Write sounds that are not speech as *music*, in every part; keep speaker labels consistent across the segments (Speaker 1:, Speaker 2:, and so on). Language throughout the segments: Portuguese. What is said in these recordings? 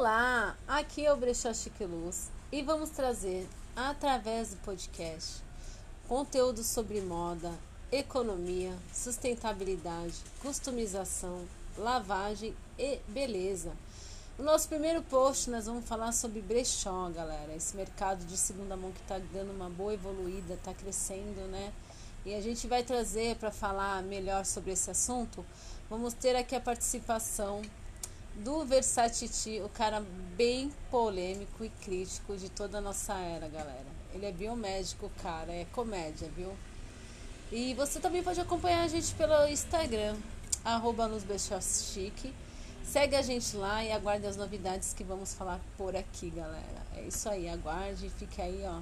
Speaker 1: Olá, aqui é o Brechó Chique Luz e vamos trazer, através do podcast, conteúdo sobre moda, economia, sustentabilidade, customização, lavagem e beleza. No nosso primeiro post, nós vamos falar sobre brechó, galera. Esse mercado de segunda mão que está dando uma boa evoluída, está crescendo, né? E a gente vai trazer para falar melhor sobre esse assunto. Vamos ter aqui a participação do Versatiti, o cara bem polêmico e crítico de toda a nossa era, galera. Ele é biomédico, cara, é comédia, viu? E você também pode acompanhar a gente pelo Instagram, arroba. Segue a gente lá e aguarde as novidades que vamos falar por aqui, galera. É isso aí, aguarde e fique aí, ó,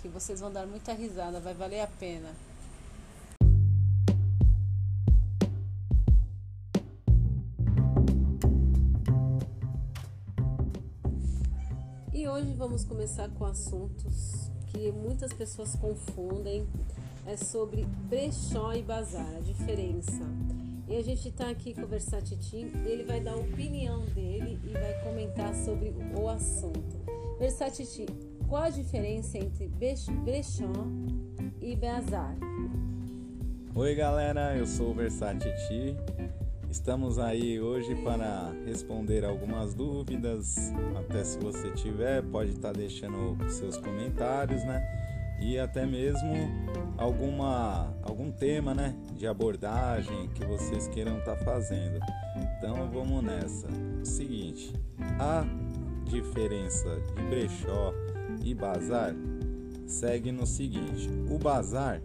Speaker 1: que vocês vão dar muita risada, vai valer a pena. Hoje vamos começar com assuntos que muitas pessoas confundem. É sobre brechó e bazar, a diferença. E a gente está aqui com o Versatiti, ele vai dar a opinião dele e vai comentar sobre o assunto. Versatiti, qual a diferença entre brechó e bazar?
Speaker 2: Oi galera, eu sou o Versatiti. Estamos aí hoje para responder algumas dúvidas. Até se você tiver, pode estar tá deixando seus comentários, né? e até mesmo alguma algum tema, né, de abordagem que vocês queiram estar tá fazendo. Então vamos nessa. Seguinte, a diferença de brechó e bazar segue no seguinte: o bazar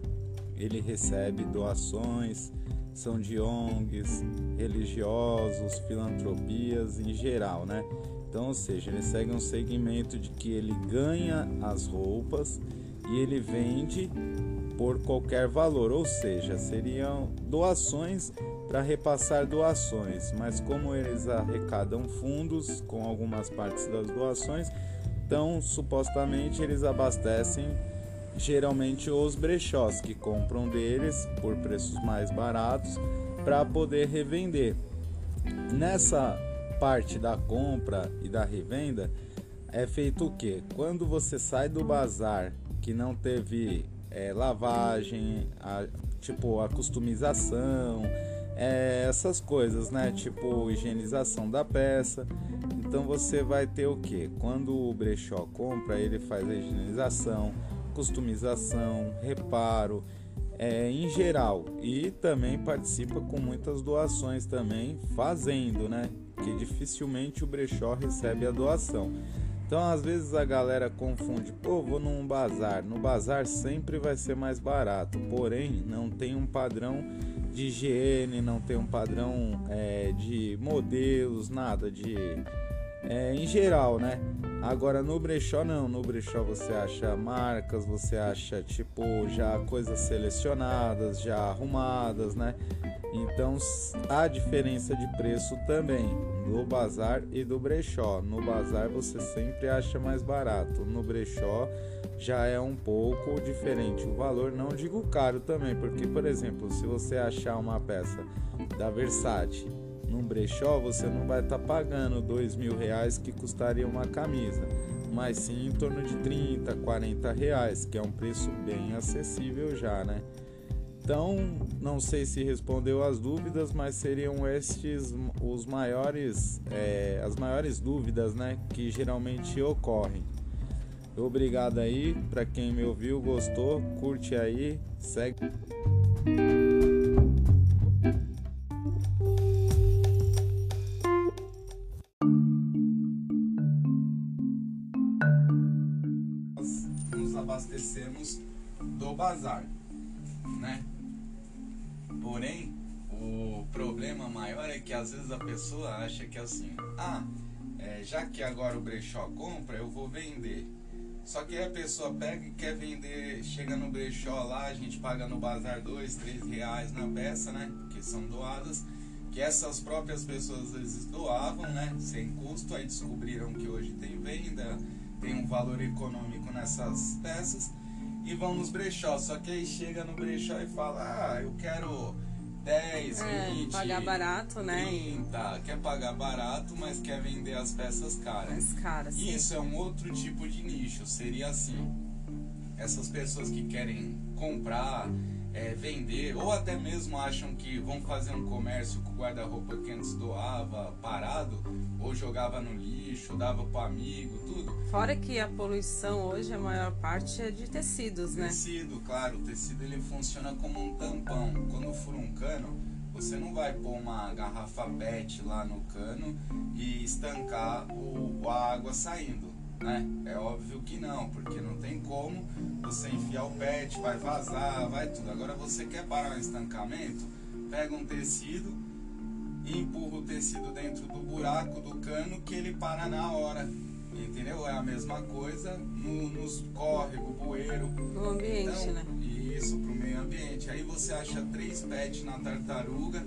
Speaker 2: ele recebe doações, são de ONGs, religiosos, filantropias em geral, né? Então, ou seja, ele segue um segmento de que ele ganha as roupas e ele vende por qualquer valor, ou seja, seriam doações para repassar doações, mas como eles arrecadam fundos com algumas partes das doações, então supostamente eles abastecem geralmente os brechós que compram deles por preços mais baratos para poder revender. Nessa parte da compra e da revenda é feito o que? Quando você sai do bazar que não teve é, lavagem, a, tipo a customização, é, essas coisas, né? Tipo higienização da peça. Então você vai ter o que? Quando o brechó compra, ele faz a higienização, customização, reparo, é, em geral e também participa com muitas doações também fazendo, né? Que dificilmente o brechó recebe a doação. Então, às vezes a galera confunde, pô, vou num bazar. No bazar sempre vai ser mais barato, porém não tem um padrão de higiene, não tem um padrão é, de modelos, nada de. É, em geral, né? Agora no brechó não, no brechó você acha marcas, você acha tipo já coisas selecionadas, já arrumadas, né? Então há diferença de preço também do bazar e do brechó. No bazar você sempre acha mais barato, no brechó já é um pouco diferente o valor. Não digo caro também, porque por exemplo, se você achar uma peça da Versace num brechó, você não vai estar tá pagando dois mil reais que custaria uma camisa, mas sim em torno de 30, 40 reais, que é um preço bem acessível já, né? Então, não sei se respondeu as dúvidas, mas seriam estes os maiores, é, as maiores dúvidas, né, que geralmente ocorrem. Obrigado aí para quem me ouviu, gostou, curte aí, segue. Acha que assim, ah, é, já que agora o brechó compra, eu vou vender. Só que aí a pessoa pega e quer vender, chega no brechó lá, a gente paga no bazar dois, três reais na peça, né? Que são doadas. Que essas próprias pessoas às vezes doavam, né? Sem custo, aí descobriram que hoje tem venda, tem um valor econômico nessas peças e vão nos brechó. Só que aí chega no brechó e fala: Ah, eu quero 10,
Speaker 1: É,
Speaker 2: 20,
Speaker 1: pagar barato, né?
Speaker 2: 30, quer pagar barato, mas quer vender as peças caras.
Speaker 1: Mais cara, sim.
Speaker 2: Isso é um outro tipo de nicho, seria assim. Essas pessoas que querem comprar, é, vender, ou até mesmo acham que vão fazer um comércio com o guarda-roupa que antes doava parado, ou jogava no lixo, dava pro amigo, tudo.
Speaker 1: Fora que a poluição hoje, a maior parte é de tecidos, né?
Speaker 2: Tecido, claro, o tecido ele funciona como um tampão. Quando fura um cano, você não vai pôr uma garrafa PET lá no cano e estancar o, a água saindo, né? É óbvio que não, porque não tem como você enfiar o PET, vai vazar, vai tudo. Agora você quer parar o estancamento, pega um tecido e empurra o tecido dentro do buraco do cano que ele para na hora. Entendeu? É a mesma coisa no, nos córregos, bueiro.
Speaker 1: No ambiente,
Speaker 2: Então,
Speaker 1: né?
Speaker 2: Isso, pro meio ambiente. Aí você acha três pets na tartaruga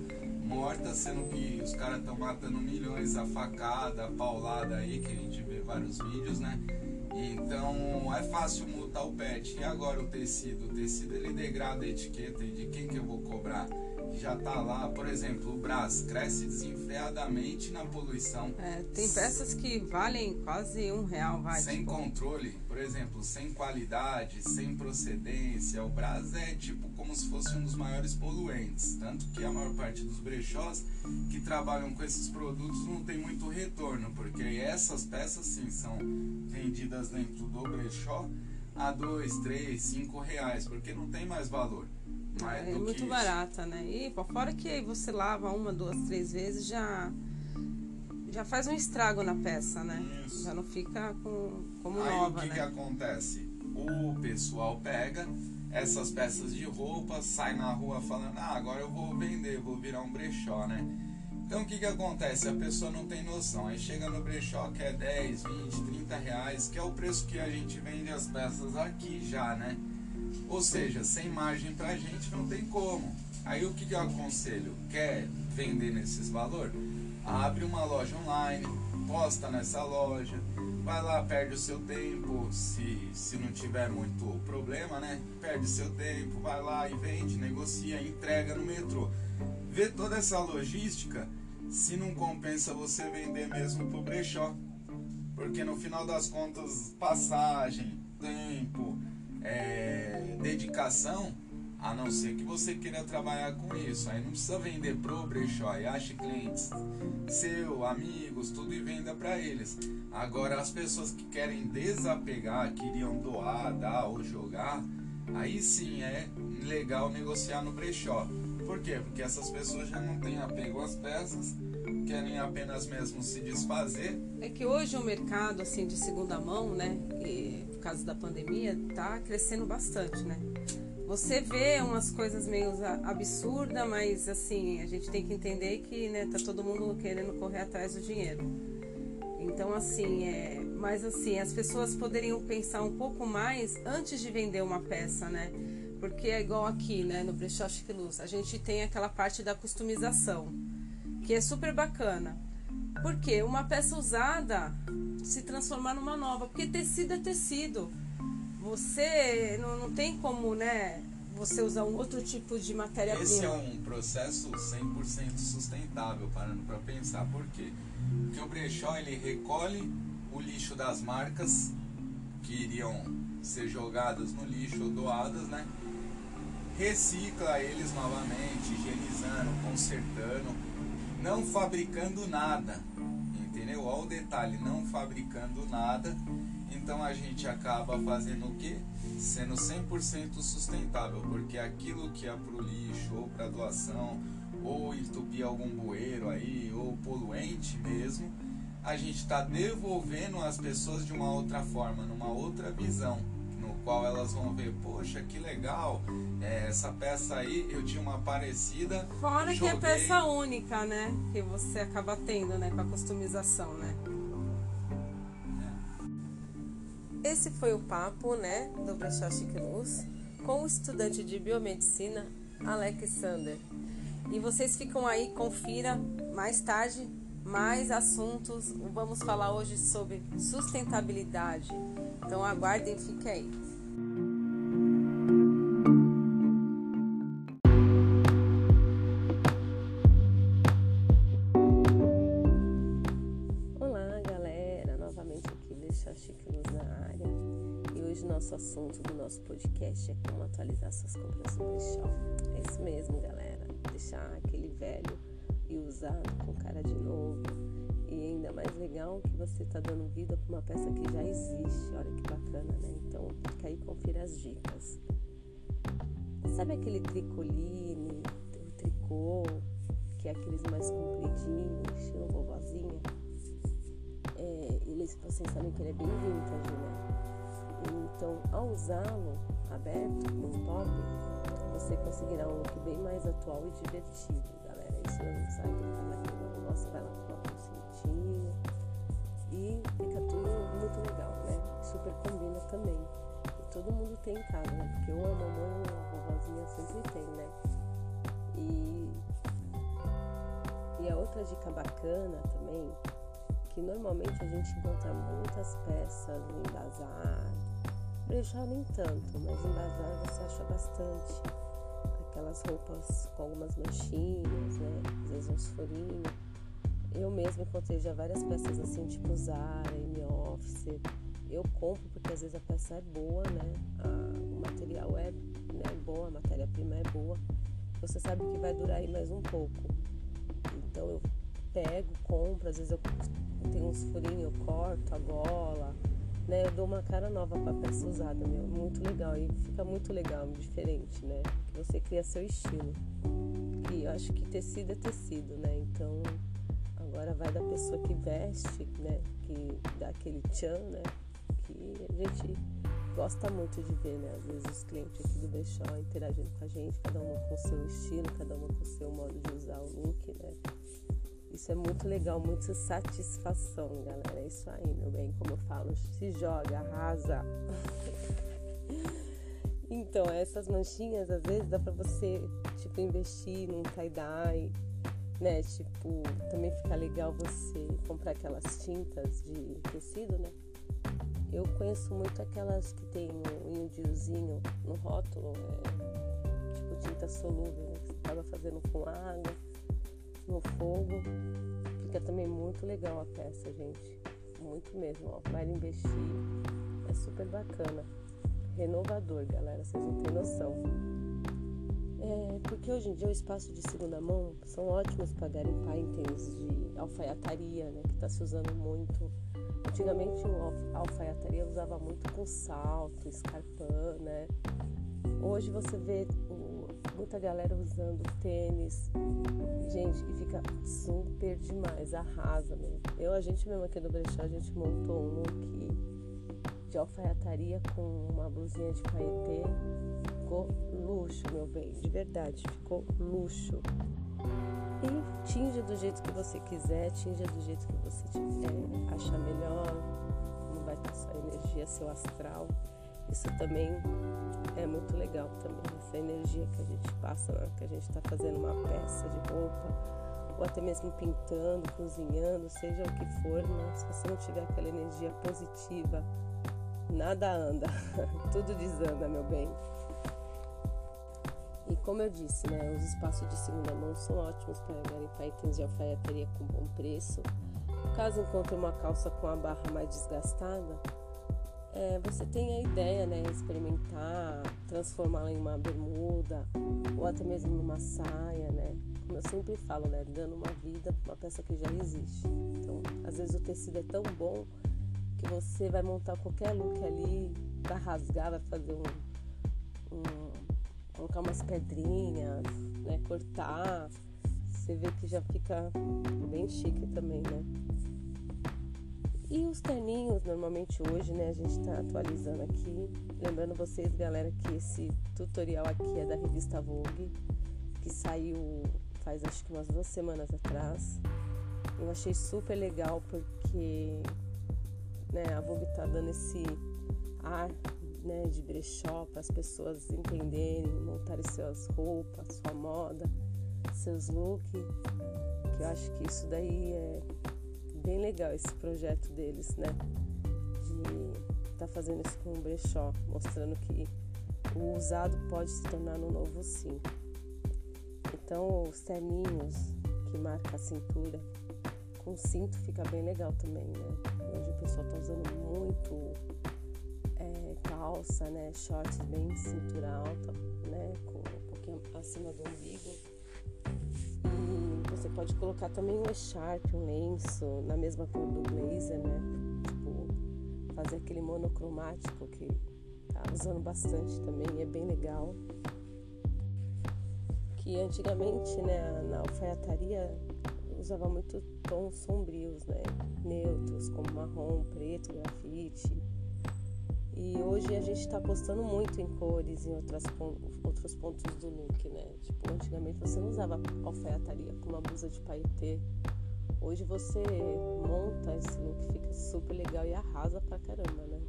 Speaker 2: morta, sendo que os caras estão matando milhões a facada, a paulada aí, que a gente vê vários vídeos, né? Então é fácil multar o pet. E agora o tecido? O tecido ele degrada a etiqueta e de quem que eu vou cobrar? Já tá lá, por exemplo, o Brás cresce desenfreadamente na poluição.
Speaker 1: É, tem peças que valem quase um real, vai.
Speaker 2: sem
Speaker 1: tipo,
Speaker 2: controle, exemplo, sem qualidade, sem procedência. O Brás é tipo como se fosse um dos maiores poluentes. Tanto que a maior parte dos brechós que trabalham com esses produtos não tem muito retorno, porque essas peças sim são vendidas dentro do brechó a dois, três, cinco reais, porque não tem mais valor. Mais
Speaker 1: É
Speaker 2: do
Speaker 1: muito barata, né? E fora que aí você lava uma, duas, três vezes, já já faz um estrago na peça, né?
Speaker 2: Isso.
Speaker 1: Já não fica com, como
Speaker 2: Aí
Speaker 1: nova,
Speaker 2: o que,
Speaker 1: né?
Speaker 2: que acontece? O pessoal pega essas peças de roupa, sai na rua falando, ah, agora eu vou vender, vou virar um brechó, né? Então o que, que acontece? A pessoa não tem noção. Aí chega no brechó que é 10, 20, 30 reais, que é o preço que a gente vende as peças aqui já, né? Ou seja, sem margem pra gente não tem como. Aí o que, que eu aconselho? Quer vender nesses valores? Abre uma loja online, posta nessa loja, vai lá, perde o seu tempo, se, se não tiver muito problema, né? Perde seu tempo, vai lá e vende, negocia, entrega no metrô. Vê toda essa logística, se não compensa você vender mesmo pro brechó. Porque no final das contas, passagem, tempo, é, dedicação, a não ser que você queira trabalhar com isso. Aí não precisa vender pro brechó e ache clientes seu, amigos, tudo e venda para eles. Agora as pessoas que querem desapegar, queriam doar, dar ou jogar, aí sim é legal negociar no brechó. Por quê? Porque essas pessoas já não têm apego às peças, querem apenas mesmo se desfazer.
Speaker 1: É que hoje o mercado assim de segunda mão, né, e, por causa da pandemia, tá crescendo bastante, né? Você vê umas coisas meio absurdas, mas assim, a gente tem que entender que, né, tá todo mundo querendo correr atrás do dinheiro. Então, assim, é, mas assim, as pessoas poderiam pensar um pouco mais antes de vender uma peça, né? Porque é igual aqui, né, no Brechó Chique Luz, a gente tem aquela parte da customização, que é super bacana. Porque uma peça usada se transformar numa nova, porque tecido é tecido. Você não, não tem como, né, você usar um outro tipo de
Speaker 2: Esse é
Speaker 1: matéria-prima.
Speaker 2: um processo 100% sustentável, parando para pensar. Por quê? Porque o brechó ele recolhe o lixo das marcas que iriam ser jogadas no lixo ou doadas, né? Recicla eles novamente, higienizando, consertando, não fabricando nada. Entendeu? Olha o detalhe, não fabricando nada. Então a gente acaba fazendo o quê? Sendo 100% sustentável, porque aquilo que é pro lixo ou para doação, ou entupir algum bueiro aí, ou poluente mesmo, a gente está devolvendo às pessoas de uma outra forma, numa outra visão, no qual elas vão ver, poxa, que legal, é, essa peça aí eu tinha uma parecida.
Speaker 1: Fora que é
Speaker 2: joguei-
Speaker 1: peça única, né? Que você acaba tendo, né? Com a customização, né? Esse foi o papo, né? Do Brechó Chique Luz com o estudante de biomedicina Alexander. E vocês ficam aí, confira mais tarde mais assuntos. Vamos falar hoje sobre sustentabilidade. Então aguardem, fiquem aí. Assunto do nosso podcast é como atualizar suas compras no brechó. É isso mesmo, galera. Deixar aquele velho e usado com cara de novo. E ainda mais legal que você está dando vida para uma peça que já existe. Olha que bacana, né? Então fica aí confira as dicas. Sabe aquele tricoline, o tricô, que é aqueles mais compridinhos, estilo vovozinha? É, eles, vocês sabem que ele é bem vintage, né? Então, ao usá-lo aberto, num top, você conseguirá um look bem mais atual e divertido, galera. Isso não sai que tá naquele negócio, vai lá com uma cintinho e fica tudo muito legal, né? Super combina também. E todo mundo tem em casa, né? Porque ou a mamãe ou a vovozinha sempre tem, né? E, e a outra dica bacana também, que normalmente a gente encontra muitas peças em bazar, brechó nem tanto, mas em bazar você acha bastante aquelas roupas com algumas manchinhas, né? Às vezes uns furinhos. Eu mesma encontrei já várias peças assim, tipo Zara, M-Office. Eu compro porque às vezes a peça é boa, né? A, o material é né, bom, a matéria-prima é boa. Você sabe que vai durar aí mais um pouco. Então eu pego, compro, às vezes eu tenho uns furinhos, eu corto a gola, né? Eu dou uma cara nova pra peça usada, meu. Muito legal. E fica muito legal, diferente, né? Você cria seu estilo. E eu acho que tecido é tecido, né? Então agora vai da pessoa que veste, né? Que dá aquele tchan, né? Que a gente gosta muito de ver, né? Às vezes os clientes aqui do Brechó interagindo com a gente, cada uma com seu estilo, cada uma com seu modo de usar o look, né? Isso é muito legal, muita satisfação, galera. É isso aí, meu bem. Como eu falo, se joga, arrasa. *laughs* então, essas manchinhas, às vezes, dá pra você, tipo, investir num tie-dye, né? Tipo, também fica legal você comprar aquelas tintas de tecido, né? Eu conheço muito aquelas que tem um indiozinho no rótulo, é, tipo tinta solúvel, né? Que você acaba fazendo com água no fogo. Fica também muito legal a peça, gente. Muito mesmo, ó. Vale investir. É super bacana. Renovador, galera. Vocês não têm noção. É, porque hoje em dia o espaço de segunda mão são ótimos para garimpar itens de alfaiataria, né? Que está se usando muito. Antigamente o alfaiataria usava muito com salto, escarpão, né? Hoje você vê muita galera usando tênis. Gente, e fica super demais, arrasa mesmo. Eu, a gente mesmo aqui do Brechó, a gente montou um look de alfaiataria com uma blusinha de paetê. Ficou luxo, meu bem, de verdade, ficou luxo. E tinge do jeito que você quiser, tinja do jeito que você tiver, achar melhor, não vai ter sua energia, seu astral. Isso também é muito legal também, essa energia que a gente passa, né? que a gente está fazendo uma peça de roupa, ou até mesmo pintando, cozinhando, seja o que for, né? Se você não tiver aquela energia positiva, nada anda, *laughs* tudo desanda, meu bem. E como eu disse, né, os espaços de segunda mão são ótimos para garimpar itens de alfaiataria com bom preço. Caso encontre uma calça com a barra mais desgastada, é, você tem a ideia, né, experimentar, transformá-la em uma bermuda ou até mesmo numa saia, né? Como eu sempre falo, né, dando uma vida para uma peça que já existe. Então, às vezes o tecido é tão bom que você vai montar qualquer look ali, vai rasgar, vai fazer um, um colocar umas pedrinhas, né, cortar. Você vê que já fica bem chique também, né? E os terninhos, normalmente hoje, né, a gente está atualizando aqui. Lembrando vocês, galera, que esse tutorial aqui é da revista Vogue, que saiu faz acho que umas duas semanas atrás. Eu achei super legal porque né, a Vogue tá dando esse ar né, de brechó para as pessoas entenderem, montarem suas roupas, sua moda, seus looks. Que eu acho que isso daí é bem legal esse projeto deles, né? De estar tá fazendo isso com o brechó, mostrando que o usado pode se tornar no novo sim. Então os terninhos que marca a cintura, com cinto fica bem legal também, né? Hoje o pessoal tá usando muito é, calça, né, shorts bem cintura alta, né, com um pouquinho acima do umbigo. Pode colocar também um echarpe, um lenço na mesma cor do blazer, né, tipo fazer aquele monocromático que tá usando bastante também, é bem legal. Que antigamente, né, na alfaiataria usava muito tons sombrios, né? Neutros, como marrom, preto, grafite. E hoje a gente está apostando muito em cores, em outras, outros pontos do look, né? Tipo, antigamente você não usava alfaiataria com uma blusa de paetê. Hoje você monta esse look, fica super legal e arrasa pra caramba, né?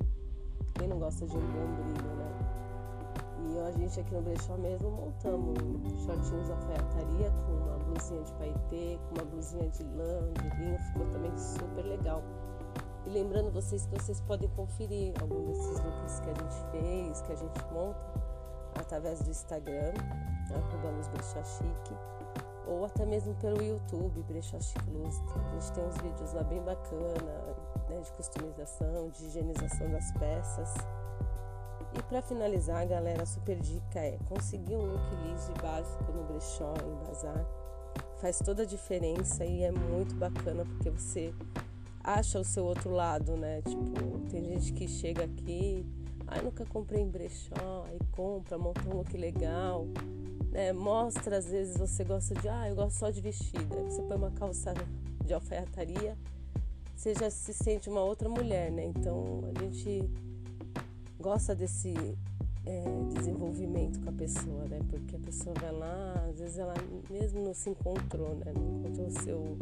Speaker 1: Quem não gosta de um bom brilho, né? E a gente aqui no Brechó mesmo montamos shortinhos alfaiataria com uma blusinha de paetê, com uma blusinha de lã, de linho, ficou também super legal. E lembrando vocês que vocês podem conferir algum desses looks que a gente fez, que a gente monta, através do Instagram, arroba Luz Brechó Chique, ou até mesmo pelo YouTube, Brechó Chique Luz. A gente tem uns vídeos lá bem bacana, né, de customização, de higienização das peças. E para finalizar, galera, a super dica é conseguir um look liso e básico no brechó, em bazar. Faz toda a diferença e é muito bacana porque você acha o seu outro lado, né? Tipo, tem gente que chega aqui, ai, nunca comprei em brechó, aí compra, monta um look legal, né? Mostra, às vezes você gosta de, ah, eu gosto só de vestida. Aí você põe uma calça de alfaiataria, você já se sente uma outra mulher, né? Então a gente gosta desse é, desenvolvimento com a pessoa, né? Porque a pessoa vai lá, às vezes ela mesmo não se encontrou, né? Não encontrou o seu,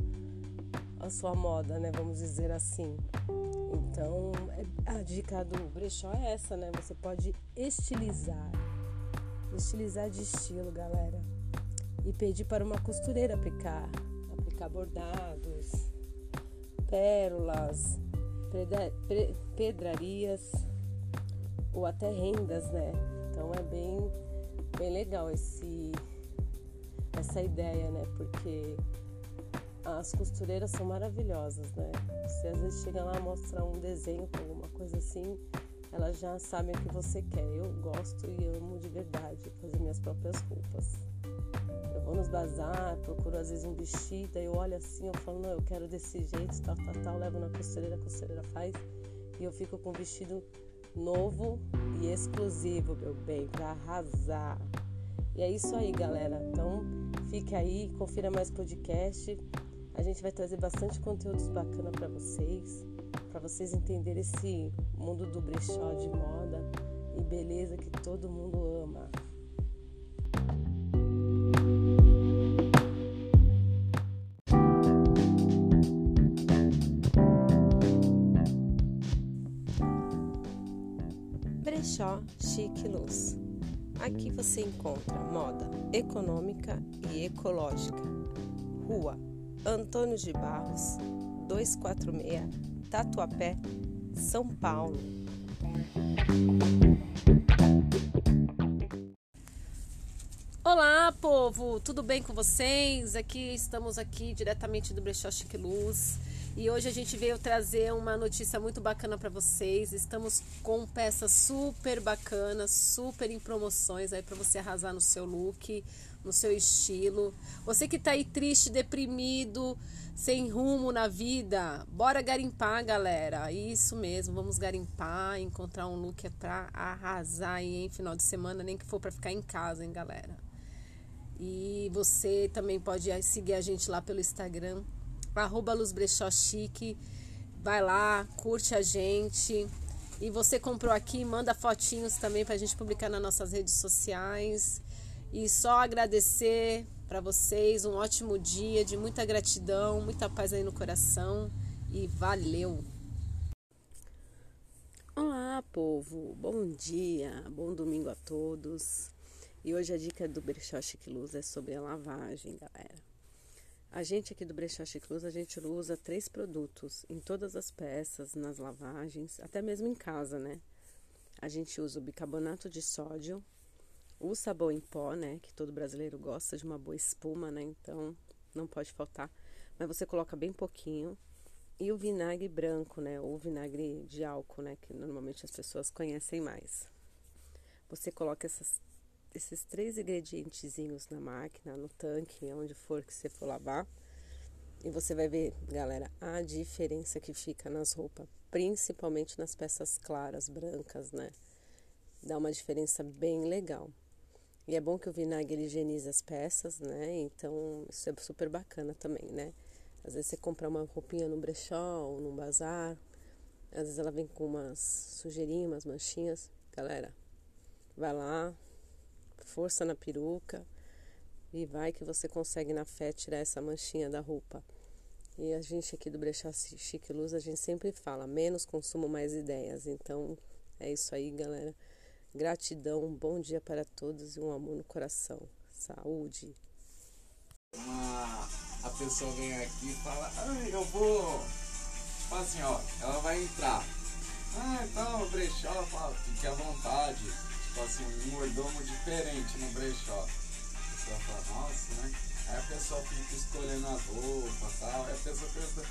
Speaker 1: a sua moda, né? Vamos dizer assim. Então, é, a dica do brechó é essa, né? Você pode estilizar, estilizar de estilo, galera, e pedir para uma costureira aplicar, aplicar bordados, pérolas, pedrarias ou até rendas, né? Então é bem, bem legal esse, essa ideia, né? Porque as costureiras são maravilhosas, né? Você às vezes chega lá mostra um desenho alguma coisa assim, elas já sabem o que você quer. Eu gosto e amo de verdade fazer minhas próprias roupas. Eu vou nos bazar, procuro às vezes um vestido, eu olho assim, eu falo, não, eu quero desse jeito, tal, tal, tal, levo na costureira, a costureira faz e eu fico com o vestido novo e exclusivo, meu bem, para arrasar. E é isso aí, galera. Então, fique aí, confira mais podcast. A gente vai trazer bastante conteúdos bacana para vocês, para vocês entenderem esse mundo do brechó de moda e beleza que todo mundo ama. Brechó Chique Luz. Aqui você encontra moda econômica e ecológica. Rua Antônio de Barros, 246, Tatuapé, São Paulo.
Speaker 3: Olá, povo, tudo bem com vocês? Aqui estamos aqui diretamente do Brechó Chique Luz. E hoje a gente veio trazer uma notícia muito bacana para vocês. Estamos com peças super bacanas, super em promoções aí para você arrasar no seu look, no seu estilo. Você que tá aí triste, deprimido, sem rumo na vida, bora garimpar, galera. Isso mesmo, vamos garimpar, encontrar um look é para arrasar aí em final de semana, nem que for para ficar em casa, hein, galera. E você também pode seguir a gente lá pelo Instagram, arroba Luz Brechó Chique. Vai lá, curte a gente. E você comprou aqui, manda fotinhos também para a gente publicar nas nossas redes sociais. E só agradecer para vocês, um ótimo dia, de muita gratidão, muita paz aí no coração e valeu!
Speaker 1: Olá, povo! Bom dia, bom domingo a todos. E hoje a dica do Brechó Chique Luz é sobre a lavagem, galera. A gente aqui do Brechó Chicluz, a gente usa três produtos em todas as peças, nas lavagens, até mesmo em casa, né? A gente usa o bicarbonato de sódio, o sabão em pó, né? Que todo brasileiro gosta de uma boa espuma, né? Então, não pode faltar. Mas você coloca bem pouquinho.
Speaker 4: E o vinagre branco, né? Ou vinagre de álcool, né? Que normalmente as pessoas conhecem mais. Você coloca essas, esses três ingredientezinhos na máquina, no tanque, onde for que você for lavar. E você vai ver, galera, a diferença que fica nas roupas, principalmente nas peças claras, brancas, né? Dá uma diferença bem legal. E é bom que o vinagre higieniza as peças, né? Então, isso é super bacana também, né? Às vezes você compra uma roupinha no brechó ou num bazar, às vezes ela vem com umas sujeirinhas, umas manchinhas. Galera, vai lá, força na peruca, e vai que você consegue na fé tirar essa manchinha da roupa. E a gente aqui do Brechó Chique Luz, a gente sempre fala, menos consumo, mais ideias. Então, é isso aí, galera. Gratidão, um bom dia para todos e um amor no coração. Saúde.
Speaker 2: Uma, a pessoa vem aqui e fala, ah, eu vou. Tipo assim, ó, ela vai entrar. Ah, então, o brechó, fala, fique à vontade. Tipo assim, um mordomo diferente no brechó pessoa fala, nossa, né? Aí a pessoa fica escolhendo as roupas e tal, aí a pessoa pensa,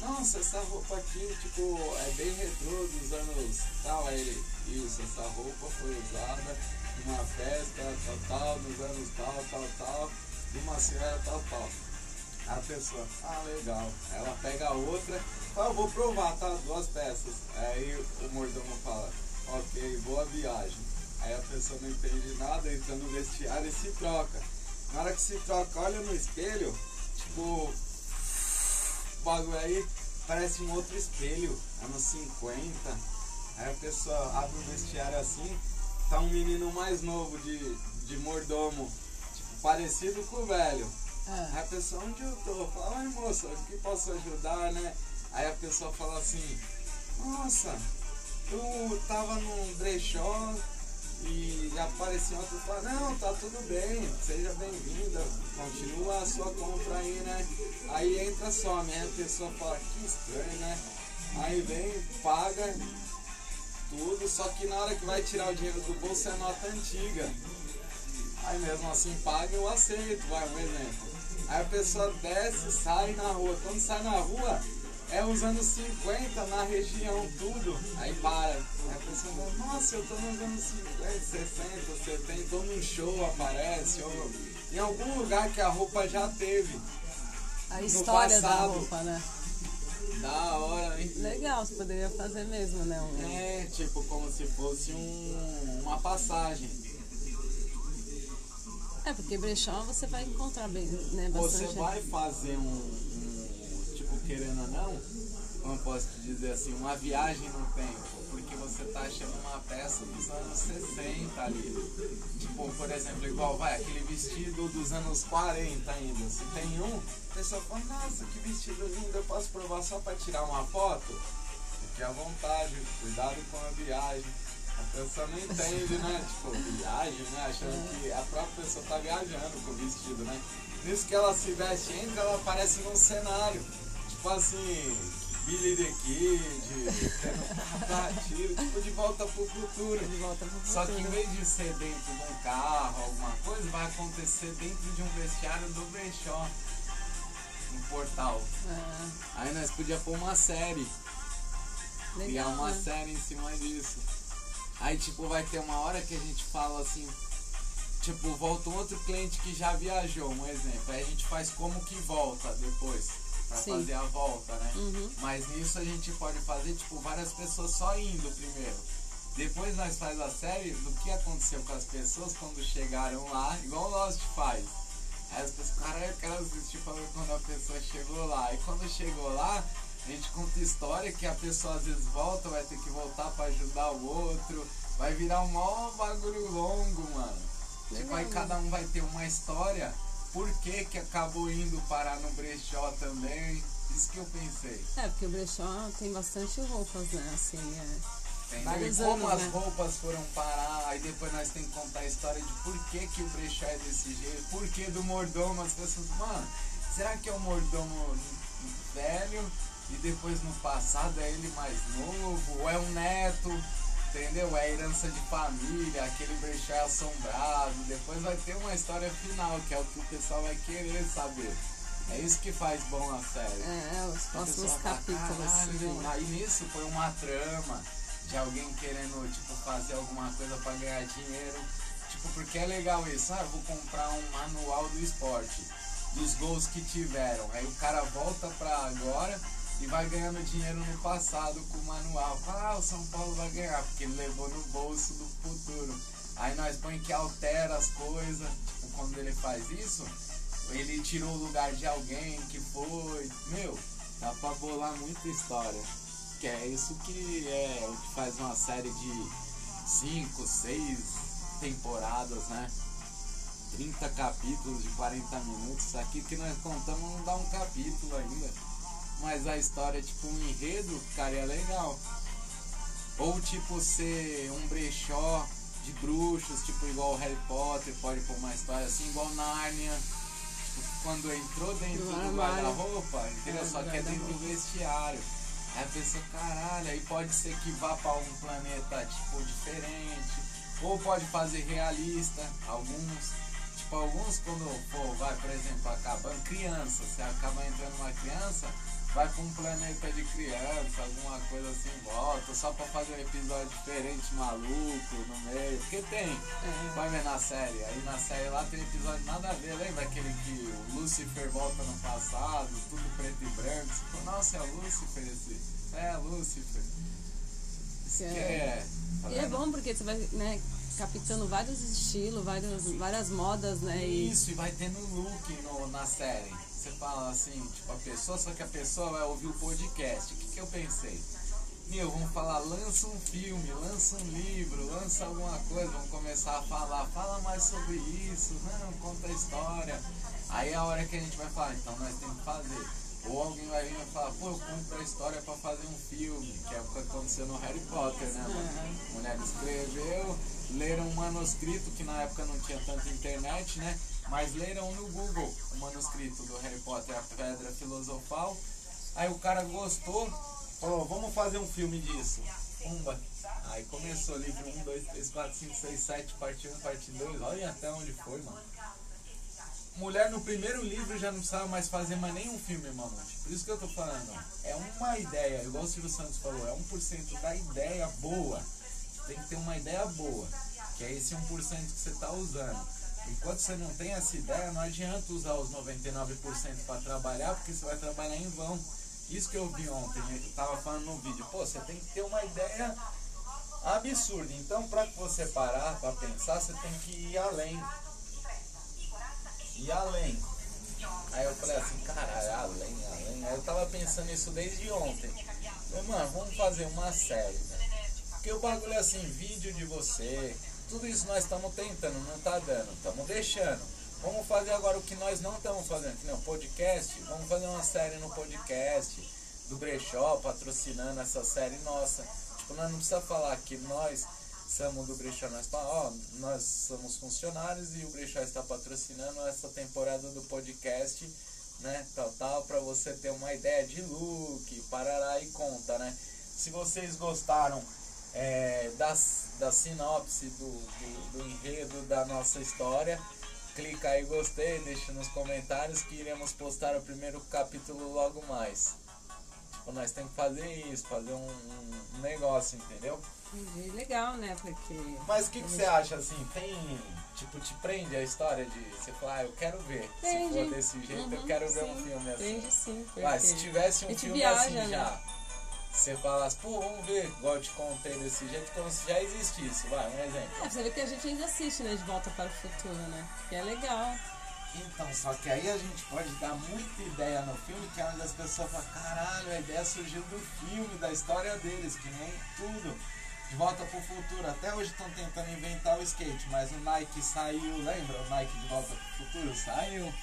Speaker 2: nossa, essa roupa aqui, tipo, é bem retrô dos anos tal, aí ele, isso, essa roupa foi usada numa festa, tal, tal, nos anos tal, tal, tal, de uma senhora tal, tal. A pessoa, ah, legal. Ela pega a outra, fala, vou provar, tá? Duas peças. Aí o mordomo fala, ok, boa viagem. Aí a pessoa não entende nada, entra no vestiário e se troca. Na hora que se troca, olha no espelho, tipo, bagulho aí parece um outro espelho, anos 50. Aí a pessoa abre o vestiário assim, tá um menino mais novo de, de mordomo, tipo, parecido com o velho. É. Aí a pessoa, onde eu tô? Fala, ai moça, o que posso ajudar, né? Aí a pessoa fala assim, nossa, eu tava num brechó, e apareceu outro e falou, não, tá tudo bem, seja bem-vinda, continua a sua compra aí, né? Aí entra só, né? A pessoa fala, que estranho, né? Aí vem, paga tudo, só que na hora que vai tirar o dinheiro do bolso é nota antiga. Aí mesmo assim paga, eu aceito, vai, um exemplo. Aí a pessoa desce, sai na rua. Quando sai na rua, é os anos 50 na região, tudo. Aí para. Aí a pessoa fala, nossa, eu tô nos anos 50, 60, 70, ou num show aparece, ou em algum lugar que a roupa já teve.
Speaker 1: A história da roupa, né?
Speaker 2: Da hora, hein?
Speaker 1: Legal, você poderia fazer mesmo, né? Um...
Speaker 2: É, tipo, como se fosse um, uma passagem.
Speaker 1: É, porque brechó você vai encontrar bem, né?
Speaker 2: Bastante... Você vai fazer um, querendo ou não, como posso te dizer assim, uma viagem no tempo, porque você tá achando uma peça dos anos 60 ali. Tipo, por exemplo, igual vai aquele vestido dos anos 40 ainda. Se tem um, a pessoa fala, nossa, que vestido lindo, eu posso provar só para tirar uma foto? Fique à vontade, cuidado com a viagem. A pessoa não entende, né? Tipo, viagem, né? Achando que a própria pessoa tá viajando com o vestido, né? Nisso que ela se veste, entra, ela aparece num cenário tipo assim, Billy the Kid, tiro, tipo de volta pro futuro.
Speaker 1: De volta pro futuro.
Speaker 2: Só que em vez de ser dentro de um carro, alguma coisa, vai acontecer dentro de um vestiário do brechó. Um portal. É. Aí nós podíamos pôr uma série. Legal, criar uma né? série em cima disso. Aí tipo vai ter uma hora que a gente fala assim, tipo, volta um outro cliente que já viajou, um exemplo. Aí a gente faz como que volta depois para fazer a volta, né? Uhum. Mas nisso a gente pode fazer, tipo, várias pessoas só indo primeiro. Depois nós faz a série do que aconteceu com as pessoas quando chegaram lá, igual o Lost faz. Aí as pessoas, cara, eu quero assistir quando a pessoa chegou lá. E quando chegou lá, a gente conta história que a pessoa às vezes volta, vai ter que voltar para ajudar o outro. Vai virar um maior bagulho longo, mano. Tipo, aí cada um vai ter uma história por que, que acabou indo parar no brechó também. Isso que eu pensei.
Speaker 1: É, porque o brechó tem bastante roupas, né? Assim, é.
Speaker 2: Vários e como anos, as né? roupas foram parar, aí depois nós temos que contar a história de por que, que o brechó é desse jeito, por que do mordomo, as pessoas, mano, será que é o mordomo velho e depois no passado é ele mais novo, ou é um neto? Entendeu? É herança de família, aquele brechó assombrado. Depois vai ter uma história final, que é o que o pessoal vai querer saber. É isso que faz bom a série.
Speaker 1: É, os próximos capítulos.
Speaker 2: Fala, aí nisso foi uma trama de alguém querendo, tipo, fazer alguma coisa para ganhar dinheiro. Tipo, porque é legal isso. Ah, eu vou comprar um manual do esporte, dos gols que tiveram. Aí o cara volta pra agora e vai ganhando dinheiro no passado com o manual. Ah, o São Paulo vai ganhar, porque ele levou no bolso do futuro. Aí nós põe que altera as coisas. Tipo, quando ele faz isso, ele tirou o lugar de alguém que foi. Meu, dá pra bolar muita história. Que é isso que é o que faz uma série de 5, 6 temporadas, né? 30 capítulos de 40 minutos. Aqui que nós contamos não dá um capítulo ainda. Mas a história, tipo, um enredo, cara, é legal. Ou tipo ser um brechó de bruxos, tipo igual Harry Potter, pode pôr uma história assim, igual Nárnia quando entrou dentro do, do guarda-roupa, entendeu? É, Só que é dentro do vestiário. Aí a pessoa, caralho, aí pode ser que vá para um planeta tipo diferente, ou pode fazer realista, alguns. Tipo, alguns quando pô, vai, por exemplo, acabando criança, você acaba entrando uma criança, vai pra um planeta de criança, alguma coisa assim, volta, só pra fazer um episódio diferente, maluco, no meio. Porque tem, é. vai ver na série. Aí na série lá tem episódio nada a ver, lembra aquele que o Lucifer volta no passado, tudo preto e branco? Você nossa, é o Lucifer esse. É, Lucifer. Isso é. é.
Speaker 1: Tá e é bom porque você vai, né, captando vários estilos, várias, várias modas, né?
Speaker 2: Isso, e, e vai tendo look no, na série você fala assim, tipo, a pessoa, só que a pessoa vai ouvir o podcast. O que, que eu pensei? Meu, vamos falar, lança um filme, lança um livro, lança alguma coisa, vamos começar a falar, fala mais sobre isso, não, conta a história. Aí é a hora que a gente vai falar, então nós temos que fazer. Ou alguém vai vir e falar, pô, eu compro a história pra fazer um filme, que é o que aconteceu no Harry Potter, né? Uhum. A mulher escreveu, leram um manuscrito que na época não tinha tanta internet, né? Mas leram no Google o manuscrito do Harry Potter, a Pedra Filosofal. Aí o cara gostou, falou, vamos fazer um filme disso. Pumba. Aí começou livro 1, 2, 3, 4, 5, 6, 7, parte 1, parte 2. Olha até onde foi, mano. Mulher no primeiro livro já não precisava mais fazer mais nenhum filme, mano. Por isso que eu tô falando. É uma ideia, igual o Silvio Santos falou, é 1% da ideia boa. Tem que ter uma ideia boa. Que é esse 1% que você tá usando. Enquanto você não tem essa ideia, não adianta usar os 99% para trabalhar, porque você vai trabalhar em vão. Isso que eu vi ontem, eu tava falando no vídeo. Pô, você tem que ter uma ideia absurda. Então, para você parar para pensar, você tem que ir além. Ir além. Aí eu falei assim, caralho, além, além. Aí eu tava pensando isso desde ontem. Falei, mano, vamos fazer uma série, né? Porque o bagulho é assim, vídeo de você, tudo isso nós estamos tentando, não está dando, estamos deixando. Vamos fazer agora o que nós não estamos fazendo, que não, podcast. Vamos fazer uma série no podcast do Brechó, patrocinando essa série nossa. Tipo, nós não precisa falar que nós somos do Brechó, nós ó, nós somos funcionários e o Brechó está patrocinando essa temporada do podcast, né, tal, tal, para você ter uma ideia de look, parará e conta, né. Se vocês gostaram é, das, da sinopse do, do, do, enredo da nossa história. Clica aí gostei, deixa nos comentários que iremos postar o primeiro capítulo logo mais. Tipo, nós temos que fazer isso, fazer um, um negócio, entendeu?
Speaker 1: Legal, né? Porque.
Speaker 2: Mas o que, que você acha assim? Tem. Tipo, te prende a história de você falar, ah, eu quero ver. Se for desse jeito, uhum, eu quero sim. ver um filme assim.
Speaker 1: Prende sim.
Speaker 2: Mas se tivesse um filme viaja, assim né? já você falasse, pô, vamos ver, igual eu te contei desse jeito, como se já existisse, vai, um exemplo.
Speaker 1: É, você vê que a gente ainda assiste, né, De Volta para o Futuro, né? Que é legal.
Speaker 2: Então, só que aí a gente pode dar muita ideia no filme, que é onde as pessoas falam, caralho, a ideia surgiu do filme, da história deles, que nem tudo. De volta para o futuro, até hoje estão tentando inventar o skate, mas o Nike saiu, lembra? O Nike de volta para o futuro saiu.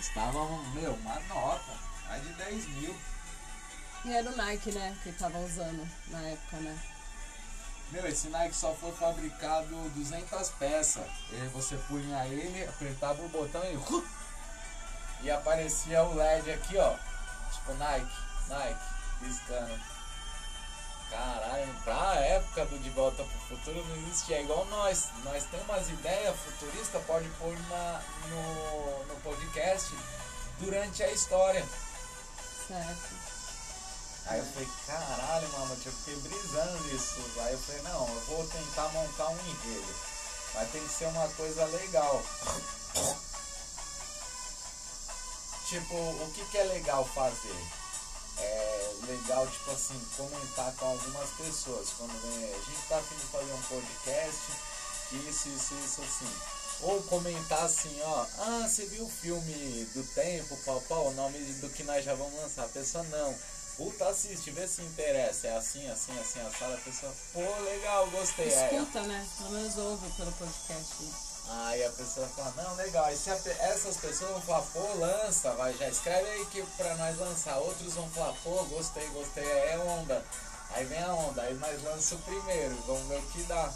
Speaker 2: Estava, meu, uma nota, mais de 10 mil.
Speaker 1: E era o Nike, né? Que tava usando na época, né?
Speaker 2: Meu, esse Nike só foi fabricado 200 peças. E você punha ele, apertava o botão e. E aparecia o LED aqui, ó. Tipo Nike, Nike, piscando. Caralho, pra época do De Volta pro Futuro não existia. É igual nós. Nós temos umas ideias futuristas, pode pôr na, no, no podcast durante a história.
Speaker 1: Certo.
Speaker 2: Aí eu falei, caralho, mano, eu fiquei brisando nisso. Aí eu falei, não, eu vou tentar montar um enredo. Mas tem que ser uma coisa legal. Tipo, o que, que é legal fazer? É legal, tipo assim, comentar com algumas pessoas. Quando vem, a gente tá afim de fazer um podcast, isso, isso, isso, assim. Ou comentar assim, ó, ah, você viu o filme do tempo, pau, pau, o nome do que nós já vamos lançar. A pessoa não. Puta, assiste, vê se interessa. É assim, assim, assim, a sala, a pessoa, pô, legal, gostei.
Speaker 1: Escuta, é. né? Pelo menos ouve pelo podcast. Né?
Speaker 2: Aí a pessoa fala, não, legal. E se a, essas pessoas vão falar, pô, lança, vai, já escreve aí que pra nós lançar. Outros vão falar, pô, gostei, gostei, é onda. Aí vem a onda, aí nós lança o primeiro, vamos ver o que dá.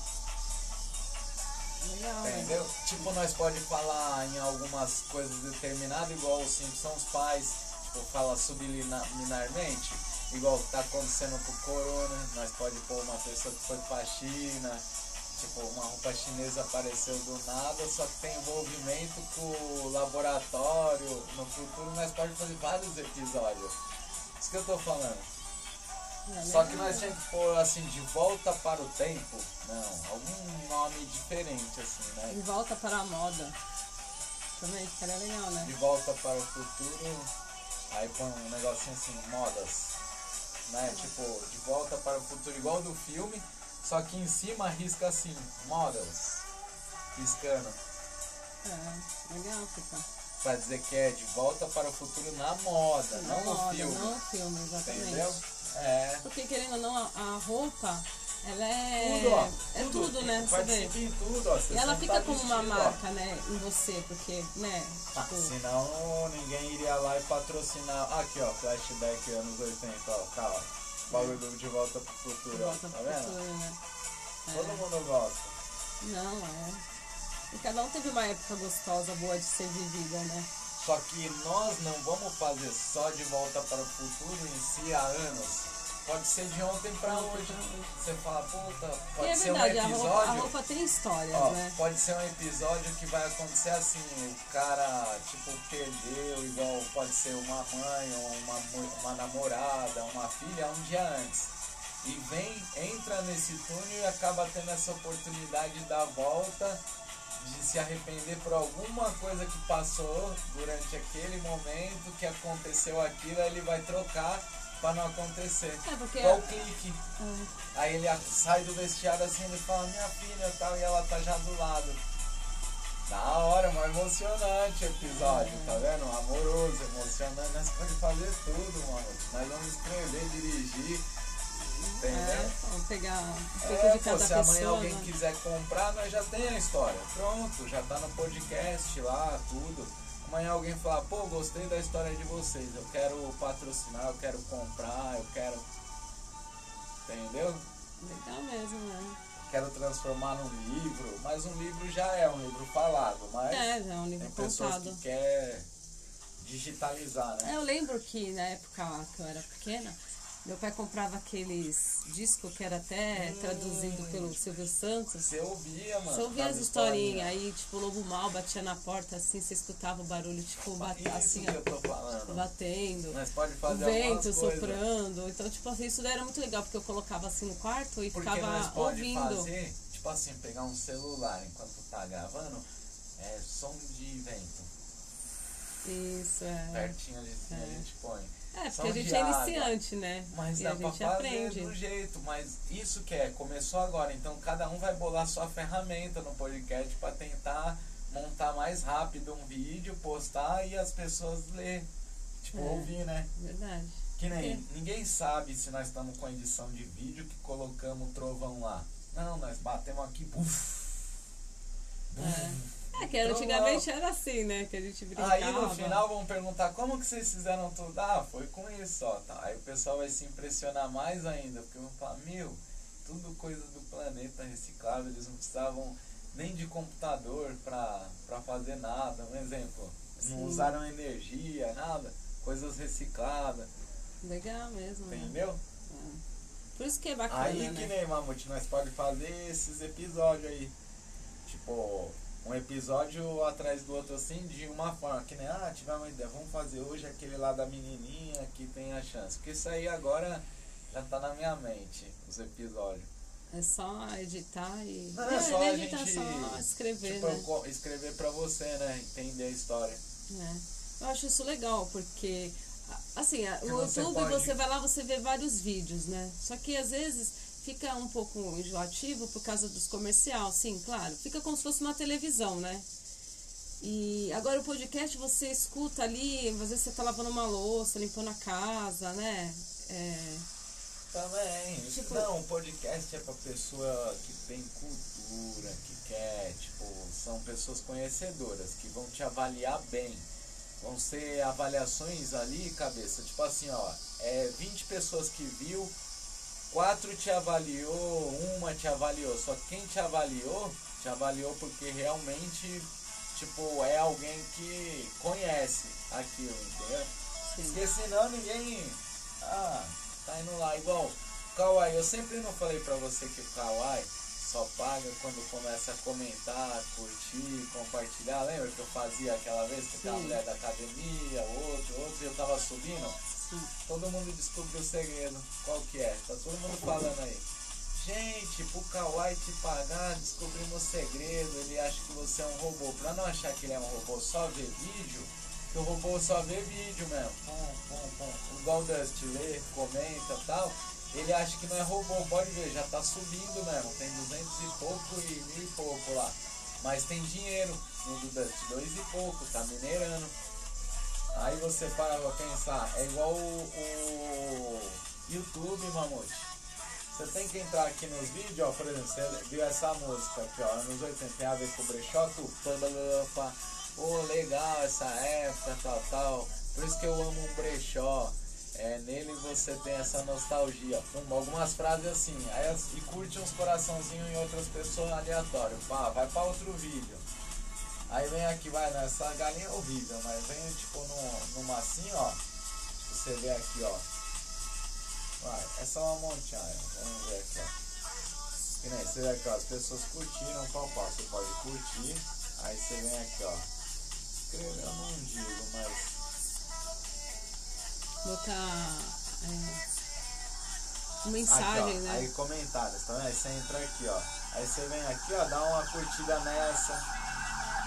Speaker 1: Legal, né?
Speaker 2: Entendeu? Né? Tipo, nós pode falar em algumas coisas determinadas, igual os Simpsons pais, fala subliminarmente, igual que tá acontecendo com o Corona, nós pode pôr uma pessoa que foi pra China, tipo, uma roupa chinesa apareceu do nada, só que tem envolvimento com o laboratório, no futuro nós pode fazer vários episódios. Isso que eu tô falando. Só que nós temos que pôr assim, de volta para o tempo. Não, algum nome diferente, assim, né?
Speaker 1: De volta para a moda. Também ficaria legal, né?
Speaker 2: De volta para o futuro. Aí põe um negocinho assim, modas. Né? Tipo, de volta para o futuro, igual do filme, só que em cima risca assim, models. Riscando.
Speaker 1: É, legal fica.
Speaker 2: Pra dizer que é de volta para o futuro na moda, na não moda, no filme.
Speaker 1: Não no filme, exatamente.
Speaker 2: Entendeu? É.
Speaker 1: Porque querendo ou não, a roupa, ela é.
Speaker 2: Tudo, ó.
Speaker 1: É tudo, tudo né?
Speaker 2: Participa em tudo, ó.
Speaker 1: e ela fica como uma marca, ó. né? Em você, porque, né?
Speaker 2: Ah, tipo... senão ninguém iria lá e patrocinar. Aqui, ó, flashback anos 80, ó, cara. Bagulho é. de volta pro futuro,
Speaker 1: de volta
Speaker 2: tá vendo?
Speaker 1: Futuro, né?
Speaker 2: Todo é. mundo gosta.
Speaker 1: Não, é. E cada um teve uma época gostosa, boa de ser vivida, né?
Speaker 2: Só que nós não vamos fazer só de volta para o futuro em si há anos. Pode ser de ontem para hoje. Você fala, puta, pode
Speaker 1: é
Speaker 2: ser
Speaker 1: verdade,
Speaker 2: um episódio.
Speaker 1: A roupa, a roupa tem histórias,
Speaker 2: ó,
Speaker 1: né?
Speaker 2: Pode ser um episódio que vai acontecer assim, o cara, tipo, perdeu, igual pode ser uma mãe, ou uma, uma namorada, uma filha, um dia antes. E vem, entra nesse túnel e acaba tendo essa oportunidade de dar volta de se arrepender por alguma coisa que passou durante aquele momento que aconteceu aquilo, ele vai trocar para não acontecer.
Speaker 1: É porque
Speaker 2: Qual clique? É. Aí ele sai do vestiário assim, ele fala, minha filha tal, e ela tá já do lado. Da hora, mas emocionante o episódio, é. tá vendo? Amoroso, emocionante. Nós podemos fazer tudo, mano. Nós vamos escrever, dirigir Entendeu?
Speaker 1: É, vamos pegar um pouco
Speaker 2: é,
Speaker 1: de cada
Speaker 2: pô, se
Speaker 1: pessoa.
Speaker 2: amanhã alguém
Speaker 1: né?
Speaker 2: quiser comprar, nós já tem a história. Pronto, já tá no podcast lá, tudo. Amanhã alguém falar, pô, gostei da história de vocês, eu quero patrocinar, eu quero comprar, eu quero. Entendeu?
Speaker 1: Legal mesmo, né?
Speaker 2: Quero transformar num livro, mas um livro já é um livro falado, mas.
Speaker 1: É, já é um livro
Speaker 2: tem pessoas
Speaker 1: contado.
Speaker 2: que quer digitalizar, né?
Speaker 1: É, eu lembro que na época que eu era pequena, meu pai comprava aqueles discos que era até hum, traduzido pelo Silvio Santos.
Speaker 2: Você ouvia, mano.
Speaker 1: Você ouvia as historinhas, aí, tipo, o lobo mal batia na porta assim, você escutava o barulho, tipo, bater assim,
Speaker 2: que eu tô falando.
Speaker 1: batendo.
Speaker 2: Mas pode fazer
Speaker 1: o vento
Speaker 2: soprando.
Speaker 1: Coisas. Então, tipo assim, isso daí era muito legal, porque eu colocava assim no quarto e
Speaker 2: porque
Speaker 1: ficava
Speaker 2: pode
Speaker 1: ouvindo.
Speaker 2: fazer, tipo assim, pegar um celular enquanto tá gravando, é som de vento.
Speaker 1: Isso, é.
Speaker 2: Pertinho ali, assim,
Speaker 1: é.
Speaker 2: a gente põe.
Speaker 1: É, porque a gente é iniciante, né?
Speaker 2: Mas
Speaker 1: e
Speaker 2: dá
Speaker 1: a gente
Speaker 2: pra fazer
Speaker 1: aprende.
Speaker 2: do jeito, mas isso que é, começou agora, então cada um vai bolar sua ferramenta no podcast para tentar montar mais rápido um vídeo, postar e as pessoas ler, tipo,
Speaker 1: É.
Speaker 2: ouvir, né?
Speaker 1: Verdade.
Speaker 2: Que nem,
Speaker 1: É.
Speaker 2: ninguém sabe se nós estamos com edição de vídeo que colocamos o trovão lá. Não, nós batemos aqui, buf,
Speaker 1: É. É, que era,
Speaker 2: Então,
Speaker 1: antigamente era assim, né? Que a gente brincava.
Speaker 2: Aí no final vão perguntar como que vocês fizeram tudo. Ah, foi com isso, ó. Tá. Aí o pessoal vai se impressionar mais ainda, porque vão falar, meu, tudo coisa do planeta reciclável, eles não precisavam nem de computador pra, pra fazer nada. Um exemplo, não
Speaker 1: Sim.
Speaker 2: usaram energia, nada, coisas recicladas,
Speaker 1: Legal mesmo. né?
Speaker 2: entendeu?
Speaker 1: Por isso que é bacana,
Speaker 2: Aí
Speaker 1: né?
Speaker 2: que nem Mamute, nós pode fazer esses episódios aí. Tipo, um episódio atrás do outro assim, de uma forma, que nem, ah, tiver uma ideia, vamos fazer hoje aquele lá da menininha que tem a chance. Porque isso aí agora já tá na minha mente, os episódios.
Speaker 1: É só editar e.
Speaker 2: Não, é só a gente
Speaker 1: só escrever,
Speaker 2: tipo,
Speaker 1: né?
Speaker 2: escrever pra você, né? Entender a história.
Speaker 1: É. Eu acho isso legal, porque assim, o
Speaker 2: você
Speaker 1: YouTube
Speaker 2: pode-
Speaker 1: você vai lá, você vê vários vídeos, né? Só que às vezes fica um pouco enjoativo por causa dos comercial, sim, claro. Fica como se fosse uma televisão, né? E agora o podcast você escuta ali, às vezes você tá lavando uma louça, limpando a casa, né? É,
Speaker 2: Também.
Speaker 1: Tipo-
Speaker 2: Não, o podcast é pra pessoa que tem cultura, que quer, tipo, são pessoas conhecedoras, que vão te avaliar bem. Vão ser avaliações ali, cabeça, tipo assim, ó, é 20 pessoas que viu, quatro te avaliou, uma te avaliou. Só que quem te avaliou, te avaliou porque realmente, tipo, é alguém que conhece aquilo, entendeu?
Speaker 1: sim.
Speaker 2: Porque senão ninguém. Ah, tá indo lá. Igual o Kawaii, eu sempre não falei pra você que o Kawaii só paga quando começa a comentar, curtir, compartilhar. Lembra que eu fazia aquela vez que
Speaker 1: Sim.
Speaker 2: mulher da academia, outro, outro, e eu tava subindo? Todo mundo descobriu o segredo. Qual que é? Tá todo mundo falando aí. Gente, pro Kawaii te pagar, descobrimos o segredo. Ele acha que você é um robô. Pra não achar que ele é um robô só ver vídeo, que o robô só vê vídeo mesmo. Pum, pum, pum. Igual o Dust lê, comenta tal. Ele acha que não é robô, pode ver, já tá subindo mesmo. Tem 200 e pouco e mil e pouco lá. Mas tem dinheiro no do Dust, dois e pouco, tá minerando. Aí você para pra pensar, é igual o, o YouTube, Mamute. Você tem que entrar aqui nos vídeos, ó, por exemplo, você viu essa música aqui, ó, anos 80, tem a ver com o brechó, tu, pá. Ô, legal essa época, tal, tal. Por isso que eu amo um brechó. É, nele você tem essa nostalgia. Pum, algumas frases assim, aí, e curte uns coraçãozinhos em outras pessoas aleatório. Pá, vai pra outro vídeo. Aí vem aqui, vai, nessa galinha é horrível, mas vem tipo num, numa assim, ó. Você vê aqui, ó. Vai, essa é uma montanha. Vamos ver aqui, ó. Que nem você vê aqui, ó. As pessoas curtiram, pau, pau. Você pode curtir. Aí você vem aqui, ó. Escrever eu não digo, mas.
Speaker 1: Botar é,
Speaker 2: Aqui,
Speaker 1: mensagem,
Speaker 2: ó,
Speaker 1: né?
Speaker 2: Aí comentários, tá vendo? Aí você entra aqui, ó. Aí você vem aqui, ó, dá uma curtida nessa.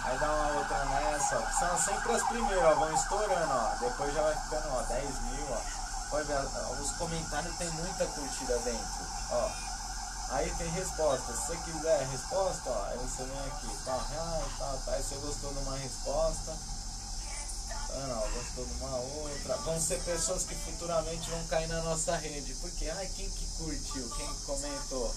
Speaker 2: Aí dá uma outra nessa, ó. São sempre as primeiras, ó. Vão estourando, ó. Depois já vai ficando, ó, 10 mil, ó. Pode ver, ó, os comentários tem muita curtida dentro, ó. Aí tem resposta. Se você quiser resposta, ó, aí você vem aqui, tal, ah, tal, tal. Aí você gostou de uma resposta. Ah, não, gostou de uma outra. Vão ser pessoas que futuramente vão cair na nossa rede. Porque, ai, quem que curtiu? Quem que comentou?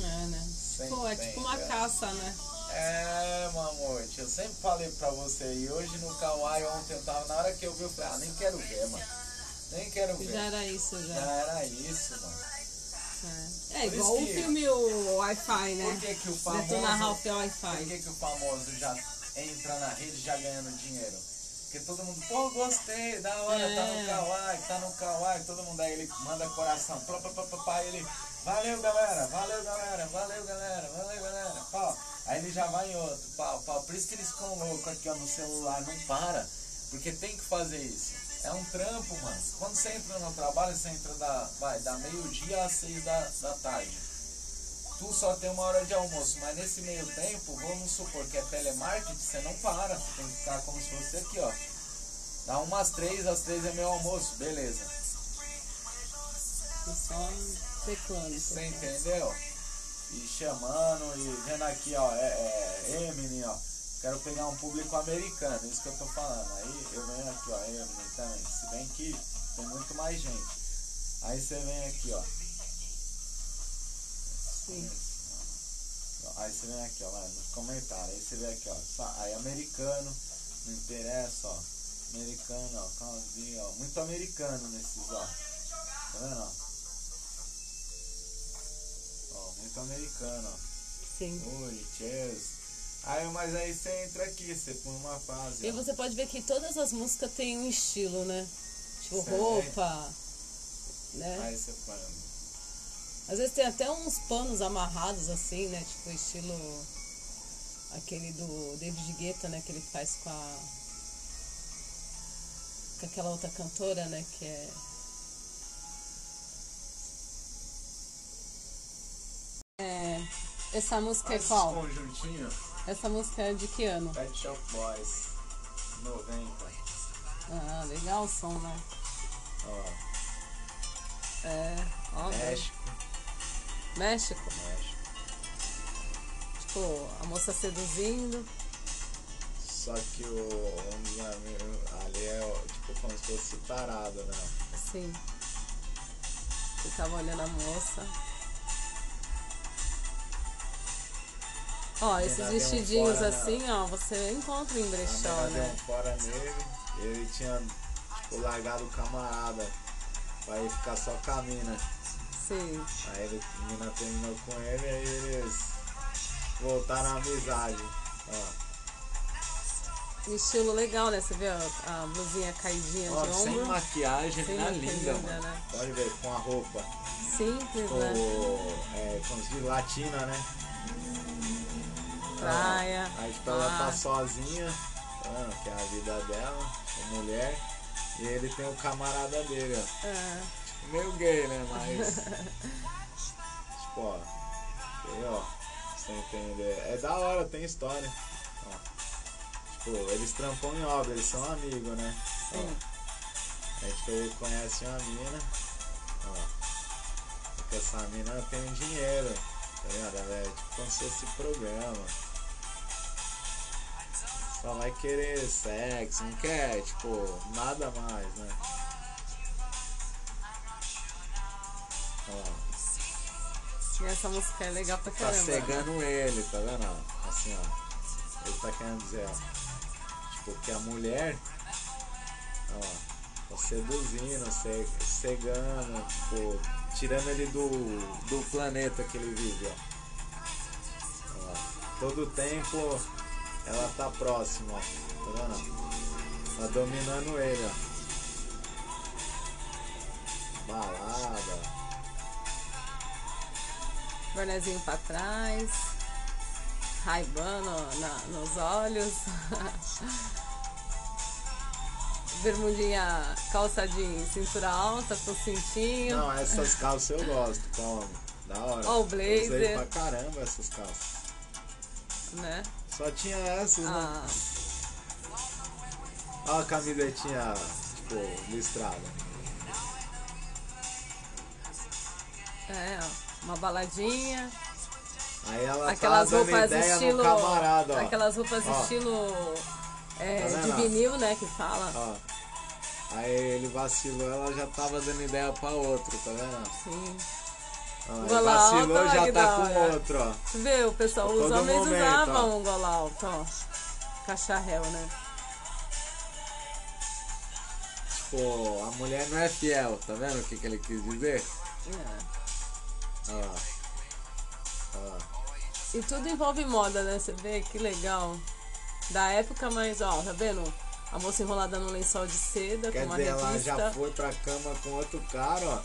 Speaker 1: É, né? Tipo, é
Speaker 2: Sempre
Speaker 1: tipo uma
Speaker 2: é.
Speaker 1: caça, né?
Speaker 2: É, mamute, eu sempre falei pra você. E hoje no Kawaii, ontem eu tava, na hora que eu vi, eu falei, ah, nem quero ver, mano. Nem quero ver.
Speaker 1: Já era isso, já.
Speaker 2: Já era isso, mano.
Speaker 1: É, é
Speaker 2: Por
Speaker 1: igual
Speaker 2: isso
Speaker 1: o
Speaker 2: que-
Speaker 1: filme o Wi-Fi, né?
Speaker 2: Por que que o famoso...
Speaker 1: Detona Ralph
Speaker 2: Por
Speaker 1: Wi-Fi.
Speaker 2: que, que o famoso já entra na rede já ganhando dinheiro? Porque todo mundo, pô, gostei, da hora, tá no
Speaker 1: É.
Speaker 2: Kawaii, tá no Kawaii, todo mundo aí ele manda coração, plá, plá, plá, plá, ele, valeu galera, valeu galera, valeu galera, valeu galera, pau. Aí ele já vai em outro, pau, pau. Por isso que eles ficam loucos aqui ó, no celular, não para, porque tem que fazer isso. É um trampo, mano. Quando você entra no trabalho, você entra da, vai, da meio-dia às seis da, da tarde tu só tem uma hora de almoço, mas nesse meio tempo, vamos supor que é telemarketing, você não para, tem que ficar como se fosse aqui, ó. Dá umas três, às três é meu almoço, beleza.
Speaker 1: Teclando.
Speaker 2: Você entendeu? E chamando e vendo aqui, ó, é, é Eminem, ó. Quero pegar um público americano, isso que eu tô falando. Aí eu venho aqui, ó, Eminem também. Se bem que tem muito mais gente. Aí você vem aqui, ó.
Speaker 1: Sim.
Speaker 2: Aí você vem aqui, ó, lá nos comentários. Aí você vê aqui, ó. Aí americano, não interessa, ó. Americano, ó, calmazinho, ó. Muito americano nesses, ó. Tá vendo, ó? Ó, muito americano, ó.
Speaker 1: Sim.
Speaker 2: Oi, cheers. Aí, mas aí você entra aqui, você põe uma frase.
Speaker 1: E
Speaker 2: ó.
Speaker 1: você pode ver que todas as músicas têm um estilo, né? Tipo
Speaker 2: Sério?
Speaker 1: roupa, né?
Speaker 2: Aí você põe.
Speaker 1: Às vezes tem até uns panos amarrados assim, né? Tipo estilo.
Speaker 4: aquele do David Guetta, né? Que ele faz com a. com aquela outra cantora, né? Que é.
Speaker 1: É, essa música é qual?
Speaker 2: conjuntinho,
Speaker 1: Essa música é de que ano?
Speaker 2: Pet Shop Boys, 90.
Speaker 1: Ah, legal o som, né?
Speaker 2: Ó,
Speaker 1: É, ó,
Speaker 2: México,
Speaker 1: México.
Speaker 2: México.
Speaker 1: Tipo, a moça seduzindo.
Speaker 2: Só que o amigos ali é tipo como se fosse tarado, né?
Speaker 1: Sim. Ficava olhando a moça. Ó, esses
Speaker 2: deu um
Speaker 1: vestidinhos
Speaker 2: fora,
Speaker 1: assim, ó, você encontra em brechó, né?
Speaker 2: um fora nele ele tinha tipo, largado o camarada pra ir ficar só com a mina.
Speaker 1: Sim.
Speaker 2: Aí ele, a mina terminou com ele e eles voltaram à amizade. Ó.
Speaker 1: Estilo legal, né? Você vê a, a blusinha caidinha
Speaker 2: Ó,
Speaker 1: de
Speaker 2: sem
Speaker 1: ombro.
Speaker 2: maquiagem,
Speaker 1: Sem
Speaker 2: tá
Speaker 1: maquiagem
Speaker 2: linda, mano.
Speaker 1: né?
Speaker 2: Pode ver, com a roupa.
Speaker 1: Simples,
Speaker 2: Tipo,
Speaker 1: né?
Speaker 2: é, como se diz, latina, né?
Speaker 1: Praia.
Speaker 2: Aí tipo, ela tá sozinha, vendo? que é a vida dela, a mulher. E ele tem o camarada dele, ó.
Speaker 1: É,
Speaker 2: Tipo, meio gay, né? Mas. *laughs* tipo, ó. Aí, ó. Você entender. É da hora, tem história. Ó. Tipo, eles trampam em obra, eles são amigos, né?
Speaker 1: sim.
Speaker 2: Ó. Aí tipo, ele conhece uma mina. Ó. Porque essa mina tem um dinheiro. Tá ligado? Ela é tipo como se fosse programa. Só vai querer sexo, não quer, tipo, nada mais, né? Ó.
Speaker 1: E essa música é legal pra
Speaker 2: Tá
Speaker 1: caramba.
Speaker 2: cegando ele, tá vendo? Assim, ó. Ele tá querendo dizer, ó. Tipo, que a mulher, ó, tá seduzindo, ce- cegando, tipo, tirando ele do, do planeta que ele vive, ó. Ó. Todo tempo ela tá próxima, ó. Tá vendo? Tá dominando ele, ó. Balada.
Speaker 1: Bonezinho pra trás. No- na- nos olhos. *laughs* Bermudinha, calça jeans, cintura alta com cintinho.
Speaker 2: Não, essas calças eu gosto, como? Da hora.
Speaker 1: Ó, o blazer.
Speaker 2: Usei pra caramba essas calças.
Speaker 1: Né?
Speaker 2: Só tinha essas, né?
Speaker 1: Ah,
Speaker 2: Ó a camisetinha, tipo, listrada.
Speaker 1: é, ó. Uma baladinha.
Speaker 2: Aí ela
Speaker 1: Aquelas
Speaker 2: tá
Speaker 1: roupas estilo.
Speaker 2: camarada.
Speaker 1: Aquelas roupas
Speaker 2: Ó.
Speaker 1: estilo. é,
Speaker 2: Tá
Speaker 1: de vinil, né? Que fala.
Speaker 2: Ó. Aí ele vacilou, ela já tava dando ideia pra outro, tá vendo?
Speaker 1: Sim.
Speaker 2: Ele
Speaker 1: Gola
Speaker 2: vacilou,
Speaker 1: alta,
Speaker 2: já tá com outro, ó.
Speaker 1: O pessoal, os homens
Speaker 2: momento,
Speaker 1: usavam
Speaker 2: ó.
Speaker 1: gola alto, ó. Cacharel, né?
Speaker 2: Tipo, a mulher não é fiel, tá vendo o que, que ele quis dizer?
Speaker 1: É.
Speaker 2: Ó. Ó.
Speaker 1: E tudo envolve moda, né? Você vê que legal. Da época, mas ó, tá vendo? A moça enrolada num lençol de seda
Speaker 2: Quer
Speaker 1: com uma
Speaker 2: dizer, ela
Speaker 1: revista.
Speaker 2: já foi pra cama com outro cara, ó.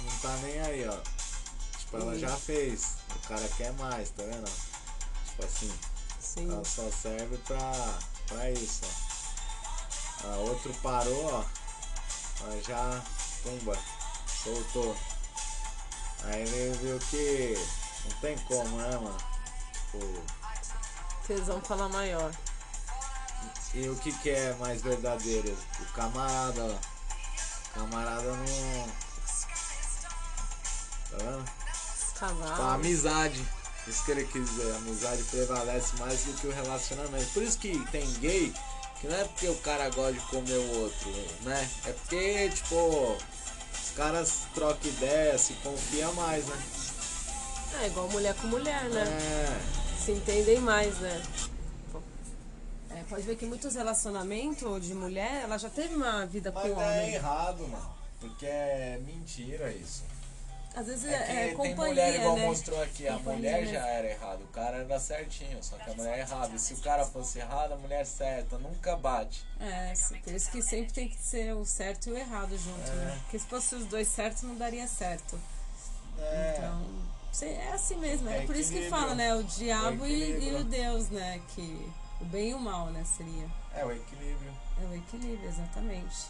Speaker 2: Não tá nem aí, ó. Tipo, ela já fez. O cara quer mais, tá vendo? Tipo assim,
Speaker 1: Sim.
Speaker 2: ela só serve pra, pra isso, ó. Ah, outro parou, ó. Ela já, pumba, soltou. Aí ele viu que não tem como, né, mano? Tipo,
Speaker 1: Tesão fala maior.
Speaker 2: E o que, que é mais verdadeiro? O camarada, ó. O camarada não. Tá vendo? Então, a
Speaker 1: Cavalo.
Speaker 2: amizade. Isso que ele quis dizer. A amizade prevalece mais do que o relacionamento. Por isso que tem gay, que não é porque o cara gosta de comer o outro, né? É porque, tipo, os caras trocam ideia, se confiam mais, né?
Speaker 1: É igual mulher com mulher, né?
Speaker 2: É.
Speaker 1: Se entendem mais, né? É, pode ver que muitos relacionamentos de mulher, ela já teve uma vida com
Speaker 2: Mas é
Speaker 1: homem.
Speaker 2: errado, mano. Porque é mentira isso.
Speaker 1: Às vezes
Speaker 2: É
Speaker 1: é, é
Speaker 2: tem
Speaker 1: companhia,
Speaker 2: mulher igual
Speaker 1: né?
Speaker 2: mostrou aqui, a
Speaker 1: Companhia,
Speaker 2: mulher
Speaker 1: né?
Speaker 2: já era errado, o cara era certinho, só que a mulher é errada. E se o cara fosse errado, a mulher é certa, nunca bate.
Speaker 1: É, por isso que sempre tem que ser o certo e o errado junto,
Speaker 2: É.
Speaker 1: né? Porque se fosse os dois certos, não daria certo.
Speaker 2: É.
Speaker 1: Então, É assim mesmo, é,
Speaker 2: É
Speaker 1: por isso que fala, né? O diabo e, e
Speaker 2: equilíbrio.
Speaker 1: o Deus, né? Que o bem e o mal, né? Seria.
Speaker 2: É o equilíbrio.
Speaker 1: É o equilíbrio, exatamente.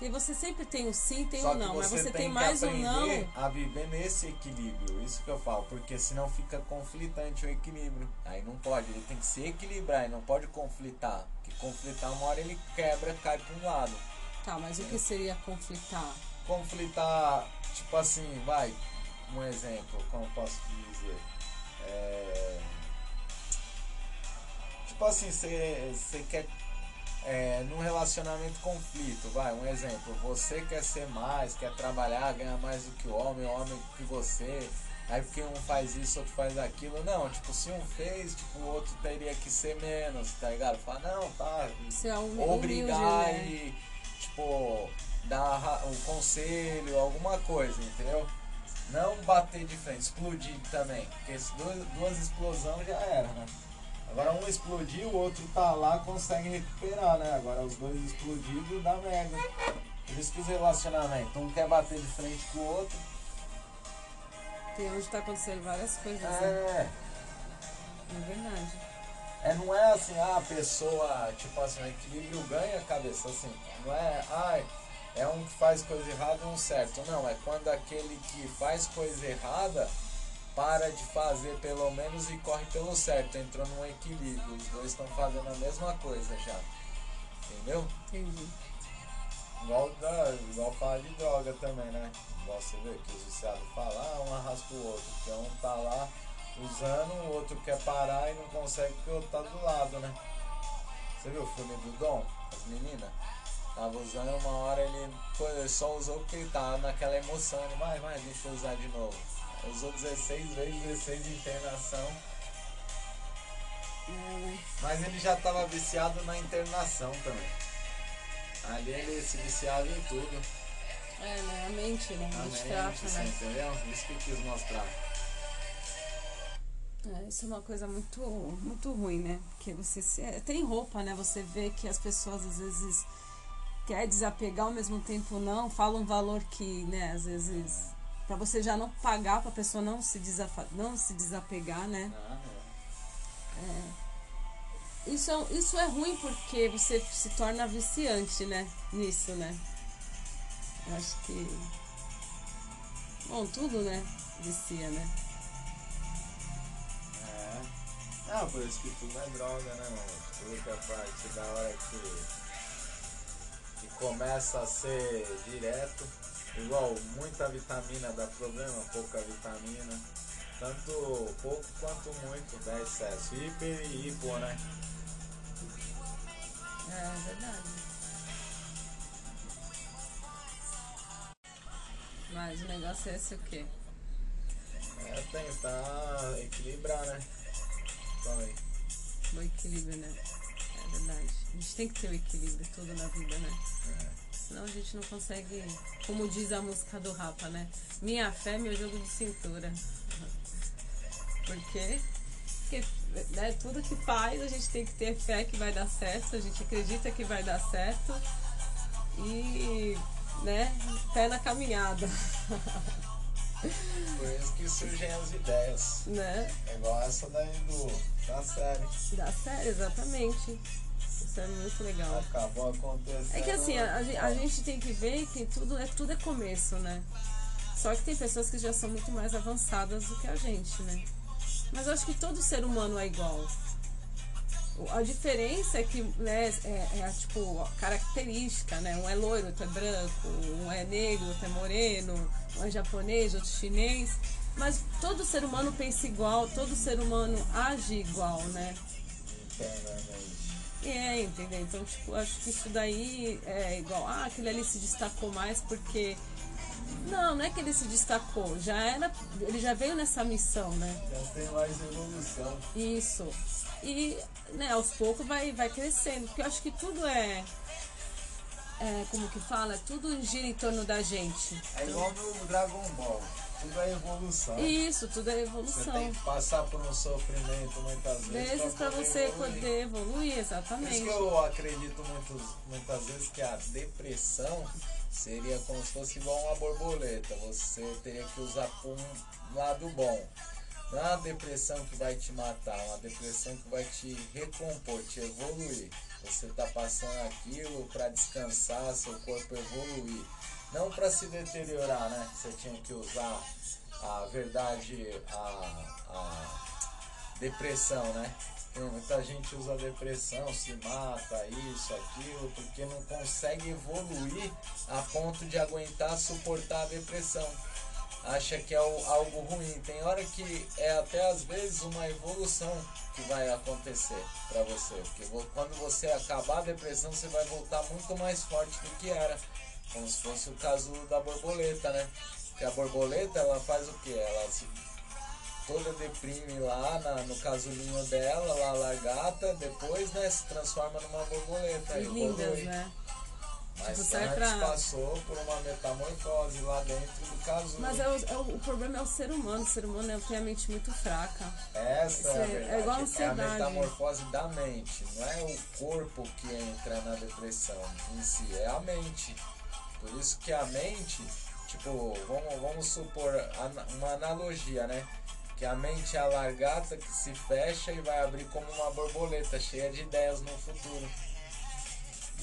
Speaker 1: Porque você sempre tem o sim, tem
Speaker 2: Só
Speaker 1: o
Speaker 2: que
Speaker 1: não, mas
Speaker 2: você tem,
Speaker 1: tem
Speaker 2: que
Speaker 1: mais um
Speaker 2: aprender
Speaker 1: não.
Speaker 2: a viver nesse equilíbrio. Isso que eu falo, porque senão fica conflitante o equilíbrio. Aí não pode, ele tem que se equilibrar, ele não pode conflitar. Porque conflitar uma hora ele quebra, cai para um lado.
Speaker 1: Tá, mas o que seria conflitar?
Speaker 2: Conflitar, tipo assim, vai, um exemplo, como eu posso te dizer? É... Tipo assim, você quer é, num relacionamento conflito, vai, um exemplo, você quer ser mais, quer trabalhar, ganhar mais do que o homem, o homem que você, aí porque um faz isso, outro faz aquilo, não, tipo, se um fez, tipo, o outro teria que ser menos, tá ligado? Fala, não, tá,
Speaker 1: é um
Speaker 2: obrigar
Speaker 1: humilde, né?
Speaker 2: e, tipo, dar um conselho, alguma coisa, entendeu? Não bater de frente, explodir também, porque duas, duas explosões já era, né? Agora um explodiu, o outro tá lá, consegue recuperar, né? Agora os dois explodidos dá merda. Por isso que os relacionamentos, um quer bater de frente com o outro.
Speaker 1: Tem onde tá acontecendo várias coisas, né?
Speaker 2: É,
Speaker 1: É verdade.
Speaker 2: é, não é assim, ah, a pessoa, tipo assim, o equilíbrio ganha a cabeça, assim. Não é, ai, é um que faz coisa errada e um certo. Não, é quando aquele que faz coisa errada para de fazer pelo menos e corre pelo certo. Entrou num equilíbrio. Os dois estão fazendo a mesma coisa já. Entendeu?
Speaker 1: Entendi.
Speaker 2: Igual, da, igual falar de droga também, né? Igual você vê que os viciados falam, ah, um arrasta o outro. Porque um tá lá usando, o outro quer parar e não consegue porque o outro tá do lado, né? Você viu o filme do Dom? As meninas? Tava usando uma hora ele, só usou porque ele tava naquela emoção. Ele, vai, vai, deixa eu usar de novo. Usou 16 vezes, 16 de internação. Mas ele já tava viciado na internação também. Ali ele se viciava em tudo.
Speaker 1: É, né? A mente, né? A mente trata, né?
Speaker 2: entendeu? Isso que eu quis mostrar.
Speaker 1: É, isso é uma coisa muito, muito ruim, né? Porque você se, é, tem roupa, né? Você vê que as pessoas às vezes quer desapegar ao mesmo tempo não, fala um valor que, né, às vezes para você já não pagar para a pessoa não se desafa, não se desapegar, né?
Speaker 2: Ah,
Speaker 1: Isso é, isso é ruim porque você se torna viciante, né? Nisso, né? Eu acho que bom, tudo, né? Vicia, né?
Speaker 2: é. Ah, por isso que tudo é droga, né, mano? Tudo que é a partir da hora que, que começa a ser direto. Igual, muita vitamina dá problema, pouca vitamina. Tanto pouco quanto muito dá excesso. Hiper e hipo, né?
Speaker 1: É verdade. Mas o negócio é esse o quê?
Speaker 2: É tentar equilibrar, né? Também.
Speaker 1: O equilíbrio, né? É verdade. A gente tem que ter o equilíbrio tudo na vida, né? Senão a gente não consegue, como diz a música do Rapa, né? Minha fé é meu jogo de cintura. Por quê? Porque né, tudo que faz a gente tem que ter fé que vai dar certo, a gente acredita que vai dar certo e, né, pé na caminhada,
Speaker 2: Por isso que surgem as ideias.
Speaker 1: né?
Speaker 2: É igual essa daí do, da série.
Speaker 1: Dá certo, exatamente. Isso é muito legal.
Speaker 2: Acabou acontecendo.
Speaker 1: É que assim, a, a gen- a gente tem que ver que tudo é, tudo é começo, né? Só que tem pessoas que já são muito mais avançadas do que a gente, né? Mas eu acho que todo ser humano é igual. A diferença é que, né, é, é a, tipo, característica, né? Um é loiro, outro é branco, um é negro, outro é moreno, um é japonês, outro chinês. Mas todo ser humano pensa igual, todo ser humano age igual, né?
Speaker 2: Internamente.
Speaker 1: É, entendeu? Então, tipo, acho que isso daí é igual, ah, aquele ali se destacou mais porque. Não, não é que ele se destacou, já era. Ele já veio nessa missão, né?
Speaker 2: Já tem mais evolução.
Speaker 1: Isso. E, né, aos poucos vai, vai crescendo, porque eu acho que tudo é. É, como que fala? Tudo gira em torno da gente.
Speaker 2: É igual no Dragon Ball. Tudo é evolução.
Speaker 1: Isso, tudo é
Speaker 2: Você
Speaker 1: evolução.
Speaker 2: tem que passar por um sofrimento muitas vezes.
Speaker 1: Vezes
Speaker 2: poder
Speaker 1: você
Speaker 2: evoluir.
Speaker 1: poder evoluir,
Speaker 2: Por isso
Speaker 1: exatamente.
Speaker 2: que eu acredito muitos, muitas vezes que a depressão seria como se fosse igual uma borboleta. Você teria que usar por um lado bom. Não é uma depressão que vai te matar, é uma depressão que vai te recompor, te evoluir. Você está passando aquilo para descansar, seu corpo evoluir. Não para se deteriorar, né? Você tinha que usar a verdade, a, a depressão, né? Muita gente usa depressão, se mata, isso, aquilo, porque não consegue evoluir a ponto de aguentar suportar a depressão. Acha que é algo ruim. Tem hora que é até às vezes uma evolução que vai acontecer para você. Porque quando você acabar a depressão, você vai voltar muito mais forte do que era. Como se fosse o caso da borboleta, né? Que a borboleta ela faz o que? Ela se toda deprime lá na, no casulinho dela, lá largata, depois né, se transforma numa borboleta.
Speaker 1: E lindas, né?
Speaker 2: Mas tipo, antes pra... passou por uma metamorfose lá dentro do casulo.
Speaker 1: Mas é o, é o, o, problema é o ser humano. O ser humano é, tem a mente muito fraca.
Speaker 2: Essa é, a verdade. é igual a ansiedade. É a metamorfose da mente. Não é o corpo que entra na depressão em si, é a mente. Por isso que a mente, tipo, vamos, vamos supor uma analogia, né? Que a mente é a largata que se fecha e vai abrir como uma borboleta cheia de ideias no futuro.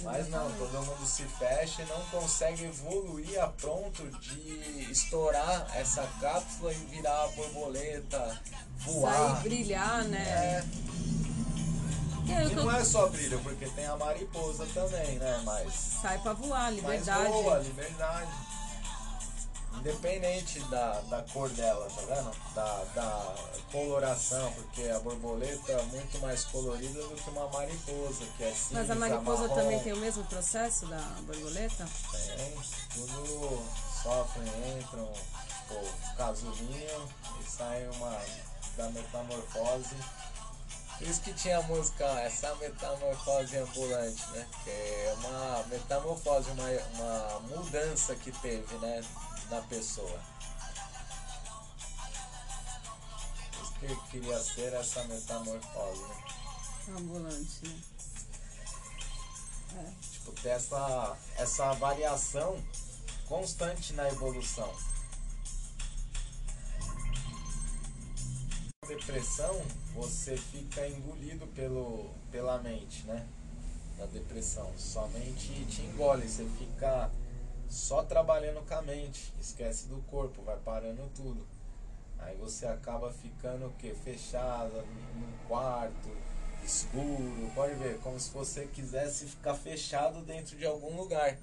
Speaker 2: Mas não, todo mundo se fecha e não consegue evoluir a ponto de estourar essa cápsula e virar a borboleta, voar.
Speaker 1: Sair brilhar, né?
Speaker 2: É. E não é só brilho, porque tem a mariposa também, né? Mas.
Speaker 1: Sai pra voar, liberdade.
Speaker 2: Mas voa, liberdade. Independente da, da cor dela, tá vendo? Da, da coloração, porque a borboleta é muito mais colorida do que uma mariposa, que é cinza,
Speaker 1: Mas a mariposa marrom. também tem o mesmo processo da borboleta?
Speaker 2: Tem, tudo sofrem, entram, o casulinho e sai uma da metamorfose. Por isso que tinha a música, essa metamorfose ambulante, né? Que é uma metamorfose, uma, uma mudança que teve, né? da pessoa. Isso que queria ser essa metamorfose. Né?
Speaker 1: Ambulante, né?
Speaker 2: É. Tipo, ter essa, essa variação constante na evolução. Depressão, você fica engolido pelo, pela mente, né? Da depressão. Sua mente te engole, você fica só trabalhando com a mente, esquece do corpo, vai parando tudo. Aí você acaba ficando o que? Fechada num quarto, escuro, pode ver, como se você quisesse ficar fechado dentro de algum lugar.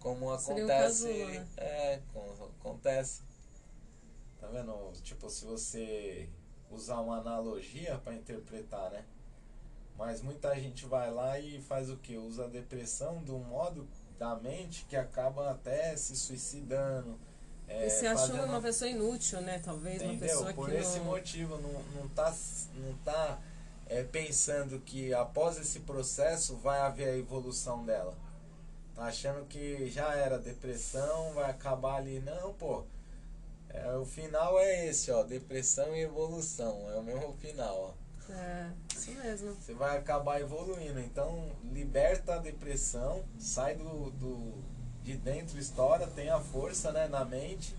Speaker 2: Como acontece. Um né? É, como acontece. Tá vendo? Tipo, se você usar uma analogia para interpretar, né? Mas muita gente vai lá e faz o que? Usa a depressão de um modo da mente que acabam até se suicidando.
Speaker 1: É, e se achando uma pessoa inútil, né? Talvez
Speaker 2: Entendeu?
Speaker 1: uma pessoa
Speaker 2: Por
Speaker 1: que
Speaker 2: esse
Speaker 1: não...
Speaker 2: motivo, não, não tá, não tá é, pensando que após esse processo vai haver a evolução dela. Tá achando que já era depressão, vai acabar ali. Não, pô. É, o final é esse, ó. Depressão e evolução. É o mesmo final, ó.
Speaker 1: É, isso mesmo.
Speaker 2: Você vai acabar evoluindo. Então, liberta a depressão, sai do, do de dentro, estoura, tem a força né, na mente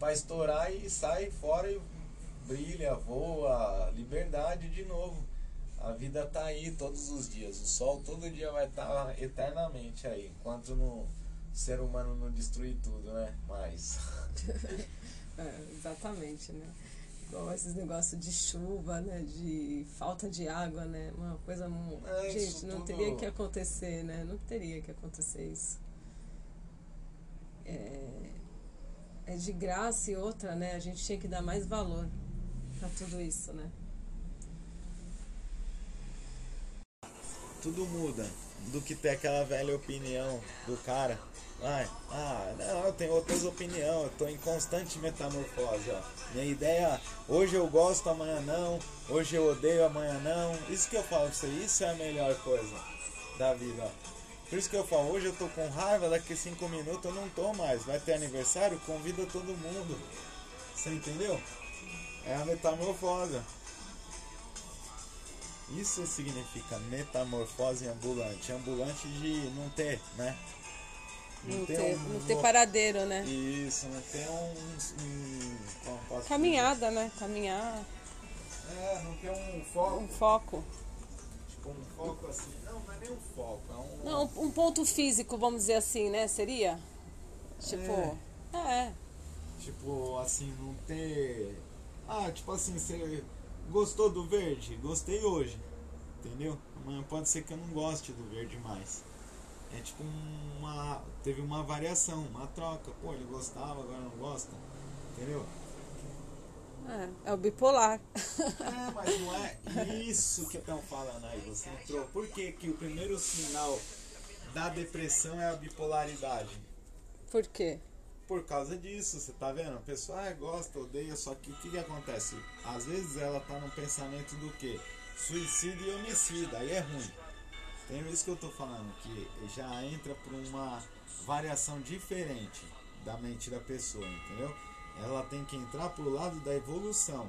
Speaker 2: para estourar e sai fora e brilha, voa, liberdade de novo. A vida tá aí todos os dias. O sol todo dia vai estar tá eternamente aí, enquanto no, o ser humano não destruir tudo, né? Mas. *laughs*
Speaker 1: é, exatamente, né? igual esses negócios de chuva, né? De falta de água, né? Uma coisa. É, gente, não tudo... teria que acontecer, né? Não teria que acontecer isso. É, é de graça e outra, né? A gente tinha que dar mais valor para tudo isso, né?
Speaker 2: Tudo muda do que ter aquela velha opinião do cara Ai, ah, não, eu tenho outras opiniões, eu tô em constante metamorfose, ó. Minha ideia, hoje eu gosto, amanhã não, hoje eu odeio, amanhã não. Isso que eu falo pra você, isso é a melhor coisa da vida, ó. Por isso que eu falo, hoje eu tô com raiva, daqui cinco minutos eu não tô mais. Vai ter aniversário, convida todo mundo. Você entendeu? É a metamorfose. Isso significa metamorfose ambulante. Ambulante de não ter, né?
Speaker 1: Não, ter, um, não ter paradeiro, né?
Speaker 2: Isso, não ter um. um
Speaker 1: Caminhada, dizer? né? Caminhar.
Speaker 2: É, não ter um foco.
Speaker 1: Um foco.
Speaker 2: Tipo, um foco assim. Não, não é nem um foco, é um.
Speaker 1: Não, um ponto físico, vamos dizer assim, né? Seria? Tipo. É. é.
Speaker 2: Tipo, assim, não ter. Ah, tipo assim, você gostou do verde? Gostei hoje. Entendeu? Amanhã pode ser que eu não goste do verde mais. É tipo uma. Teve uma variação, uma troca. Pô, ele gostava, agora não gosta. Entendeu?
Speaker 1: É, é o bipolar.
Speaker 2: É, mas não é isso que estão falando aí. Você entrou. Por que, que o primeiro sinal da depressão é a bipolaridade?
Speaker 1: Por quê?
Speaker 2: Por causa disso, você tá vendo? A pessoa ah, gosta, odeia, só que o que, que acontece? Às vezes ela tá num pensamento do que? Suicídio e homicídio, aí é ruim. Tem isso que eu tô falando, que já entra por uma variação diferente da mente da pessoa, entendeu? Ela tem que entrar pro lado da evolução,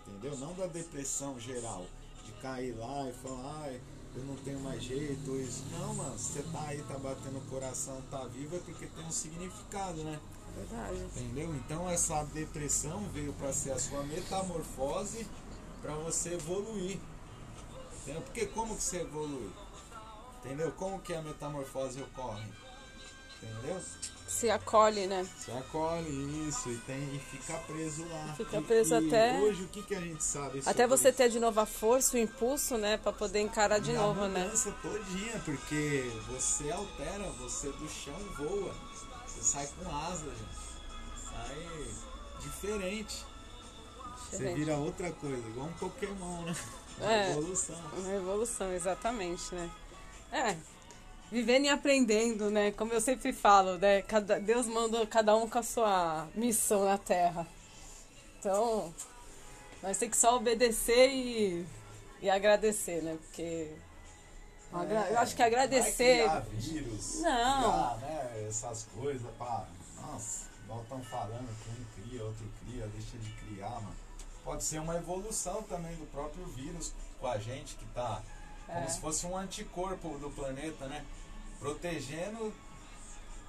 Speaker 2: entendeu? Não da depressão geral, de cair lá e falar, ai, eu não tenho mais jeito, isso. Não, mano, você tá aí, tá batendo o coração, tá vivo, é porque tem um significado, né?
Speaker 1: Verdade.
Speaker 2: Entendeu? Então essa depressão veio para ser a sua metamorfose para você evoluir. Entendeu? Porque como que você evolui? Entendeu? Como que a metamorfose ocorre? Entendeu?
Speaker 1: Se acolhe, né?
Speaker 2: Se acolhe, isso, e, tem, e fica preso lá.
Speaker 1: Fica preso e, até.
Speaker 2: E hoje o que, que a gente sabe?
Speaker 1: Até você isso? ter de novo a força, o impulso, né? Pra poder encarar de
Speaker 2: e
Speaker 1: novo,
Speaker 2: a
Speaker 1: né?
Speaker 2: todinha, porque você altera, você do chão voa. Você sai com asas, gente. Sai diferente. Você vira outra coisa, igual um Pokémon, né? Uma é, evolução.
Speaker 1: Uma evolução, exatamente, né? É, vivendo e aprendendo, né? Como eu sempre falo, né? Cada, Deus manda cada um com a sua missão na Terra. Então, nós temos que só obedecer e, e agradecer, né? Porque é, eu acho que agradecer.
Speaker 2: Vai vírus,
Speaker 1: não.
Speaker 2: Criar, né, essas coisas, pá. Nossa, igual estão falando que um cria, outro cria, deixa de criar, mano. Pode ser uma evolução também do próprio vírus com a gente que tá como é. se fosse um anticorpo do planeta, né? Protegendo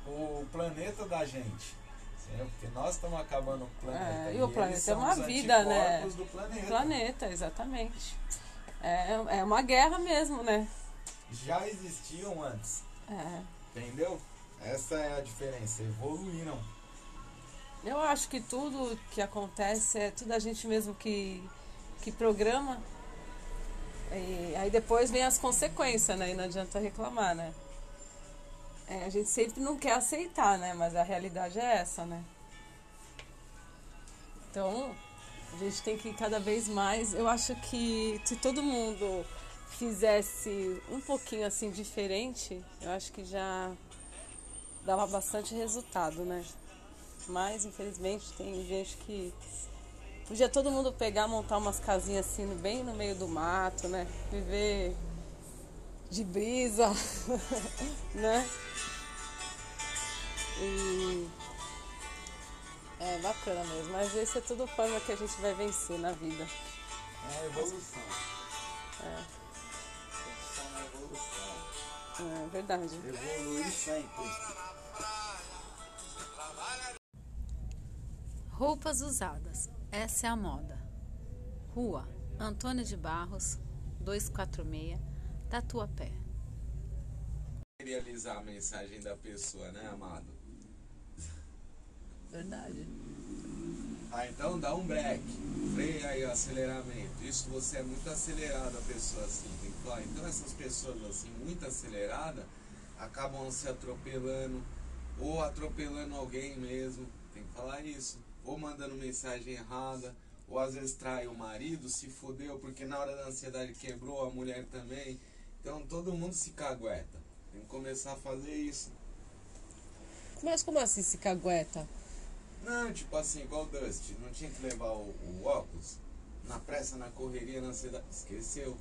Speaker 2: o planeta da gente. Entendeu? Porque nós estamos acabando o planeta.
Speaker 1: É, e, e o planeta é uma vida, né? Do planeta. planeta, exatamente. É, é uma guerra mesmo, né?
Speaker 2: Já existiam antes.
Speaker 1: É.
Speaker 2: Entendeu? Essa é a diferença. Evoluíram.
Speaker 1: Eu acho que tudo que acontece é tudo a gente mesmo que, que programa e aí depois vem as consequências, né? E não adianta reclamar, né? É, a gente sempre não quer aceitar, né? Mas a realidade é essa, né? Então, a gente tem que cada vez mais. Eu acho que se todo mundo fizesse um pouquinho assim diferente, eu acho que já dava bastante resultado, né? Mas infelizmente tem gente que Podia todo mundo pegar, montar umas casinhas assim, bem no meio do mato, né? Viver de brisa, *laughs* né? E é bacana mesmo, mas esse é tudo forma que a gente vai vencer na vida.
Speaker 2: É a evolução.
Speaker 1: É.
Speaker 2: evolução.
Speaker 1: É verdade.
Speaker 2: Evoluir sempre.
Speaker 5: Roupas usadas. Essa é a moda. Rua Antônio de Barros, 246, Tatuapé.
Speaker 2: Realizar a mensagem da pessoa, né, amado?
Speaker 1: Verdade.
Speaker 2: Ah, então dá um break, freia aí o aceleramento. Isso você é muito acelerado a pessoa assim, tem que falar. Então essas pessoas assim, muito aceleradas, acabam se atropelando ou atropelando alguém mesmo. Tem que falar isso ou mandando mensagem errada, ou às vezes trai o marido, se fodeu porque na hora da ansiedade quebrou a mulher também. Então todo mundo se cagueta. Tem que começar a fazer isso.
Speaker 1: Mas como assim se cagueta?
Speaker 2: Não, tipo assim, igual o Dust, não tinha que levar o, o óculos na pressa, na correria, na ansiedade. Esqueceu.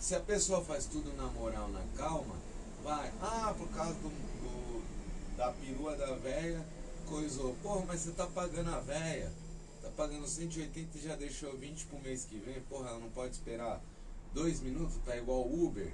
Speaker 2: Se a pessoa faz tudo na moral, na calma, vai. Ah, por causa do, do da perua da velha, coisou, porra, mas você tá pagando a véia, tá pagando 180 e já deixou 20 pro mês que vem, porra, ela não pode esperar dois minutos, tá igual Uber.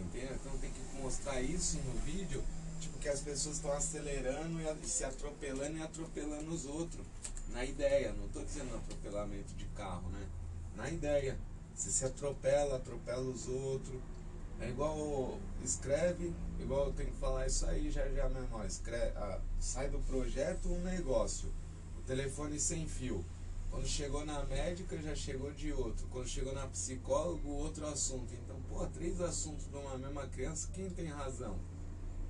Speaker 2: Entendeu? Então tem que mostrar isso no vídeo Tipo, que as pessoas estão acelerando e se atropelando e atropelando os outros. Na ideia, não tô dizendo atropelamento de carro, né? Na ideia. Você se atropela, atropela os outros. É igual escreve, igual eu tenho que falar isso aí já já mesmo. Escreve, ah, sai do projeto um negócio. O telefone sem fio. Quando chegou na médica, já chegou de outro. Quando chegou na psicólogo, outro assunto. Então, pô, três assuntos de uma mesma criança, quem tem razão?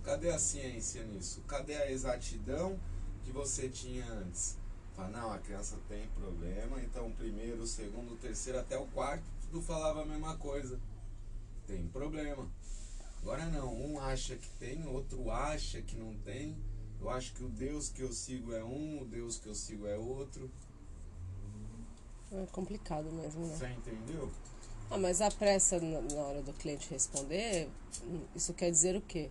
Speaker 2: Cadê a ciência nisso? Cadê a exatidão que você tinha antes? Fala, não, a criança tem problema, então primeiro, segundo, terceiro, até o quarto, tudo falava a mesma coisa. Tem problema. Agora não, um acha que tem, outro acha que não tem. Eu acho que o Deus que eu sigo é um, o Deus que eu sigo é outro.
Speaker 1: É complicado mesmo, né?
Speaker 2: Você entendeu?
Speaker 1: Ah, mas a pressa na hora do cliente responder, isso quer dizer o quê?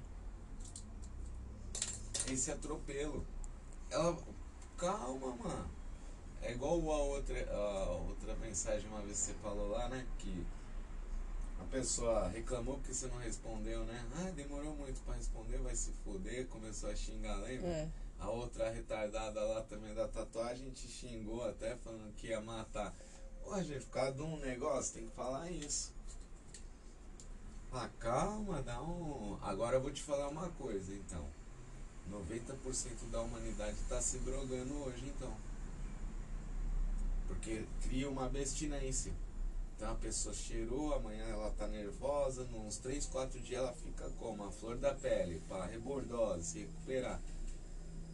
Speaker 2: Esse atropelo. Ela. Calma, mano. É igual a outra, a outra mensagem uma vez que você falou lá, né? Que a pessoa reclamou porque você não respondeu, né? Ah, demorou muito pra responder, vai se foder, começou a xingar, lembra?
Speaker 1: É.
Speaker 2: A outra retardada lá também da tatuagem te xingou até falando que ia matar. Pô, gente, por causa de um negócio, tem que falar isso. Ah, calma, dá um. Agora eu vou te falar uma coisa então. 90% da humanidade tá se drogando hoje então. Porque cria uma abstinência. Então a pessoa cheirou, amanhã ela tá nervosa, uns 3, 4 dias ela fica como? A flor da pele, para rebordose, se recuperar.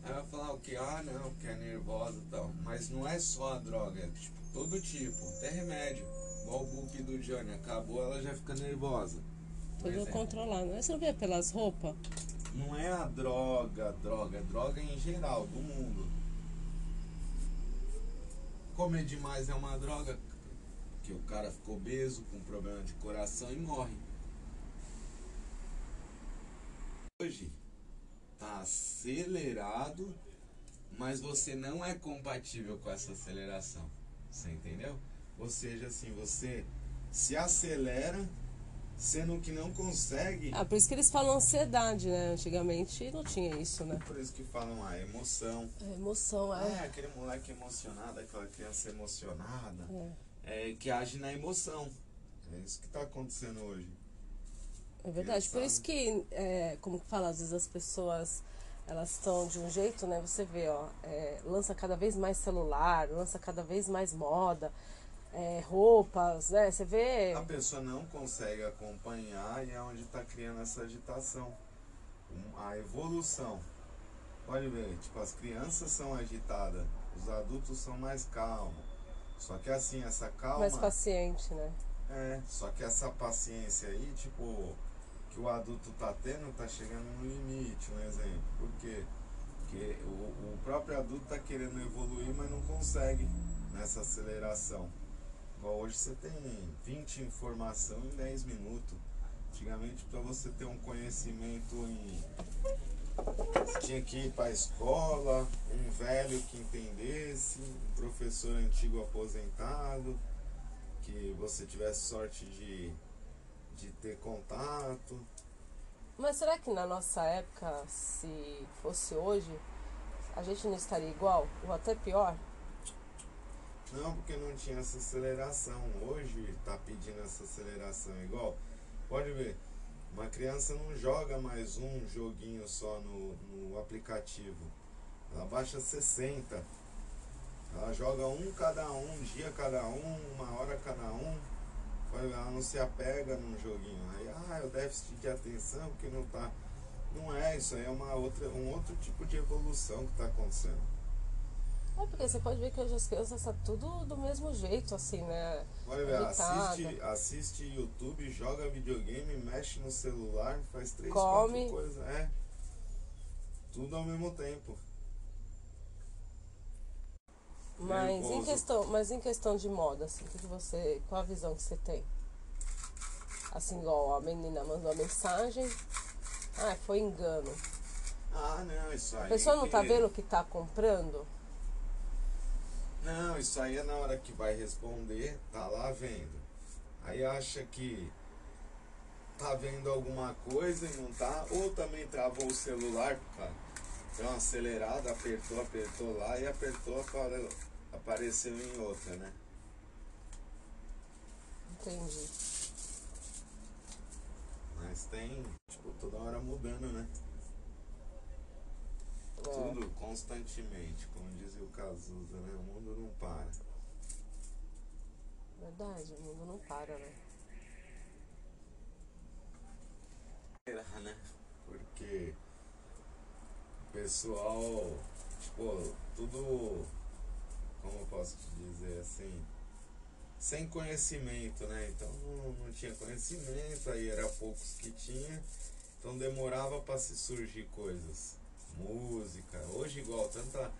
Speaker 2: Aí vai falar o que? Ah, não, que é nervosa e tal. Mas não é só a droga, é tipo todo tipo, até remédio. Igual o book do Johnny, acabou, ela já fica nervosa.
Speaker 1: Tudo
Speaker 2: exemplo.
Speaker 1: controlado. Mas Você não vê pelas roupas?
Speaker 2: Não é a droga, droga, é droga em geral, do mundo. Comer demais é uma droga, que o cara ficou obeso, com problema de coração e morre. Hoje tá acelerado, mas você não é compatível com essa aceleração. Você entendeu? Ou seja, assim, você se acelera, sendo que não consegue.
Speaker 1: Ah, por isso que eles falam ansiedade, né? Antigamente não tinha isso, né?
Speaker 2: Por isso que falam a emoção.
Speaker 1: É emoção,
Speaker 2: Ah, é aquele moleque emocionado, aquela criança emocionada, é, que age na emoção. É isso que está acontecendo hoje.
Speaker 1: É verdade. Por isso que, é, como fala, às vezes as pessoas elas estão de um jeito, né? Você vê, ó, é, lança cada vez mais celular, lança cada vez mais moda, é, roupas, né? Você vê.
Speaker 2: A pessoa não consegue acompanhar e é onde está criando essa agitação. A evolução. Pode ver, tipo, as crianças são agitadas, os adultos são mais calmos. Só que assim, essa calma.
Speaker 1: mais paciente, né?
Speaker 2: É, só que essa paciência aí, tipo, que o adulto tá tendo, tá chegando no limite, um exemplo. Por quê? Porque o, o próprio adulto tá querendo evoluir, mas não consegue nessa aceleração. Igual hoje você tem 20 informação em 10 minutos. Antigamente, para você ter um conhecimento em. Você tinha que ir para a escola, um velho que entendesse, um professor antigo aposentado que você tivesse sorte de, de ter contato.
Speaker 1: Mas será que na nossa época, se fosse hoje, a gente não estaria igual? Ou até pior?
Speaker 2: Não, porque não tinha essa aceleração. Hoje tá pedindo essa aceleração igual. Pode ver, uma criança não joga mais um joguinho só no, no aplicativo. Ela baixa 60. Ela joga um cada um, um dia cada um, uma hora cada um. Ela não se apega num joguinho. Aí, ah, é o déficit de atenção porque não tá. Não é, isso aí é uma outra, um outro tipo de evolução que está acontecendo.
Speaker 1: É porque você pode ver que hoje as crianças estão tudo do mesmo jeito, assim, né?
Speaker 2: Olha, velho, assiste, assiste YouTube, joga videogame, mexe no celular, faz três,
Speaker 1: Come.
Speaker 2: quatro coisas. É. Tudo ao mesmo tempo.
Speaker 1: Mas em questão, mas em questão de moda, assim, o que que você, qual a visão que você tem? Assim, igual a menina mandou a mensagem, ah, foi engano.
Speaker 2: Ah, não, isso aí.
Speaker 1: A pessoa não tá vendo o que tá comprando?
Speaker 2: Não, isso aí é na hora que vai responder, tá lá vendo. Aí acha que tá vendo alguma coisa e não tá, ou também travou o celular, cara. Deu uma acelerada, apertou, apertou lá e apertou, apareceu em outra, né?
Speaker 1: Entendi.
Speaker 2: Mas tem, tipo, toda hora mudando, né? É. Tudo constantemente, como dizia o Cazuza, né? O mundo não para.
Speaker 1: Verdade, o mundo não para, né?
Speaker 2: né? Porque o pessoal, tipo, tudo, como eu posso te dizer assim, sem conhecimento, né? Então não, não tinha conhecimento, aí era poucos que tinha, então demorava para se surgir coisas. Música, hoje igual, tanta,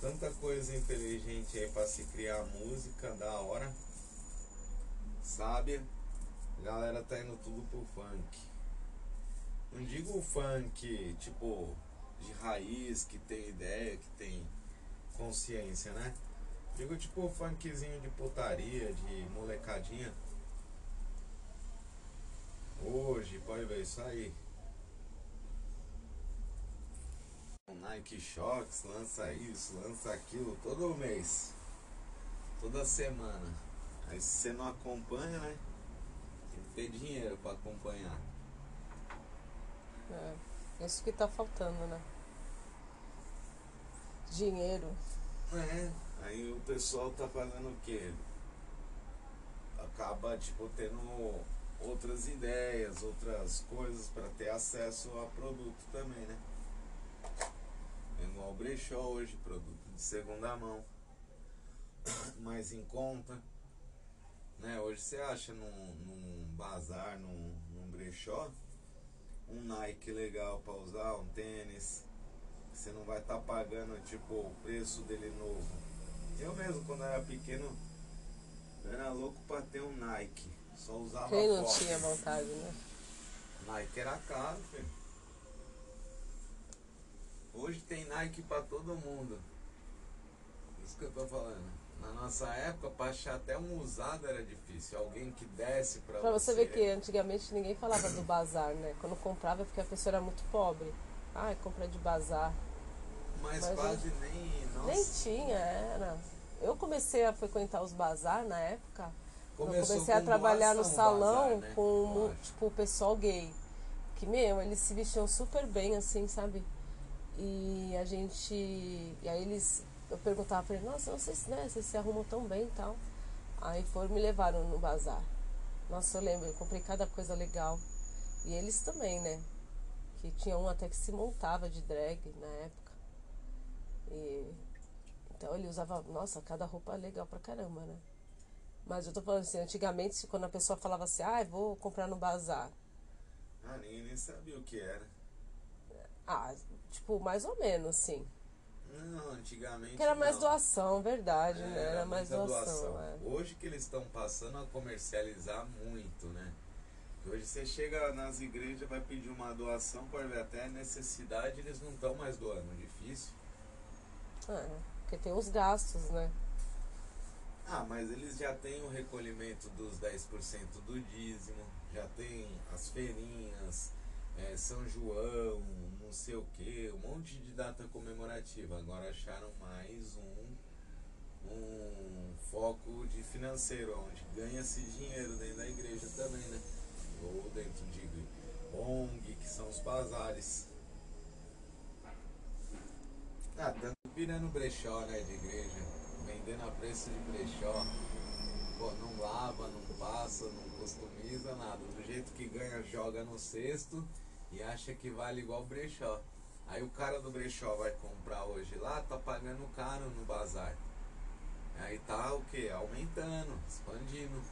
Speaker 2: tanta coisa inteligente aí para se criar música da hora, sabe? A galera tá indo tudo pro funk. Não digo funk, tipo, de raiz, que tem ideia, que tem consciência, né? Digo tipo funkzinho de putaria, de molecadinha. Hoje, pode ver isso aí. Nike Shocks lança isso, lança aquilo todo mês. Toda semana. Aí se você não acompanha, né? Tem que ter dinheiro para acompanhar.
Speaker 1: É, isso que tá faltando, né? Dinheiro.
Speaker 2: É, aí o pessoal tá fazendo o quê? Acaba, tipo, tendo outras ideias, outras coisas para ter acesso a produto também, né? É igual o brechó hoje, produto de segunda mão, *coughs* mais em conta. Né? Hoje você acha num, num bazar, num, num brechó, um Nike legal para usar, um tênis. Você não vai estar tá pagando tipo o preço dele novo. Eu mesmo quando era pequeno era louco para ter um Nike. Só usava
Speaker 1: Quem não foto. tinha vontade, né?
Speaker 2: Nike era caro, filho. Hoje tem Nike para todo mundo. Isso que eu tô falando. Na nossa época, para achar até um usado era difícil. Alguém que desse para
Speaker 1: você. Pra você ver que antigamente ninguém falava do bazar, né? Quando comprava é porque a pessoa era muito pobre. Ah, compra de bazar.
Speaker 2: Mas, Mas quase eu... nem. Nossa.
Speaker 1: Nem tinha, era. Eu comecei a frequentar os bazar na época. Começou eu comecei a trabalhar no salão bazar, né? com tipo, o pessoal gay. Que, meu, eles se vestiam super bem, assim, sabe? E a gente. E aí eles eu perguntava pra ele, nossa, se, né, vocês se arrumam tão bem e tal. Aí foram me levaram no bazar. Nossa, eu lembro, eu comprei cada coisa legal. E eles também, né? Que tinha um até que se montava de drag na época. E então ele usava, nossa, cada roupa legal pra caramba, né? Mas eu tô falando assim, antigamente quando a pessoa falava assim, ah, vou comprar no bazar.
Speaker 2: Ah, ninguém nem sabia o que era.
Speaker 1: Ah, tipo, mais ou menos, sim.
Speaker 2: Não, antigamente.
Speaker 1: Que era mais
Speaker 2: não.
Speaker 1: doação, verdade,
Speaker 2: é,
Speaker 1: né? Era, era mais doação. doação. É.
Speaker 2: Hoje que eles estão passando a comercializar muito, né? Hoje você chega nas igrejas, vai pedir uma doação, pode ver até necessidade, eles não estão mais doando, difícil.
Speaker 1: É, porque tem os gastos, né?
Speaker 2: Ah, mas eles já têm o recolhimento dos 10% do dízimo, já tem as feirinhas, é, São João, não sei o que, um monte de data comemorativa. Agora acharam mais um, um foco de financeiro, onde ganha-se dinheiro dentro da igreja também, né? Ou dentro de ONG, que são os bazares. Ah, tanto virando brechó, né, de igreja, vendendo a preço de brechó. Pô, não lava, não passa, não customiza nada. Do jeito que ganha, joga no cesto e acha que vale igual brechó. Aí o cara do brechó vai comprar hoje lá, tá pagando caro no bazar. Aí tá o que? Aumentando, expandindo.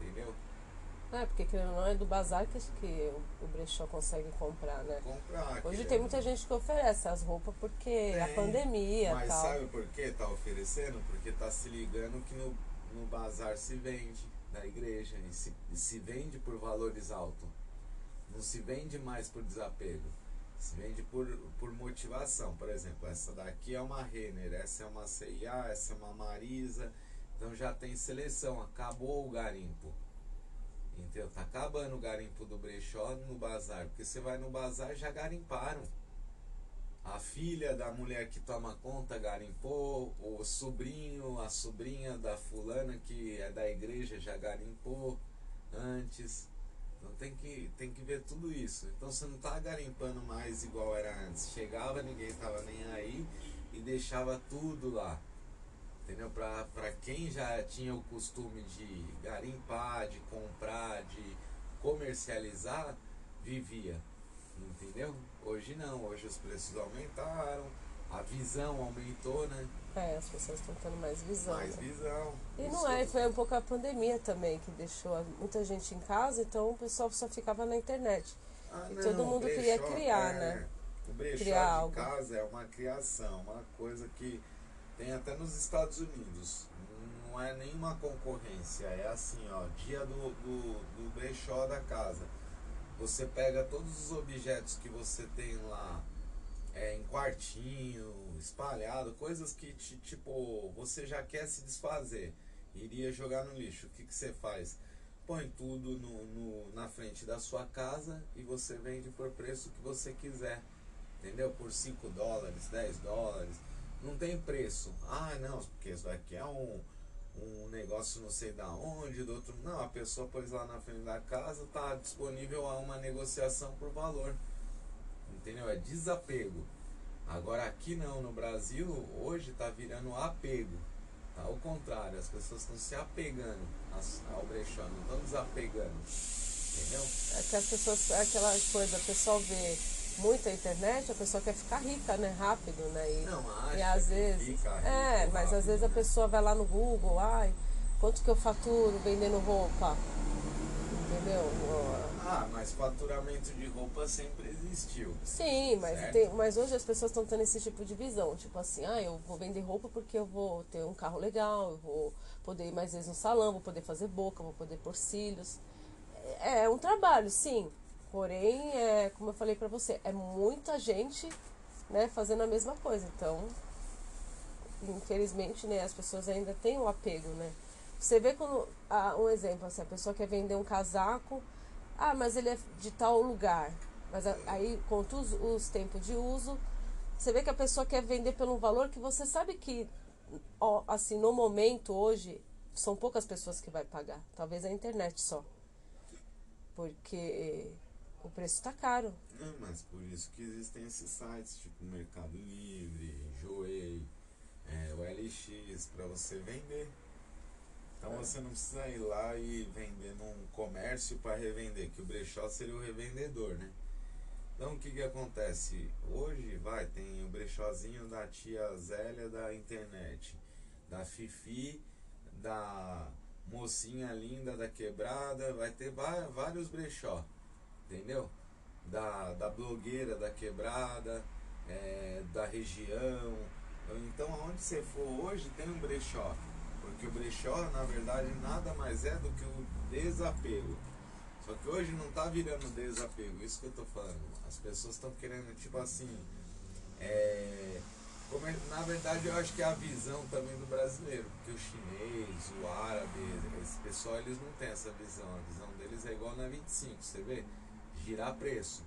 Speaker 2: Entendeu?
Speaker 1: É, porque não é do bazar que, que o brechó consegue comprar, né?
Speaker 2: Comprar.
Speaker 1: Hoje tem muita gente que oferece as roupas porque tem, a pandemia
Speaker 2: Mas
Speaker 1: tal.
Speaker 2: sabe por que tá oferecendo? Porque tá se ligando que no, no bazar se vende da igreja e se, e se vende por valores altos. Não se vende mais por desapego. Se vende por, por motivação. Por exemplo, essa daqui é uma Renner, essa é uma CIA, essa é uma Marisa. Então já tem seleção, acabou o garimpo. Entendeu? Tá acabando o garimpo do brechó no bazar, porque você vai no bazar já garimparam. A filha da mulher que toma conta garimpou, o sobrinho, a sobrinha da fulana que é da igreja já garimpou antes. Então tem que, tem que ver tudo isso. Então você não tá garimpando mais igual era antes. Chegava, ninguém tava nem aí e deixava tudo lá. Entendeu? Pra quem já tinha o costume de garimpar, de comprar, de comercializar, vivia. Entendeu? Hoje não, hoje os preços aumentaram, a visão aumentou, né?
Speaker 1: É, as pessoas estão tendo mais visão.
Speaker 2: Mais
Speaker 1: né?
Speaker 2: visão.
Speaker 1: E
Speaker 2: Isso
Speaker 1: não é, foi um pouco a pandemia também que deixou muita gente em casa, então o pessoal só ficava na internet.
Speaker 2: Ah,
Speaker 1: E
Speaker 2: não,
Speaker 1: todo mundo
Speaker 2: brechó,
Speaker 1: queria criar,
Speaker 2: é,
Speaker 1: né?
Speaker 2: O brechó
Speaker 1: Criar
Speaker 2: de
Speaker 1: algo.
Speaker 2: casa é uma criação, uma coisa que tem até nos Estados Unidos. Não é nenhuma concorrência, é assim, ó, dia do, do, do brechó da casa. Você pega todos os objetos que você tem lá é, em quartinho, espalhado, coisas que ti- tipo você já quer se desfazer, iria jogar no lixo. O que, que você faz? Põe tudo no, no- na frente da sua casa e você vende por preço que você quiser. Entendeu? Por 5 dólares, 10 dólares. Não tem preço. Ah, não, porque isso daqui é um, um negócio não sei da onde, do outro. Não, a pessoa pôs lá na frente da casa, está disponível a uma negociação por valor. Entendeu? É desapego. Agora aqui não, no Brasil, hoje está virando apego. Tá ao contrário, as pessoas estão se apegando ao brechó, não estão desapegando. Entendeu?
Speaker 1: É que as pessoas, é aquela coisa, o pessoal vê muita internet, a pessoa quer ficar rica, né? Rápido, né? E,
Speaker 2: Não, acha
Speaker 1: e às vezes.
Speaker 2: fica
Speaker 1: É,
Speaker 2: rico
Speaker 1: mas às
Speaker 2: rápido,
Speaker 1: vezes a
Speaker 2: né?
Speaker 1: pessoa vai lá no Google, ai, quanto que eu faturo vendendo roupa? Entendeu?
Speaker 2: Ah, mas faturamento de roupa sempre existiu.
Speaker 1: Sim, mas, tem, mas hoje as pessoas estão tendo esse tipo de visão. Tipo assim, ah, eu vou vender roupa porque eu vou ter um carro legal, eu vou poder ir mais vezes no salão, vou poder fazer boca, vou poder pôr cílios. É, é um trabalho, sim. Porém, é, como eu falei pra você, é muita gente né, fazendo a mesma coisa. Então, infelizmente, né, as pessoas ainda têm o apego, né? Você vê quando, ah, um exemplo, assim, a pessoa quer vender um casaco, ah, mas ele é de tal lugar. Mas aí, conta os, os tempos de uso, você vê que a pessoa quer vender pelo valor que você sabe que, ó, assim, no momento, hoje, são poucas pessoas que vai pagar. Talvez a internet só. Porque o preço tá caro.
Speaker 2: Não, mas por isso que existem esses sites, tipo Mercado Livre, Joey, é, o LX, para você vender. Então
Speaker 1: É.
Speaker 2: você não precisa ir lá e vender num comércio para revender, que o brechó seria o revendedor, né? Então o que que acontece? Hoje vai, tem o brechózinho da tia Zélia da internet, da Fifi, da mocinha linda da quebrada, vai ter vários brechó, entendeu? Da, da blogueira da quebrada, é, da região. Então aonde você for hoje tem um brechó. Porque o brechó, na verdade, nada mais é do que o desapego. Só que hoje não tá virando desapego, isso que eu tô falando. As pessoas estão querendo, tipo assim. É, como é- na verdade, eu acho que é a visão também do brasileiro. Porque o chinês, o árabe, esse pessoal, eles não têm essa visão. A visão deles é igual na 25, você vê? Girar preço.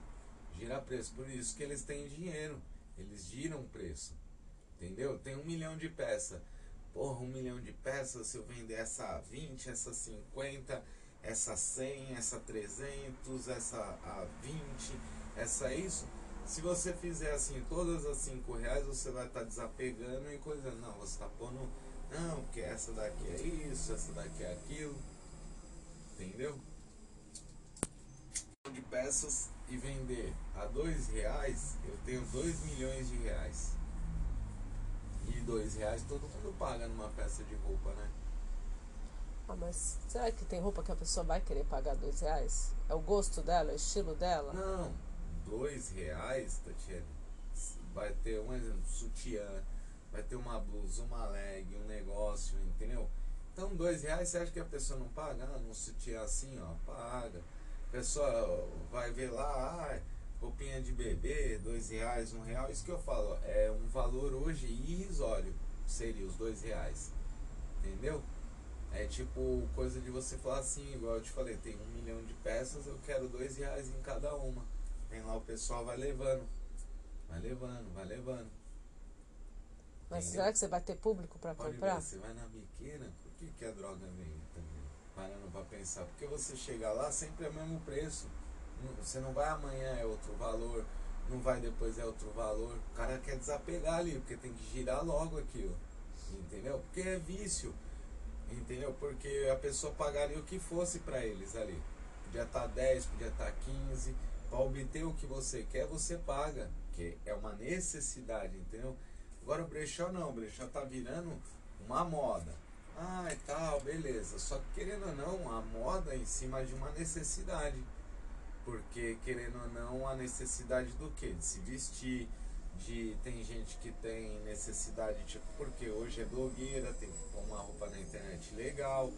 Speaker 2: Girar preço. Por isso que eles têm dinheiro. Eles giram preço. Entendeu? Tem um milhão de peças. Porra, um milhão de peças, se eu vender essa a 20, essa a 50, essa a 100, essa a 300, essa a 20, essa a isso. Se você fizer assim, todas as 5 reais, você vai estar desapegando e coisa. Não, você está pondo. Não, porque essa daqui é isso, essa daqui é aquilo. Entendeu? De peças e vender a 2 reais, eu tenho 2 milhões de reais. E dois reais todo mundo paga numa peça de roupa, né?
Speaker 1: Ah, mas será que tem roupa que a pessoa vai querer pagar dois reais? É o gosto dela, é o estilo dela?
Speaker 2: Não, dois reais, Tatiana, vai ter um exemplo, sutiã, vai ter uma blusa, uma leg, um negócio, entendeu? Então dois reais, você acha que a pessoa não paga? Ah, num sutiã assim, ó, paga. Pessoa vai ver lá, ah, roupinha de bebê, dois reais, um real, isso que eu falo, é um valor hoje irrisório, seria os dois reais, entendeu? É tipo coisa de você falar assim, igual eu te falei, tem um milhão de peças, eu quero dois reais em cada uma. Tem lá o pessoal vai levando. Vai levando, vai levando.
Speaker 4: Mas Entendeu? será que você vai ter público para comprar?
Speaker 2: Ver, você vai na biqueira, por que, que a droga vem também? Parando para pensar. Porque você chega lá, sempre é o mesmo preço. Você não vai amanhã, é outro valor. Não vai depois, é outro valor. O cara quer desapegar ali, porque tem que girar logo aquilo. Entendeu? Porque é vício. Entendeu? Porque a pessoa pagaria o que fosse para eles ali. Podia estar tá 10, podia estar tá 15. Para obter o que você quer, você paga. Que é uma necessidade, entendeu? Agora o brechó não, o brechó tá virando uma moda. Ah, e tal, beleza. Só que querendo ou não, a moda em cima de uma necessidade. Porque querendo ou não, a necessidade do que? De se vestir, de tem gente que tem necessidade, tipo, porque hoje é blogueira, tem que pôr uma roupa na internet legal.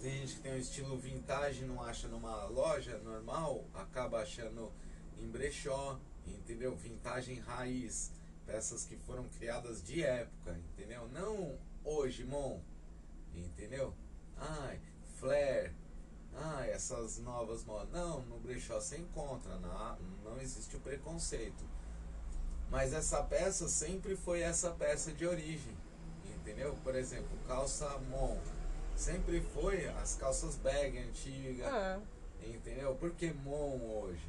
Speaker 2: Tem gente que tem um estilo vintage, não acha numa loja normal, acaba achando em brechó, entendeu? Vintage raiz, peças que foram criadas de época, entendeu? Não hoje, mon, entendeu? Ai, flare, ai, essas novas modas. Não, no brechó você encontra, não, não existe o preconceito. Mas essa peça sempre foi essa peça de origem, entendeu? Por exemplo, calça Mon, sempre foi as calças bag antiga, é. entendeu? Por que Mon hoje?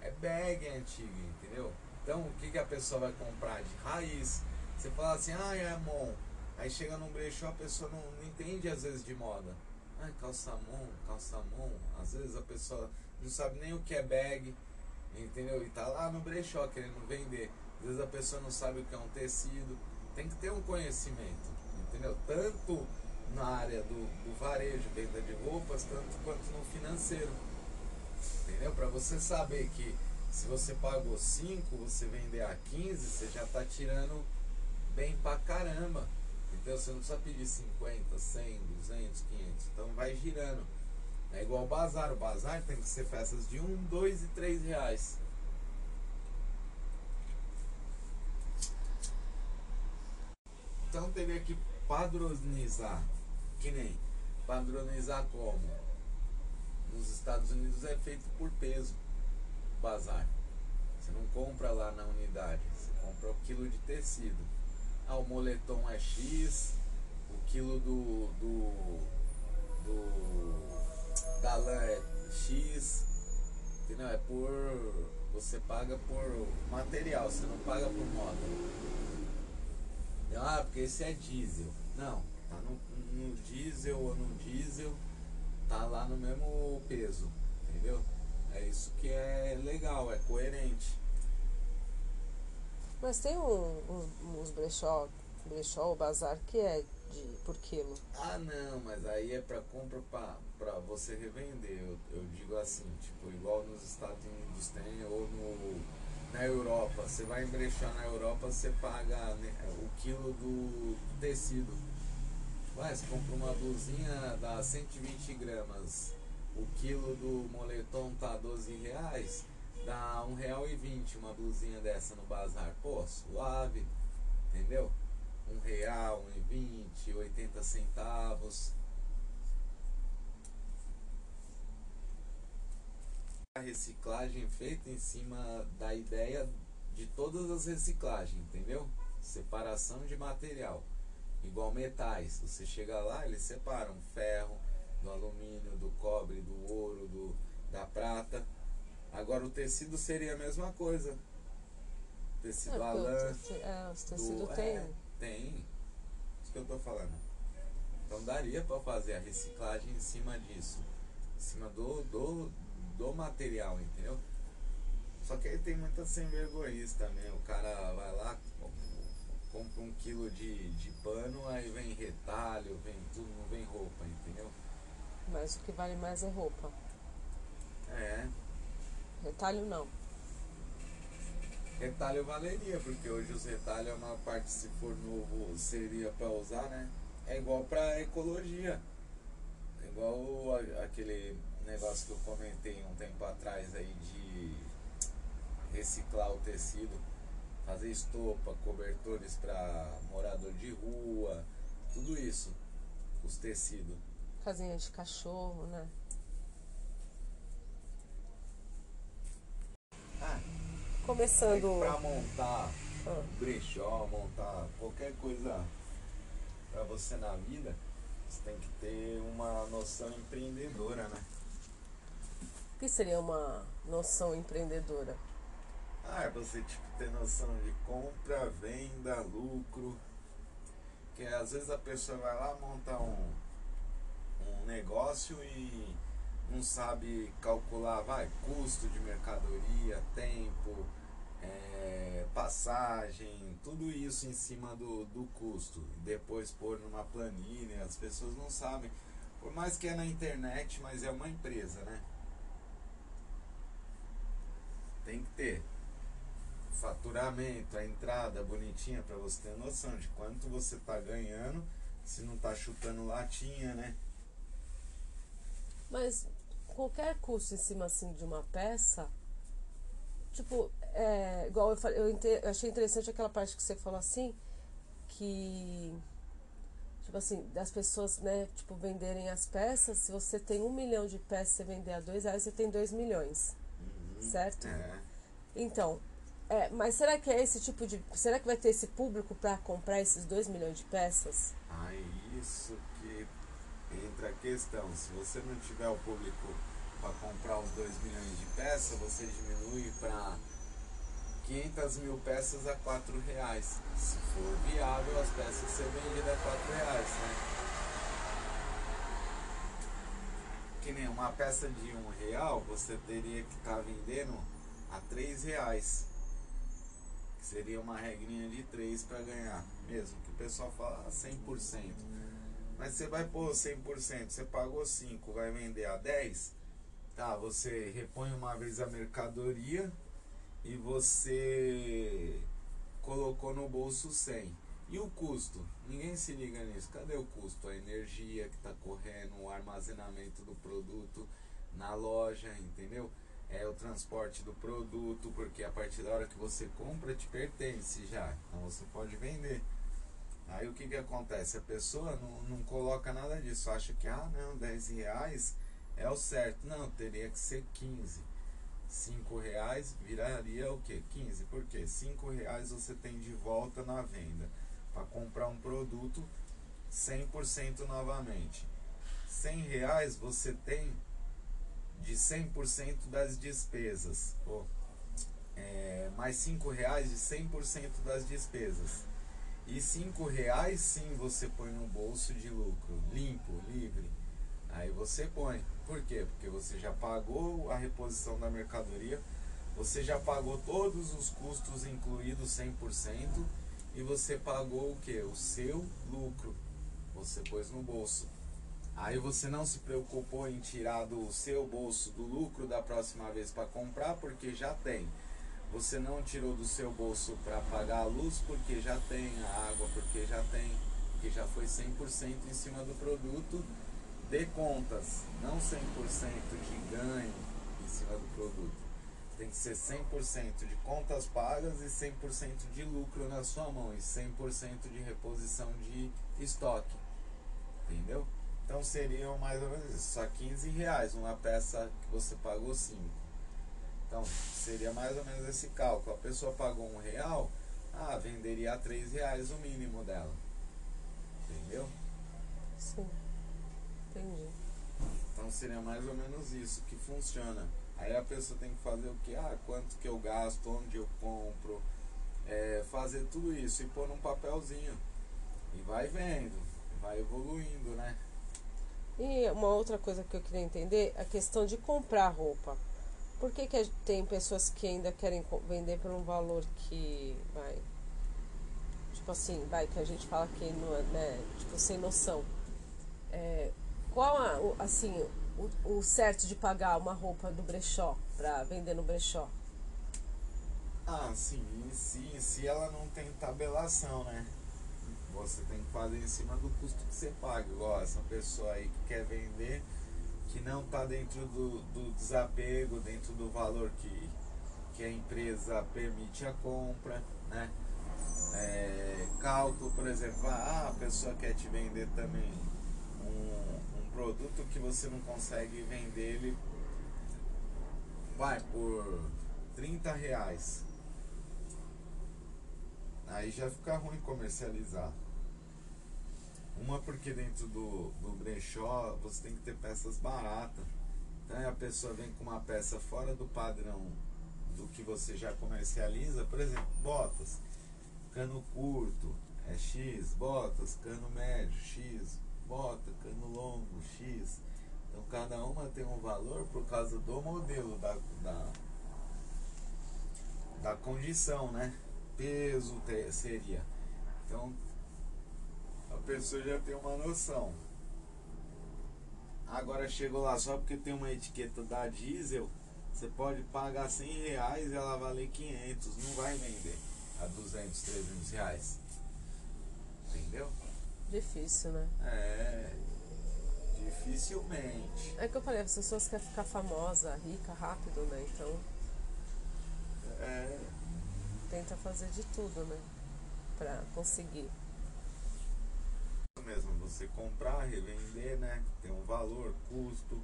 Speaker 2: É bag antiga, entendeu? Então o que, que a pessoa vai comprar de raiz? Você fala assim, ah, é Mon. Aí chega num brechó, a pessoa não, não entende às vezes de moda. Ah, calça Mon. Às vezes a pessoa não sabe nem o que é bag entendeu? E tá lá no brechó querendo vender. Às vezes a pessoa não sabe o que é um tecido. Tem que ter um conhecimento, entendeu? Tanto na área do, do varejo, venda de roupas, tanto quanto no financeiro. Entendeu? Para você saber que se você pagou 5, você vender a 15, você já tá tirando bem pra caramba. Então você não precisa pedir 50, 100, 200, 500. Então vai girando. É igual o bazar. O bazar tem que ser peças de um, dois e três reais. Então teria que padronizar. Que nem padronizar como? Nos Estados Unidos é feito por peso. Bazar. Você não compra lá na unidade. Você compra o quilo de tecido. Ah, o moletom é X. O quilo do, do, do da lã é X, entendeu? É por. Você paga por material, você não paga por moda. Ah, porque esse é diesel. Não, tá no, no diesel ou no diesel, tá lá no mesmo peso, entendeu? É isso que é legal, é coerente.
Speaker 4: Mas tem um, um, uns brechó, brechó, bazar que é de, por quilo.
Speaker 2: Ah, não, mas aí é para compra para você revender. Eu, eu, digo assim, tipo, igual nos Estados Unidos tem, ou no, na Europa. Você vai embrechar na Europa, você paga né, o quilo do, do tecido. Vai, você compra uma blusinha, dá 120 gramas. O quilo do moletom tá 12 reais, dá um real e vinte uma blusinha dessa no bazar. Pô, suave, entendeu? um real, um e vinte, oitenta centavos. A reciclagem feita em cima da ideia de todas as reciclagens, entendeu? Separação de material. Igual metais, você chega lá, eles separam ferro do alumínio, do cobre, do ouro, do, da prata. Agora o tecido seria a mesma coisa. Tecido é, alã.
Speaker 4: É, os tecidos tem. É,
Speaker 2: tem. Isso que eu tô falando. Então daria para fazer a reciclagem em cima disso. Em cima do, do, do material, entendeu? Só que aí tem muita sem vergonhice também. O cara vai lá, compra um quilo de, de pano, aí vem retalho, vem tudo, não vem roupa, entendeu?
Speaker 4: Mas o que vale mais é roupa.
Speaker 2: É.
Speaker 4: Retalho não.
Speaker 2: Retalho valeria, porque hoje os retalhos, a maior parte, se for novo, seria para usar, né? É igual para ecologia. É igual aquele negócio que eu comentei um tempo atrás aí de reciclar o tecido, fazer estopa, cobertores para morador de rua, tudo isso. os tecidos.
Speaker 1: Casinha de cachorro, né?
Speaker 2: Ah,
Speaker 1: Começando.
Speaker 2: Para montar
Speaker 1: Ah.
Speaker 2: brechó, montar qualquer coisa para você na vida, você tem que ter uma noção empreendedora, né?
Speaker 1: O que seria uma noção empreendedora?
Speaker 2: Ah, é você tipo, ter noção de compra, venda, lucro. Que às vezes a pessoa vai lá montar um, um negócio e não sabe calcular, vai, custo de mercadoria, tempo, é, passagem, tudo isso em cima do, do custo. Depois pôr numa planilha, as pessoas não sabem. Por mais que é na internet, mas é uma empresa, né? Tem que ter faturamento, a entrada bonitinha para você ter noção de quanto você tá ganhando, se não tá chutando latinha, né?
Speaker 1: Mas qualquer custo em cima assim de uma peça, tipo, é, igual eu falei, eu, eu achei interessante aquela parte que você falou assim, que tipo assim, das pessoas, né, tipo, venderem as peças, se você tem um milhão de peças e você vender a dois reais, você tem dois milhões. Certo?
Speaker 2: É.
Speaker 1: Então, é, mas será que é esse tipo de. Será que vai ter esse público para comprar esses 2 milhões de peças?
Speaker 2: Aí isso que entra a questão. Se você não tiver o público para comprar os 2 milhões de peças, você diminui para 500 mil peças a 4 reais. Se for viável, as peças ser vendidas a 4 reais, né? Que nem uma peça de um real, você teria que estar vendendo a 3 reais. Que seria uma regrinha de 3 para ganhar. Mesmo que o pessoal fala ah, 100%. Mas você vai pôr 100%, você pagou 5, vai vender a 10, tá? Você repõe uma vez a mercadoria e você colocou no bolso 100. E o custo? Ninguém se liga nisso. Cadê o custo? A energia que está correndo, o armazenamento do produto na loja, entendeu? É o transporte do produto, porque a partir da hora que você compra te pertence já. Então você pode vender. Aí o que que acontece? A pessoa não, não coloca nada disso, acha que, ah não, 10 reais é o certo. Não, teria que ser 15. 5 reais viraria o que? 15. Por quê? 5 reais você tem de volta na venda para comprar um produto 100% novamente. 100 reais você tem de 100% das despesas. Pô, é, mais 5 reais de 100% das despesas. E 5 reais sim você põe no bolso de lucro, limpo, livre. Aí você põe. Por quê? Porque você já pagou a reposição da mercadoria, você já pagou todos os custos incluídos 100% e você pagou o que? O seu lucro. Você pôs no bolso. Aí você não se preocupou em tirar do seu bolso do lucro da próxima vez para comprar, porque já tem. Você não tirou do seu bolso para pagar a luz, porque já tem a água, porque já tem, porque já foi 100% em cima do produto de contas, não 100% de ganho em cima do produto. Tem que ser 100% de contas pagas e 100% de lucro na sua mão e 100% de reposição de estoque. Entendeu? Então seriam mais ou menos isso, só 15 reais uma peça que você pagou 5. Então seria mais ou menos esse cálculo. A pessoa pagou um real, ah, venderia a 3 reais o mínimo dela. Entendeu?
Speaker 1: Sim. Entendi.
Speaker 2: Então seria mais ou menos isso que funciona. Aí a pessoa tem que fazer o que? Ah, quanto que eu gasto, onde eu compro, é, fazer tudo isso e pôr num papelzinho. E vai vendo, vai evoluindo, né?
Speaker 1: E uma outra coisa que eu queria entender, a questão de comprar roupa. Por que, que tem pessoas que ainda querem vender por um valor que vai. Tipo assim, vai, que a gente fala que não é, né, tipo, sem noção. É, qual a, assim, o, o certo de pagar uma roupa do brechó pra vender no brechó?
Speaker 2: Ah, sim, em si, em si ela não tem tabelação, né? Você tem que fazer em cima do custo que você paga. Igual essa pessoa aí que quer vender, que não está dentro do, do desapego, dentro do valor que, que a empresa permite a compra, né? É, cálculo, por exemplo, ah, a pessoa quer te vender também que você não consegue vender ele vai por 30 reais. Aí já fica ruim comercializar. Uma porque dentro do, do brechó você tem que ter peças baratas. Então a pessoa vem com uma peça fora do padrão do que você já comercializa, por exemplo, botas, cano curto é X, botas, cano médio, X, bota, cano longo, X. Então cada uma tem um valor por causa do modelo da, da, da condição, né? Peso seria. Então a pessoa já tem uma noção. Agora chegou lá só porque tem uma etiqueta da diesel, você pode pagar 100 reais e ela vale 500, não vai vender a 200, 300 reais. Entendeu?
Speaker 4: Difícil, né?
Speaker 2: É. Dificilmente.
Speaker 4: É que eu falei, as pessoas querem ficar famosa, rica, rápido, né? Então.
Speaker 2: É.
Speaker 4: Tenta fazer de tudo, né? Pra conseguir
Speaker 2: mesmo, você comprar, revender, né? Tem um valor, custo.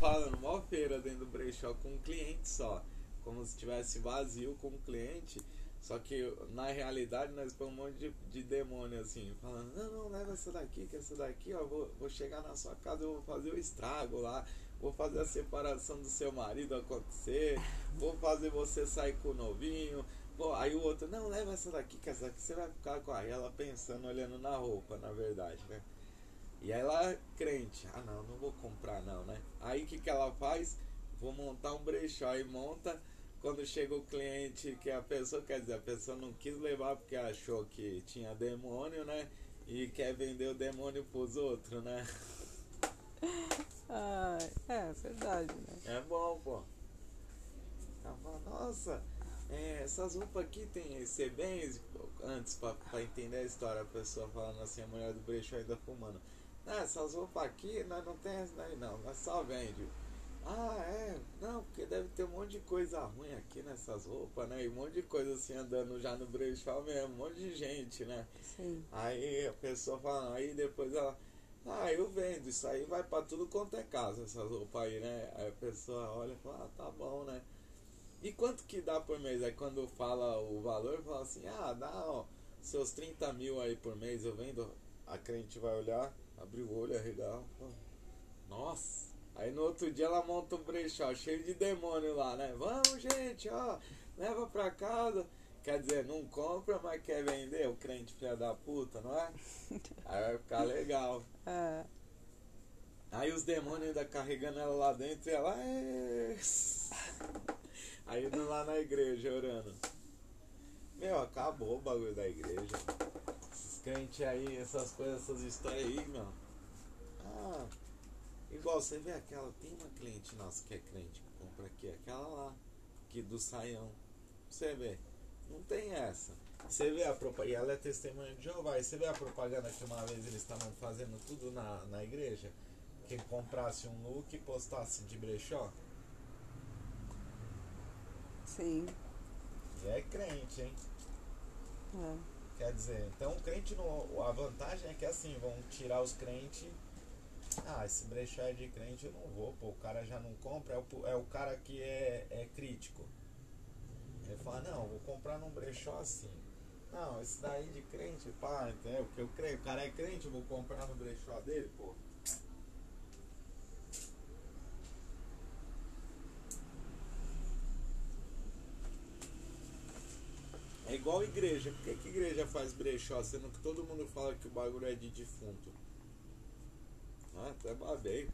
Speaker 2: Falando, mó feira dentro do brechó com um cliente só. Como se tivesse vazio com um cliente. Só que na realidade nós põe um monte de, de demônio assim, falando, não, não, leva essa daqui, que essa daqui, ó, vou, vou chegar na sua casa, eu vou fazer o estrago lá, vou fazer a separação do seu marido acontecer, vou fazer você sair com o novinho. Pô, aí o outro, não, leva essa daqui, que essa daqui você vai ficar com ela pensando, olhando na roupa, na verdade, né? E aí ela crente, ah não, não vou comprar não, né? Aí o que, que ela faz? Vou montar um brechó e monta. Quando chega o cliente, que a pessoa, quer dizer, a pessoa não quis levar porque achou que tinha demônio, né? E quer vender o demônio pros outros, né? *laughs*
Speaker 4: Ah, é verdade, né?
Speaker 2: É bom, pô. Ela fala, nossa, é, essas roupas aqui tem bem antes pra, pra entender a história, a pessoa falando assim, a mulher do brechó ainda fumando. Ah, essas roupas aqui nós não tem essa daí não, nós só vende. Ah, é? Não, porque deve ter um monte de coisa ruim aqui nessas roupas, né? E um monte de coisa assim andando já no brechó mesmo, um monte de gente, né?
Speaker 4: Sim.
Speaker 2: Aí a pessoa fala, aí depois ela. Ah, eu vendo, isso aí vai pra tudo quanto é casa, essas roupas aí, né? Aí a pessoa olha e fala, ah, tá bom, né? E quanto que dá por mês? Aí quando fala o valor, fala assim, ah, dá ó, seus 30 mil aí por mês, eu vendo, a crente vai olhar, abrir o olho, arregar, nossa! Aí no outro dia ela monta um brechó cheio de demônio lá, né? Vamos, gente, ó, leva pra casa. Quer dizer, não compra, mas quer vender, o crente filha da puta, não é? *laughs* Aí vai ficar legal.
Speaker 4: É.
Speaker 2: Aí os demônios ainda carregando ela lá dentro e ela. É... Aí indo lá na igreja orando. Meu, acabou o bagulho da igreja. Esses crentes aí, essas coisas, essas histórias aí, meu. Ah, igual você vê aquela. Tem uma cliente nossa que é crente que compra aqui, aquela lá, que do saião. Você vê. Não tem essa. Você vê a propaganda, e ela é testemunha de Jeová, e você vê a propaganda que uma vez eles estavam fazendo tudo na, na igreja? Quem comprasse um look e postasse de brechó?
Speaker 4: Sim.
Speaker 2: E é crente, hein?
Speaker 4: É.
Speaker 2: Quer dizer, então o crente, no, a vantagem é que assim, vão tirar os crentes. Ah, esse brechó é de crente, eu não vou, pô, o cara já não compra, é o, é o cara que é, é crítico. Ele fala, não, vou comprar num brechó assim. Não, esse daí de crente, pá, entendeu? Porque eu creio, o cara é crente, eu vou comprar no brechó dele, pô. É igual igreja. Por que, que igreja faz brechó, sendo que todo mundo fala que o bagulho é de defunto? Ah, até babei.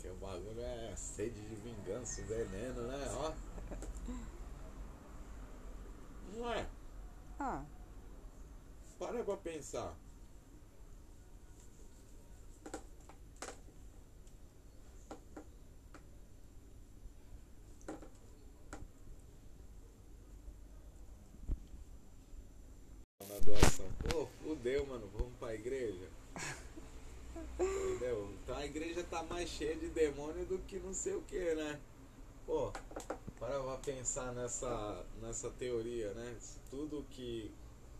Speaker 2: Que o bagulho é sede de vingança, veneno, né? Ó. Não é?
Speaker 4: Ah,
Speaker 2: Para pra pensar. Na doação. Pô, fudeu, mano. Vamos pra igreja. Entendeu? Então a igreja tá mais cheia de demônio do que não sei o que, né? Pô, para pensar nessa, nessa teoria, né? Tudo que,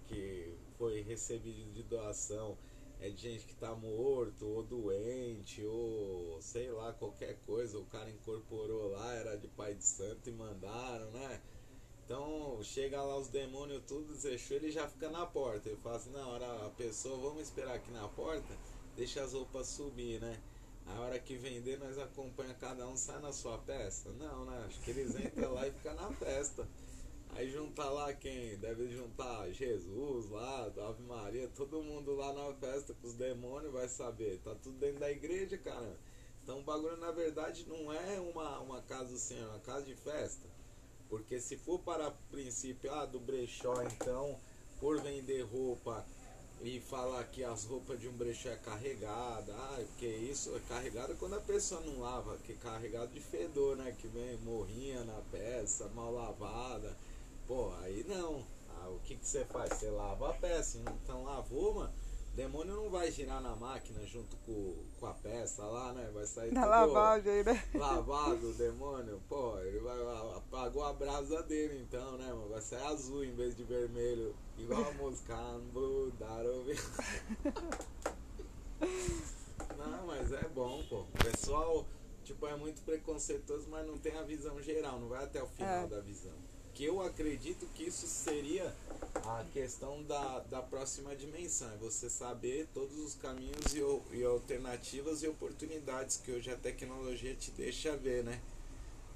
Speaker 2: que foi recebido de doação é de gente que tá morto, ou doente, ou sei lá, qualquer coisa, o cara incorporou lá, era de pai de santo e mandaram, né? Então chega lá os demônios tudo, desechou, ele já fica na porta. Ele fala assim, na hora a pessoa, vamos esperar aqui na porta, deixa as roupas subir, né? A hora que vender, nós acompanha cada um, sai na sua peça? Não, né? Acho que eles entram lá e ficam na festa. Aí juntar lá quem? Deve juntar Jesus lá, Ave Maria, todo mundo lá na festa com os demônios vai saber. Tá tudo dentro da igreja, cara. Então o bagulho na verdade não é uma, uma casa assim, é uma casa de festa. Porque se for para princípio ah, do brechó, então, por vender roupa e falar que as roupas de um brechó é carregada, ah, porque isso é carregada quando a pessoa não lava, que é carregado de fedor, né? Que vem morrinha na peça, mal lavada. Pô, aí não. Ah, o que, que você faz? Você lava a peça, então lavou, mano demônio não vai girar na máquina junto com, com a peça lá, né? Vai sair
Speaker 6: Na lavagem, né?
Speaker 2: Lavado o demônio. Pô, ele vai, apagou a brasa dele então, né, mano? Vai sair azul em vez de vermelho. Igual a música. *laughs* Não, mas é bom, pô. O pessoal, tipo, é muito preconceituoso, mas não tem a visão geral, não vai até o final é. da visão que eu acredito que isso seria a questão da, da próxima dimensão, é você saber todos os caminhos e, e alternativas e oportunidades que hoje a tecnologia te deixa ver, né?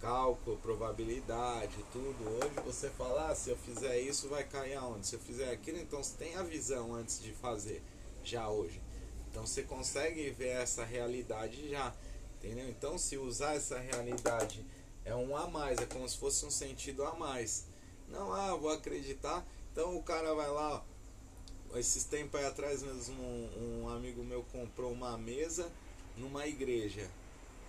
Speaker 2: Cálculo, probabilidade, tudo. Hoje você fala, ah, se eu fizer isso vai cair aonde? Se eu fizer aquilo, então você tem a visão antes de fazer, já hoje. Então você consegue ver essa realidade já, entendeu? Então se usar essa realidade é um a mais, é como se fosse um sentido a mais. Não, ah, vou acreditar. Então o cara vai lá. Esses tempos aí atrás mesmo, um, um amigo meu comprou uma mesa numa igreja.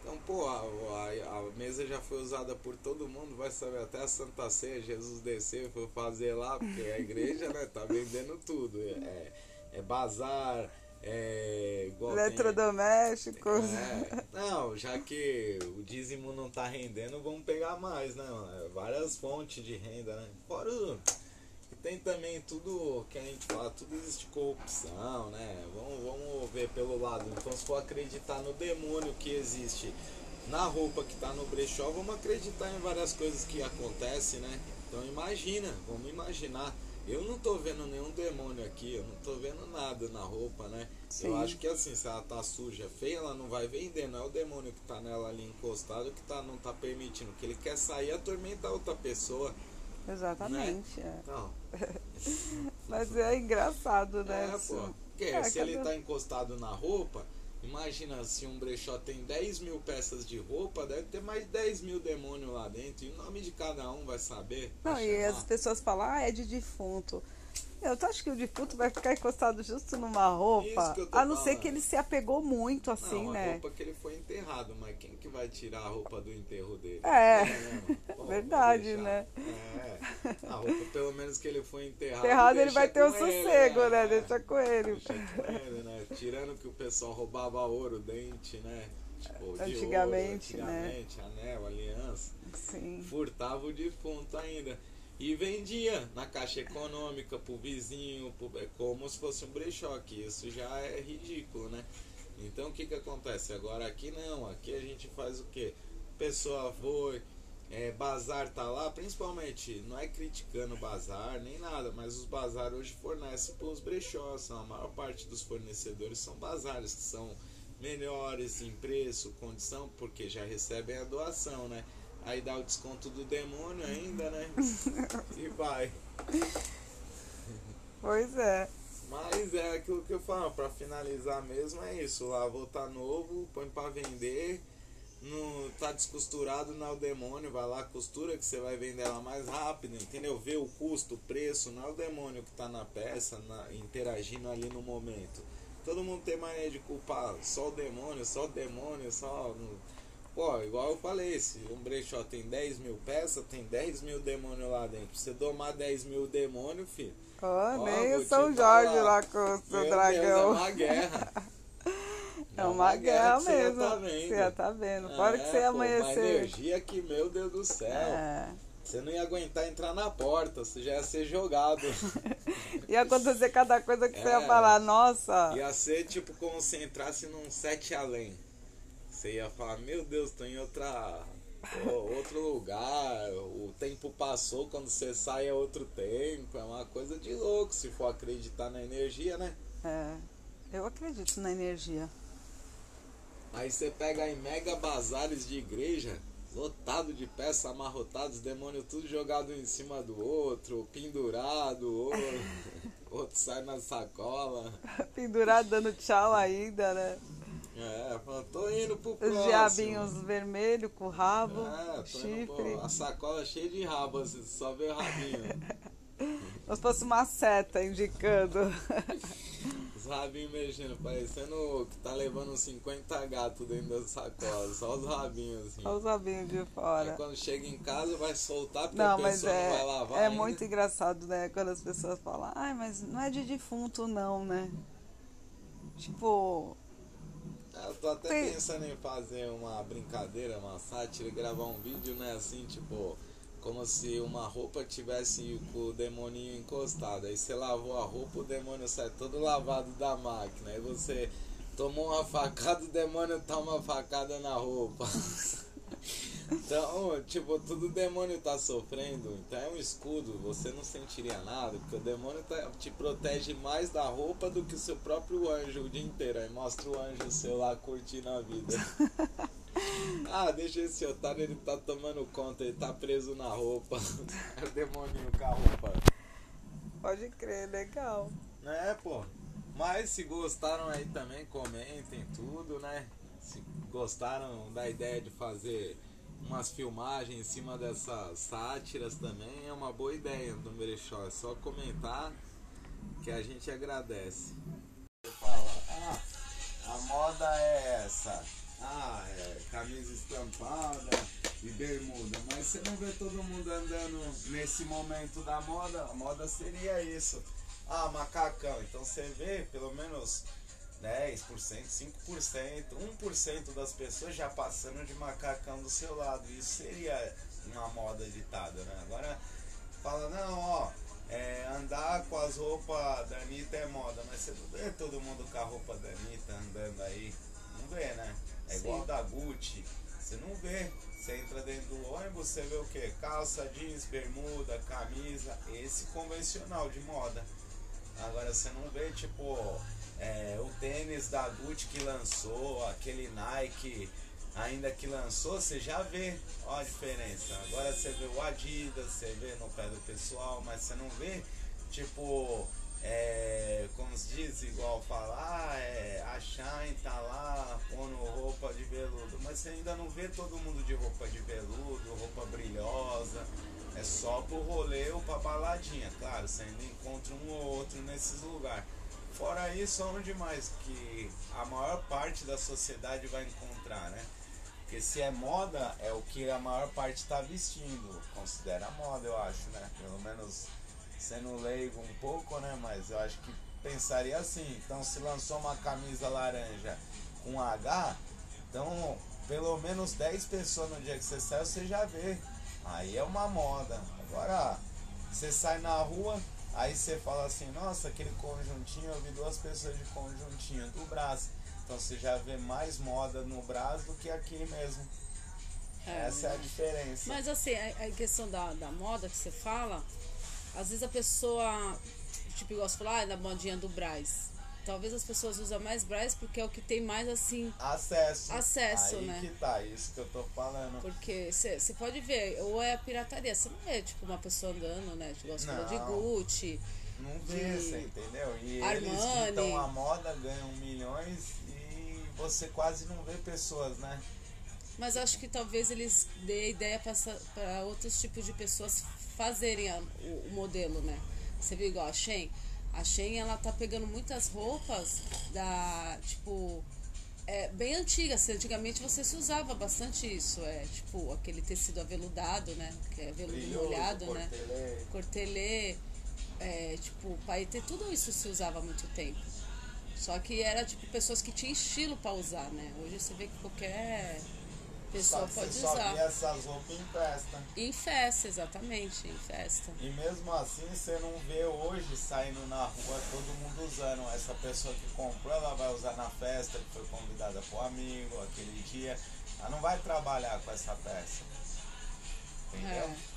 Speaker 2: Então, pô, a, a, a, mesa já foi usada por todo mundo, vai saber, até a Santa Ceia, Jesus desceu foi fazer lá, porque a igreja, né, tá vendendo tudo. É, é bazar, é,
Speaker 6: Eletrodomésticos.
Speaker 2: É, não, já que o dízimo não tá rendendo, vamos pegar mais, né? Mano? Várias fontes de renda, né? Fora o, tem também tudo que a gente fala, tudo existe corrupção, né? Vamos, vamos ver pelo lado. Então se for acreditar no demônio que existe na roupa que tá no brechó, vamos acreditar em várias coisas que acontecem, né? Então imagina, vamos imaginar eu não tô vendo nenhum demônio aqui, eu não tô vendo nada na roupa, né? Sim. Eu acho que assim, se ela tá suja, feia, ela não vai vender, não é o demônio que tá nela ali encostado que tá, não tá permitindo, que ele quer sair e atormentar outra pessoa.
Speaker 6: Exatamente. Né? É. Então. *laughs* Mas é engraçado, né?
Speaker 2: É, pô. Porque é, se ele tá encostado na roupa, Imagina se um brechó tem 10 mil peças de roupa, deve ter mais 10 mil demônios lá dentro. E o nome de cada um vai saber.
Speaker 6: Não, e as pessoas falam, ah, é de defunto. Eu acho que o defunto vai ficar encostado justo numa roupa, a não falando. ser que ele se apegou muito assim,
Speaker 2: não,
Speaker 6: né?
Speaker 2: A roupa que ele foi enterrado, mas quem que vai tirar a roupa do enterro dele?
Speaker 6: É, é *laughs* Pô, verdade, né?
Speaker 2: É, a roupa pelo menos que ele foi enterrado.
Speaker 6: Enterrado ele vai ter o um sossego, ele, né? né? Deixa com ele.
Speaker 2: Deixa com ele, né? Tirando que o pessoal roubava ouro, dente, né?
Speaker 6: Tipo, antigamente,
Speaker 2: ouro, antigamente,
Speaker 6: né?
Speaker 2: anel, aliança.
Speaker 6: Sim.
Speaker 2: Furtava o defunto ainda e vendia na caixa econômica pro vizinho, pro, é como se fosse um brechó, que isso já é ridículo, né? Então o que que acontece? Agora aqui não, aqui a gente faz o que? Pessoa foi, é, bazar tá lá, principalmente, não é criticando bazar nem nada, mas os bazar hoje fornecem para os brechós, a maior parte dos fornecedores são bazares, que são melhores em preço, condição, porque já recebem a doação, né? Aí dá o desconto do demônio ainda, né? *laughs* e vai.
Speaker 6: Pois é.
Speaker 2: Mas é aquilo que eu falo, para finalizar mesmo é isso, lá voltar novo, põe para vender, não tá descosturado não é o demônio, vai lá costura que você vai vender ela mais rápido, entendeu? Vê o custo, o preço, não é o demônio que tá na peça, na, interagindo ali no momento. Todo mundo tem mania de culpar só o demônio, só o demônio, só. Pô, igual eu falei, se um brechó tem 10 mil peças, tem 10 mil demônios lá dentro. Você domar 10 mil demônios, filho.
Speaker 6: Oh, nem o São Jorge lá com o seu dragão.
Speaker 2: Deus, é uma guerra. *laughs*
Speaker 6: É uma, guerra, mesmo. Você já tá vendo. Você já tá vendo. Fora que você ia amanhecer. Uma
Speaker 2: energia que, meu Deus do céu. É. Você não ia aguentar entrar na porta, você já ia ser jogado. *laughs*
Speaker 6: ia acontecer cada coisa que é, você ia falar, nossa.
Speaker 2: Ia ser tipo como se entrasse num sete além. Você ia falar, meu Deus, tô em outra, outro lugar, o tempo passou, quando você sai é outro tempo, é uma coisa de louco se for acreditar na energia, né?
Speaker 6: É, eu acredito na energia.
Speaker 2: Aí você pega em mega bazares de igreja, lotado de peças amarrotadas, demônio tudo jogado em cima do outro, pendurado, outro, *laughs* outro sai na sacola.
Speaker 6: pendurado dando tchau ainda, né?
Speaker 2: É, tô indo pro próximo.
Speaker 6: Os diabinhos vermelhos com rabo, é, chifre. Pro,
Speaker 2: a sacola cheia de rabo, assim, só vê o rabinho. *laughs*
Speaker 6: Como se fosse uma seta indicando. *laughs*
Speaker 2: Os rabinhos mexendo, parecendo que tá levando 50 gatos dentro da sacola, só os rabinhos assim.
Speaker 6: Só os rabinhos de fora.
Speaker 2: Aí quando chega em casa vai soltar porque não, a pessoa é, não vai lavar.
Speaker 6: É
Speaker 2: ainda.
Speaker 6: muito engraçado, né? Quando as pessoas falam, ai, mas não é de defunto não, né? Tipo.
Speaker 2: Eu tô até tem... pensando em fazer uma brincadeira, uma sátira, gravar um vídeo, né, assim, tipo como se uma roupa tivesse com o demoninho encostado. Aí você lavou a roupa, o demônio sai todo lavado da máquina. Aí você tomou uma facada, o demônio toma uma facada na roupa. *laughs* Então, tipo, tudo demônio tá sofrendo. Então é um escudo, você não sentiria nada, porque o demônio tá, te protege mais da roupa do que o seu próprio anjo o dia inteiro. Aí mostra o anjo seu lá curtindo a vida. *laughs* Ah, deixa esse otário, ele tá tomando conta, ele tá preso na roupa. *laughs* É o demônio com a roupa.
Speaker 6: Pode crer, legal.
Speaker 2: É, pô. Mas se gostaram aí também, comentem tudo, né? Se gostaram da ideia de fazer umas filmagens em cima dessas sátiras também, é uma boa ideia do Brechó. É só comentar que a gente agradece. Fala, ah, a moda é essa ah, é, camisa estampada e bermuda, mas você não vê todo mundo andando nesse momento da moda, a moda seria isso. Ah, macacão, então você vê pelo menos 10%, 5%, 1% das pessoas já passando de macacão do seu lado. Isso seria uma moda ditada, né? Agora fala, não, ó, é, andar com as roupas da Anitta é moda, mas você não vê todo mundo com a roupa da Anitta andando aí. Não vê, né? É igual Sim. da Gucci. Você não vê. Você entra dentro do ônibus, você vê o que? Calça, jeans, bermuda, camisa. Esse convencional de moda. Agora você não vê tipo é, o tênis da Gucci que lançou, aquele Nike ainda que lançou, você já vê ó, a diferença. Agora você vê o Adidas, você vê no pé do pessoal, mas você não vê tipo é, como se diz, igual falar, é, a Shine tá lá pondo roupa de veludo, mas você ainda não vê todo mundo de roupa de veludo, roupa brilhosa, é só pro rolê ou pra baladinha, claro, você ainda encontra um ou outro nesses lugares. Fora isso, onde mais que a maior parte da sociedade vai encontrar, né? Porque se é moda, é o que a maior parte está vestindo, considera moda, eu acho, né? Pelo menos sendo leigo um pouco, né? Mas eu acho que pensaria assim. Então, se lançou uma camisa laranja com H, então pelo menos 10 pessoas no dia que você sai, você já vê. Aí é uma moda. Agora, você sai na rua, aí você fala assim: nossa, aquele conjuntinho, eu vi duas pessoas de conjuntinho do braço. Então você já vê mais moda no braço do que aqui mesmo. É, Essa é a diferença.
Speaker 1: Mas assim, a, a questão da, da moda que você fala, às vezes a pessoa, tipo, igual você falou, ah, na modinha do Braz. Talvez as pessoas usam mais Braz porque é o que tem mais assim.
Speaker 2: Acesso.
Speaker 1: Acesso,
Speaker 2: Aí
Speaker 1: né?
Speaker 2: que tá, isso que eu tô falando.
Speaker 1: Porque você pode ver, ou é a pirataria, você não vê, tipo, uma pessoa andando, né? Tipo, falou de Gucci.
Speaker 2: Não vê, você entendeu? E
Speaker 1: Armani.
Speaker 2: eles que estão à moda ganham milhões e você quase não vê pessoas, né?
Speaker 1: Mas acho que talvez eles dê ideia para outros tipos de pessoas fazerem a, o, o, modelo, né? Você viu igual a Shein? A Shein, ela tá pegando muitas roupas da, tipo, é, bem antigas. Assim, antigamente você se usava bastante isso, é, tipo, aquele tecido aveludado, né? Que é veludo Brilhoso, molhado, né? Cortelê, é, tipo, paetê, tudo isso se usava há muito tempo. Só que era tipo pessoas que tinham estilo pra usar, né? Hoje você vê que qualquer pessoa
Speaker 2: só
Speaker 1: pode
Speaker 2: você só
Speaker 1: usar.
Speaker 2: via essas roupas em festa.
Speaker 1: Em festa, exatamente, em festa.
Speaker 2: E mesmo assim, você não vê hoje saindo na rua todo mundo usando. Essa pessoa que comprou, ela vai usar na festa, que foi convidada por amigo, aquele dia. Ela não vai trabalhar com essa peça. Entendeu?
Speaker 1: É.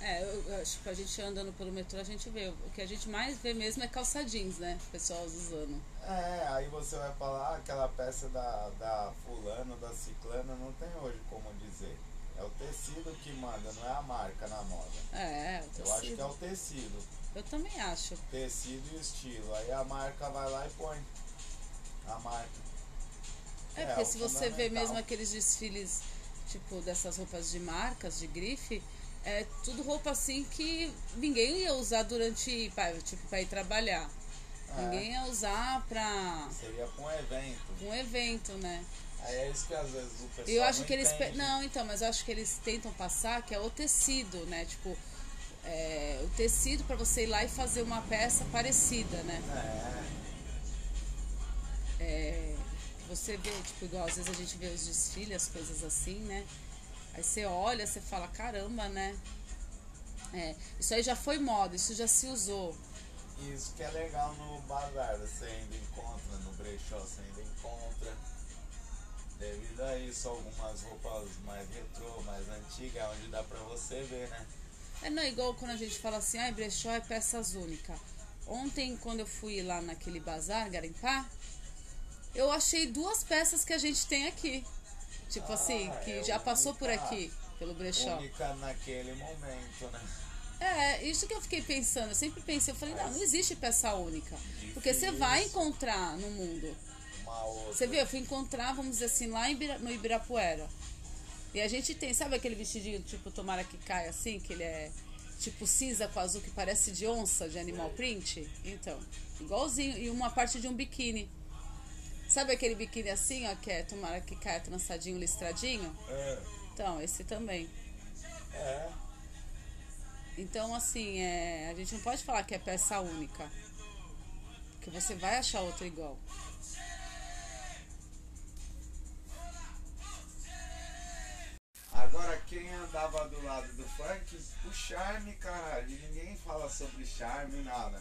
Speaker 1: É, eu, acho que a gente andando pelo metrô, a gente vê. O que a gente mais vê mesmo é calça jeans, né? Pessoal usando.
Speaker 2: É, aí você vai falar, ah, aquela peça da, da fulano, da ciclana, não tem hoje como dizer. É o tecido que manda, não é a marca na moda.
Speaker 1: É, o
Speaker 2: Eu acho que é
Speaker 1: tecido.
Speaker 2: o tecido.
Speaker 1: Eu também acho.
Speaker 2: Tecido e estilo. Aí a marca vai lá e põe. A marca.
Speaker 1: É,
Speaker 2: É,
Speaker 1: porque
Speaker 2: o
Speaker 1: se você vê mesmo aqueles desfiles, tipo, dessas roupas de marcas, de grife, é tudo roupa assim que ninguém ia usar durante, tipo, pra ir trabalhar.
Speaker 2: É.
Speaker 1: Ninguém ia usar pra
Speaker 2: Seria pra um evento.
Speaker 1: um evento, né?
Speaker 2: Aí é isso que às vezes o pessoal
Speaker 1: eu acho
Speaker 2: não
Speaker 1: que eles.
Speaker 2: entende.
Speaker 1: Não, então, mas eu acho que eles tentam passar que é o tecido, né? Tipo, é, o tecido pra você ir lá e fazer uma peça parecida, né?
Speaker 2: É,
Speaker 1: É, você vê, tipo, igual às vezes a gente vê os desfiles, as coisas assim, né? Aí você olha, você fala, caramba, né? É, isso aí já foi moda, isso já se usou.
Speaker 2: Isso que é legal no bazar. Você ainda encontra, no brechó você ainda encontra. Devido a isso, algumas roupas mais retrô, mais antigas, onde dá pra você ver, né?
Speaker 1: É não é igual quando a gente fala assim, ah, brechó é peças únicas. Ontem, quando eu fui lá naquele bazar, garimpar, eu achei duas peças que a gente tem aqui. Tipo
Speaker 2: Ah,
Speaker 1: assim, que
Speaker 2: é
Speaker 1: já passou por
Speaker 2: única.
Speaker 1: aqui, pelo brechó.
Speaker 2: Única naquele momento, né?
Speaker 1: É, isso que eu fiquei pensando. Eu sempre pensei, eu falei, não, não existe peça única. Porque você vai encontrar no mundo. Você viu, eu fui encontrar, vamos dizer assim, lá Ibira- no Ibirapuera. E a gente tem, sabe aquele vestidinho tipo tomara que caia assim, que ele é tipo cinza com azul que parece de onça, de animal print? Então, igualzinho. E uma parte de um biquíni. Sabe aquele biquíni assim, ó, que é tomara que caia trançadinho, listradinho?
Speaker 2: É,
Speaker 1: Então, esse também.
Speaker 2: é.
Speaker 1: Então, assim, é, a gente não pode falar que é peça única. Porque você vai achar outra igual.
Speaker 2: Agora quem andava do lado do funk, o charme, caralho. Ninguém fala sobre charme, nada.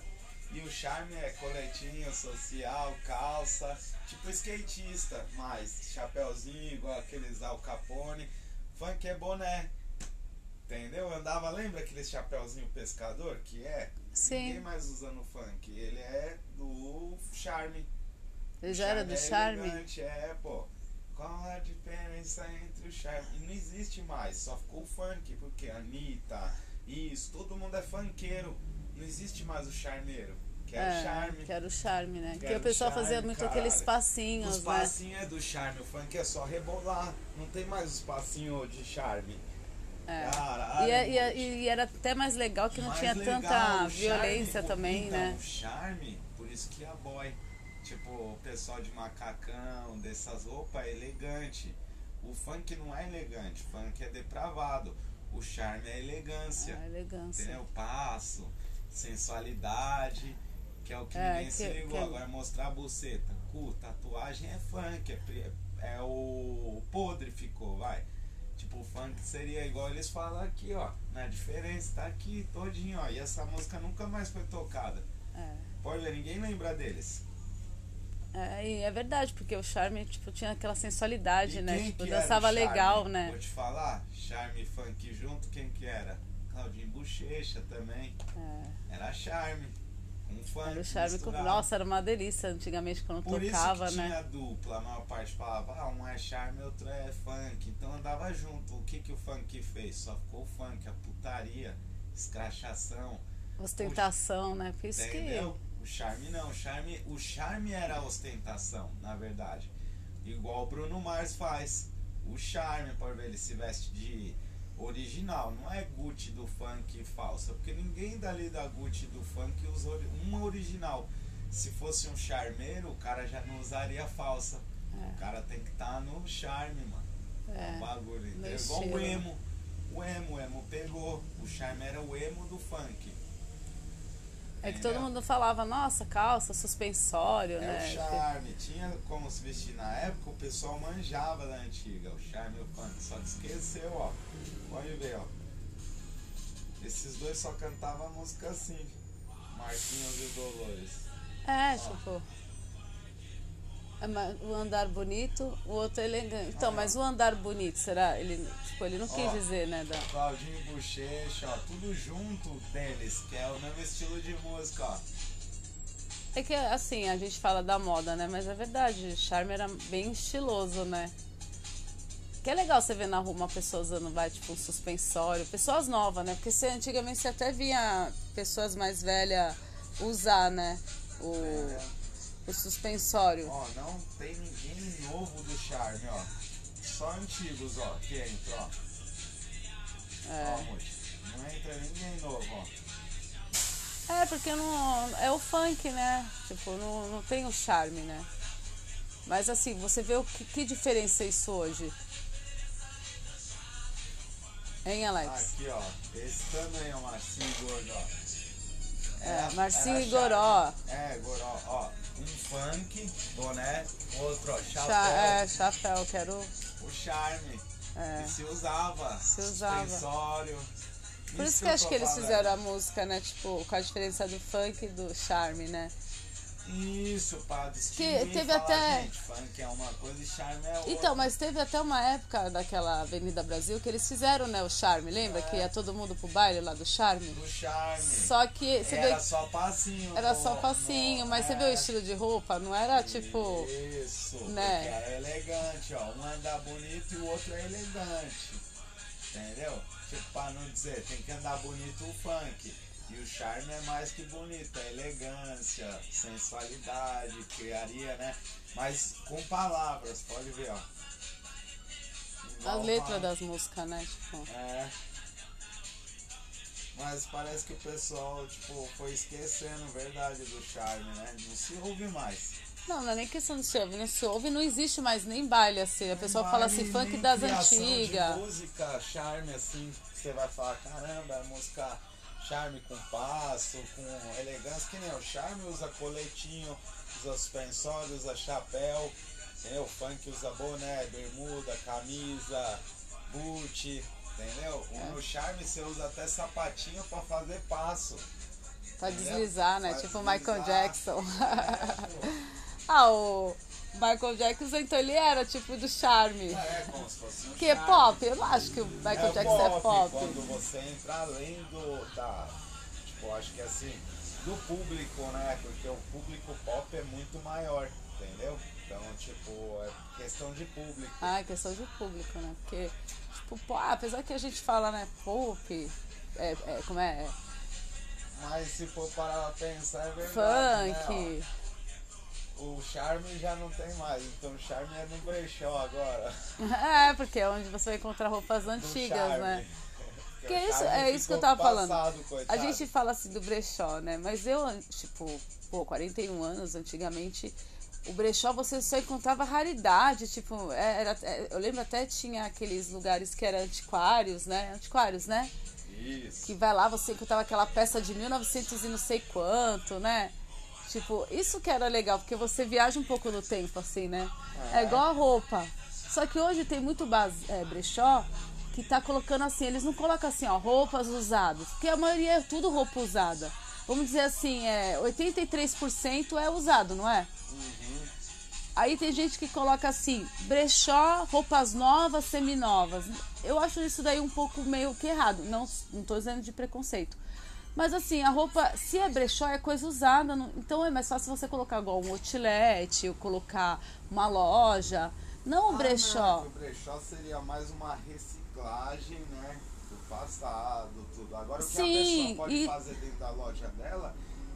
Speaker 2: E o charme é coletinho social, calça, tipo skatista, mais chapéuzinho, igual aqueles Al Capone. Funk é boné. Entendeu? Eu andava, lembra aquele chapéuzinho pescador que é?
Speaker 1: Sim.
Speaker 2: Ninguém mais usa no funk. Ele é do charme.
Speaker 1: Ele
Speaker 2: O
Speaker 1: já era do
Speaker 2: é
Speaker 1: charme?
Speaker 2: elegante, É, pô. Qual a diferença entre o charme? E não existe mais, só ficou o funk, porque Anitta, isso, todo mundo é funkeiro. Não existe mais o charmeiro, que é, o charme.
Speaker 1: Que era o charme, né?
Speaker 2: Que
Speaker 1: Que,
Speaker 2: era
Speaker 1: o
Speaker 2: o
Speaker 1: pessoal
Speaker 2: charme,
Speaker 1: fazia muito
Speaker 2: caralho.
Speaker 1: aqueles passinhos,
Speaker 2: Os
Speaker 1: né?
Speaker 2: passinhos é do charme, o funk é só rebolar. Não tem mais os passinhos de charme.
Speaker 1: É.
Speaker 2: Caralho,
Speaker 1: E, é- e é- e era até mais legal que não
Speaker 2: Mais
Speaker 1: tinha
Speaker 2: legal,
Speaker 1: tanta
Speaker 2: o charme,
Speaker 1: violência
Speaker 2: o-
Speaker 1: também,
Speaker 2: então,
Speaker 1: né?
Speaker 2: O charme, por isso que a boy, tipo, o pessoal de macacão, dessas roupas é elegante. O funk não é elegante, o funk é depravado. O charme é elegância.
Speaker 1: A elegância.
Speaker 2: Entendeu? Passo, sensualidade, que é o que
Speaker 1: É,
Speaker 2: ninguém se
Speaker 1: que-
Speaker 2: ligou.
Speaker 1: que-
Speaker 2: Agora mostrar a buceta. Cu, tatuagem é funk, é, é o podre ficou, vai. O funk seria igual eles falam aqui, ó. Na diferença, tá aqui todinho, ó. E essa música nunca mais foi tocada.
Speaker 1: É.
Speaker 2: Pode ver, ninguém lembra deles.
Speaker 1: É, é verdade, porque o charme, tipo, tinha aquela sensualidade,
Speaker 2: E
Speaker 1: né? Tipo, dançava legal, né?
Speaker 2: Vou te falar, charme e funk junto, quem que era? Claudinho Bochecha também.
Speaker 1: É.
Speaker 2: Era charme. Um funk.
Speaker 1: O charme com... Nossa, era uma delícia antigamente quando
Speaker 2: Por
Speaker 1: tocava,
Speaker 2: isso que
Speaker 1: né?
Speaker 2: tinha dupla, a maior parte falava, ah, um é charme, outro é funk. Então andava junto. O que que o funk fez? Só ficou o funk, a putaria, escrachação,
Speaker 1: Ostentação, né? Por isso
Speaker 2: entendeu? O charme não, o charme, o charme era a ostentação, na verdade. Igual o Bruno Mars faz. O charme, por ver, ele se veste de original, não é Gucci do funk falsa, porque ninguém dali da Gucci do funk usa uma original. Se fosse um charmeiro, o cara já não usaria falsa. O cara tem que estar no charme, mano.
Speaker 1: É.
Speaker 2: O bagulho. É igual o emo. O emo, o emo pegou. O charme era o emo do funk.
Speaker 1: É que todo mundo falava, nossa, calça, suspensório,
Speaker 2: É
Speaker 1: né?
Speaker 2: o charme. Tinha como se vestir na época, o pessoal manjava da antiga. O charme e o funk. Só que esqueceu, ó. Pode ver, ó. Esses dois só cantavam música assim. Marquinhos e Dolores.
Speaker 1: É, tipo. É o andar bonito, o outro elegante. Então, mas o andar bonito, será? Ele, tipo, ele não quis
Speaker 2: Ó.
Speaker 1: dizer, né? Da...
Speaker 2: Claudinho Bochecha, ó. Tudo junto deles, que é o mesmo estilo de música, ó.
Speaker 1: É que assim, a gente fala da moda, né? Mas é verdade, Charme era bem estiloso, né? Que é legal você ver na rua uma pessoa usando, vai, tipo, um suspensório. Pessoas novas, né? Porque você, antigamente você até via pessoas mais velhas usar, né? O, o suspensório.
Speaker 2: Ó, não tem ninguém novo do charme, ó. Só antigos, ó, que entra, ó. Ó, Muti. Não entra ninguém novo, ó.
Speaker 1: É, porque não, é o funk, né? Tipo, não, não tem o charme, né? Mas assim, você vê o que, que diferença é isso hoje? Hein, Alex?
Speaker 2: Aqui, ó. Esse também é o Marcinho Gordo, ó.
Speaker 1: É, Marcinho
Speaker 2: era
Speaker 1: e Goró.
Speaker 2: É, Goró, ó. Um funk, boné, outro, ó, chapéu.
Speaker 1: Cha- é, chapéu, quero.
Speaker 2: O charme.
Speaker 1: É.
Speaker 2: E se usava.
Speaker 1: Se usava.
Speaker 2: Suspensório.
Speaker 1: Por isso que acho que eles fizeram a música, né? Tipo, com a diferença do funk e do charme, né?
Speaker 2: Isso, distinguir
Speaker 1: Que teve até-
Speaker 2: gente, funk é uma coisa e charme é outra.
Speaker 1: Então, mas teve até uma época daquela Avenida Brasil que eles fizeram, né, o charme, lembra? Que ia todo mundo pro baile lá do charme.
Speaker 2: Do charme.
Speaker 1: Só que você
Speaker 2: era
Speaker 1: vê
Speaker 2: só passinho.
Speaker 1: era só passinho,
Speaker 2: no-
Speaker 1: mas você
Speaker 2: é.
Speaker 1: vê o estilo de roupa, não era tipo.
Speaker 2: Isso,
Speaker 1: né?
Speaker 2: porque era elegante, ó. Um anda bonito e o outro é elegante. Entendeu? Tipo, pra não dizer, tem que andar bonito o funk. E o charme é mais que bonito, é elegância, sensualidade, criaria, né? Mas com palavras, pode ver, ó. Igual
Speaker 1: As letras das músicas, né? Tipo.
Speaker 2: É. Mas parece que o pessoal, tipo, foi esquecendo verdade do charme, né? Não se ouve mais.
Speaker 1: Não, não é nem questão de se ouve, não se ouve, não existe mais nem baile assim. A pessoa fala assim, funk das antigas.
Speaker 2: Música, charme, assim, você vai falar, caramba, é música charme com passo, com elegância, que nem o charme usa coletinho, usa suspensório, usa chapéu, entendeu? O funk usa boné, bermuda, camisa, boot, entendeu?
Speaker 1: É.
Speaker 2: No charme você usa até sapatinho pra fazer passo.
Speaker 1: Pra
Speaker 2: entendeu?
Speaker 1: deslizar, né?
Speaker 2: Pra
Speaker 1: tipo o Michael
Speaker 2: deslizar.
Speaker 1: Jackson.
Speaker 2: É, *laughs*
Speaker 1: ah, o Michael Jackson, então ele era tipo do charme.
Speaker 2: É, como se fosse um
Speaker 1: Que é
Speaker 2: charme.
Speaker 1: pop? Eu não acho que o Michael Jackson é pop.
Speaker 2: Quando você entra além do. Da, tipo, acho que assim, do público, né? Porque o público pop é muito maior, entendeu? Então, tipo, é questão de público.
Speaker 1: Ah, é questão de público, né? Porque, tipo, pô, apesar que a gente fala, né, pop, é, é, como é?
Speaker 2: Mas se for parar pra pensar, é verdade.
Speaker 1: Funk.
Speaker 2: Né. O charme já não tem mais, então o charme é no brechó agora. *laughs*
Speaker 1: É, porque é onde você vai encontrar roupas antigas, né? *laughs*
Speaker 2: Porque
Speaker 1: é isso, é isso que eu tava falando.
Speaker 2: passado,
Speaker 1: A
Speaker 2: coitado.
Speaker 1: gente fala assim do brechó, né? Mas eu, tipo, pô, 41 anos, antigamente, o brechó você só encontrava raridade, tipo, é, era, é, eu lembro até tinha aqueles lugares que eram antiquários, né? Antiquários, né?
Speaker 2: Isso.
Speaker 1: Que vai lá, você encontrava aquela peça de 1900 e não sei quanto, né? Tipo, isso que era legal, porque você viaja um pouco no tempo, assim, né? É, igual a roupa. Só que hoje tem muito base, é, brechó que tá colocando assim, eles não colocam assim, ó, roupas usadas. Porque a maioria é tudo roupa usada. Vamos dizer assim, é, 83% é usado, não é? Aí tem gente que coloca assim, brechó, roupas novas, seminovas. Eu acho isso daí um pouco meio que errado. Não, não tô dizendo de preconceito. Mas assim, a roupa, se é brechó, é coisa usada. não- então é mais fácil você colocar igual um outlet, ou colocar uma loja. Não o
Speaker 2: Ah,
Speaker 1: brechó.
Speaker 2: não, que o brechó seria mais uma reciclagem, né? Do passado, tudo. Agora o que
Speaker 1: Sim,
Speaker 2: a pessoa pode
Speaker 1: e-
Speaker 2: fazer dentro da loja dela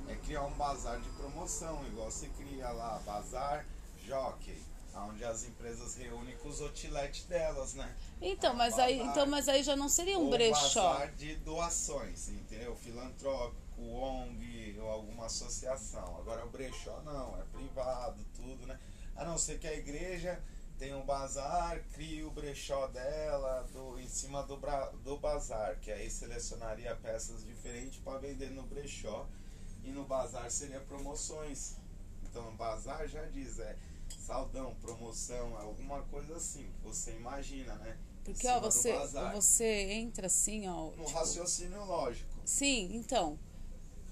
Speaker 2: é criar um bazar de promoção, igual você cria lá, bazar jockey, onde as empresas reúnem com os outlet delas, né?
Speaker 1: Então, mas aí, então, mas aí já não seria um brechó.
Speaker 2: bazar de doações, entendeu? Filantrópico, ONG ou alguma associação. Agora o brechó não, é privado, tudo, né? A não ser que a igreja tenha um bazar, crie o brechó dela do, em cima do, bra, do bazar, que aí selecionaria peças diferentes para vender no brechó. E no bazar seria promoções. Então no bazar já diz, é saldão, promoção, é alguma coisa assim, que você imagina, né?
Speaker 1: Porque, ó, você, você entra assim, ó.
Speaker 2: Um
Speaker 1: tipo,
Speaker 2: raciocínio lógico.
Speaker 1: Sim, então.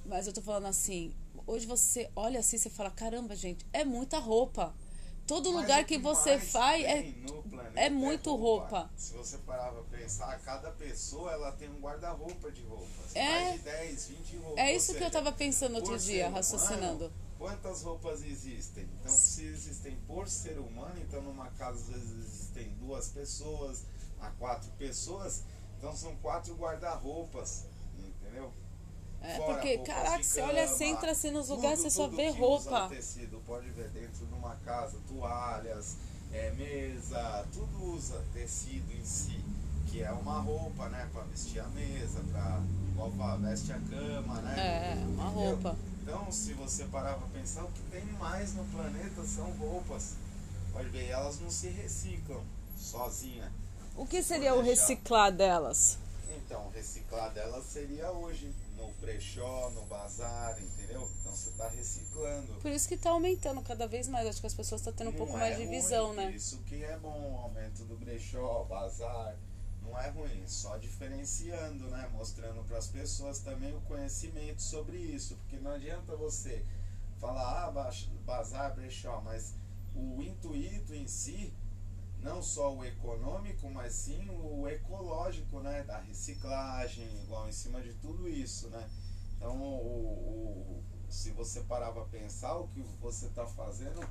Speaker 1: Mas eu tô falando assim, hoje você olha assim, você fala, caramba, gente, é muita roupa. Todo
Speaker 2: Mas
Speaker 1: lugar
Speaker 2: o
Speaker 1: que você faz é.
Speaker 2: no planeta
Speaker 1: é muito roupa.
Speaker 2: Se você parar pra pensar, cada pessoa ela tem um guarda-roupa de roupas.
Speaker 1: É.
Speaker 2: Mais de 10, 20 roupas.
Speaker 1: É isso que eu
Speaker 2: seja,
Speaker 1: tava pensando outro dia, raciocinando.
Speaker 2: humano, quantas roupas existem? Então, se existem por ser humano, então numa casa às vezes existem duas pessoas, há quatro pessoas, então são quatro guarda-roupas, entendeu?
Speaker 1: É,
Speaker 2: Fora
Speaker 1: porque, caraca, você olha, você entra assim nos lugares, você só vê roupa.
Speaker 2: Usa tecido, pode ver dentro de uma casa, toalhas, é, mesa, tudo usa tecido em si, que é uma roupa, né, para vestir a mesa, para igual veste a cama, né?
Speaker 1: É, uma
Speaker 2: Entendeu?
Speaker 1: roupa.
Speaker 2: Então, se você parar para pensar, o que tem mais no planeta são roupas. Pode ver, elas não se reciclam sozinha.
Speaker 1: O que
Speaker 2: Se
Speaker 1: seria o reciclar delas?
Speaker 2: Então, reciclar delas seria hoje, no brechó, no bazar, entendeu? Então você está reciclando.
Speaker 1: Por isso que tá aumentando cada vez mais. Acho que as pessoas estão tendo um
Speaker 2: Não
Speaker 1: pouco
Speaker 2: é
Speaker 1: mais de visão, né?
Speaker 2: Isso que é bom, o aumento do brechó, bazar, não é ruim, só diferenciando, né? Mostrando para as pessoas também o conhecimento sobre isso, porque não adianta você falar, ah, ba- bazar, brechó, mas o intuito em si, não só o econômico, mas sim o ecológico, né? Da reciclagem, igual em cima de tudo isso, né? Então, o, o- se você parar para pensar, o que você está fazendo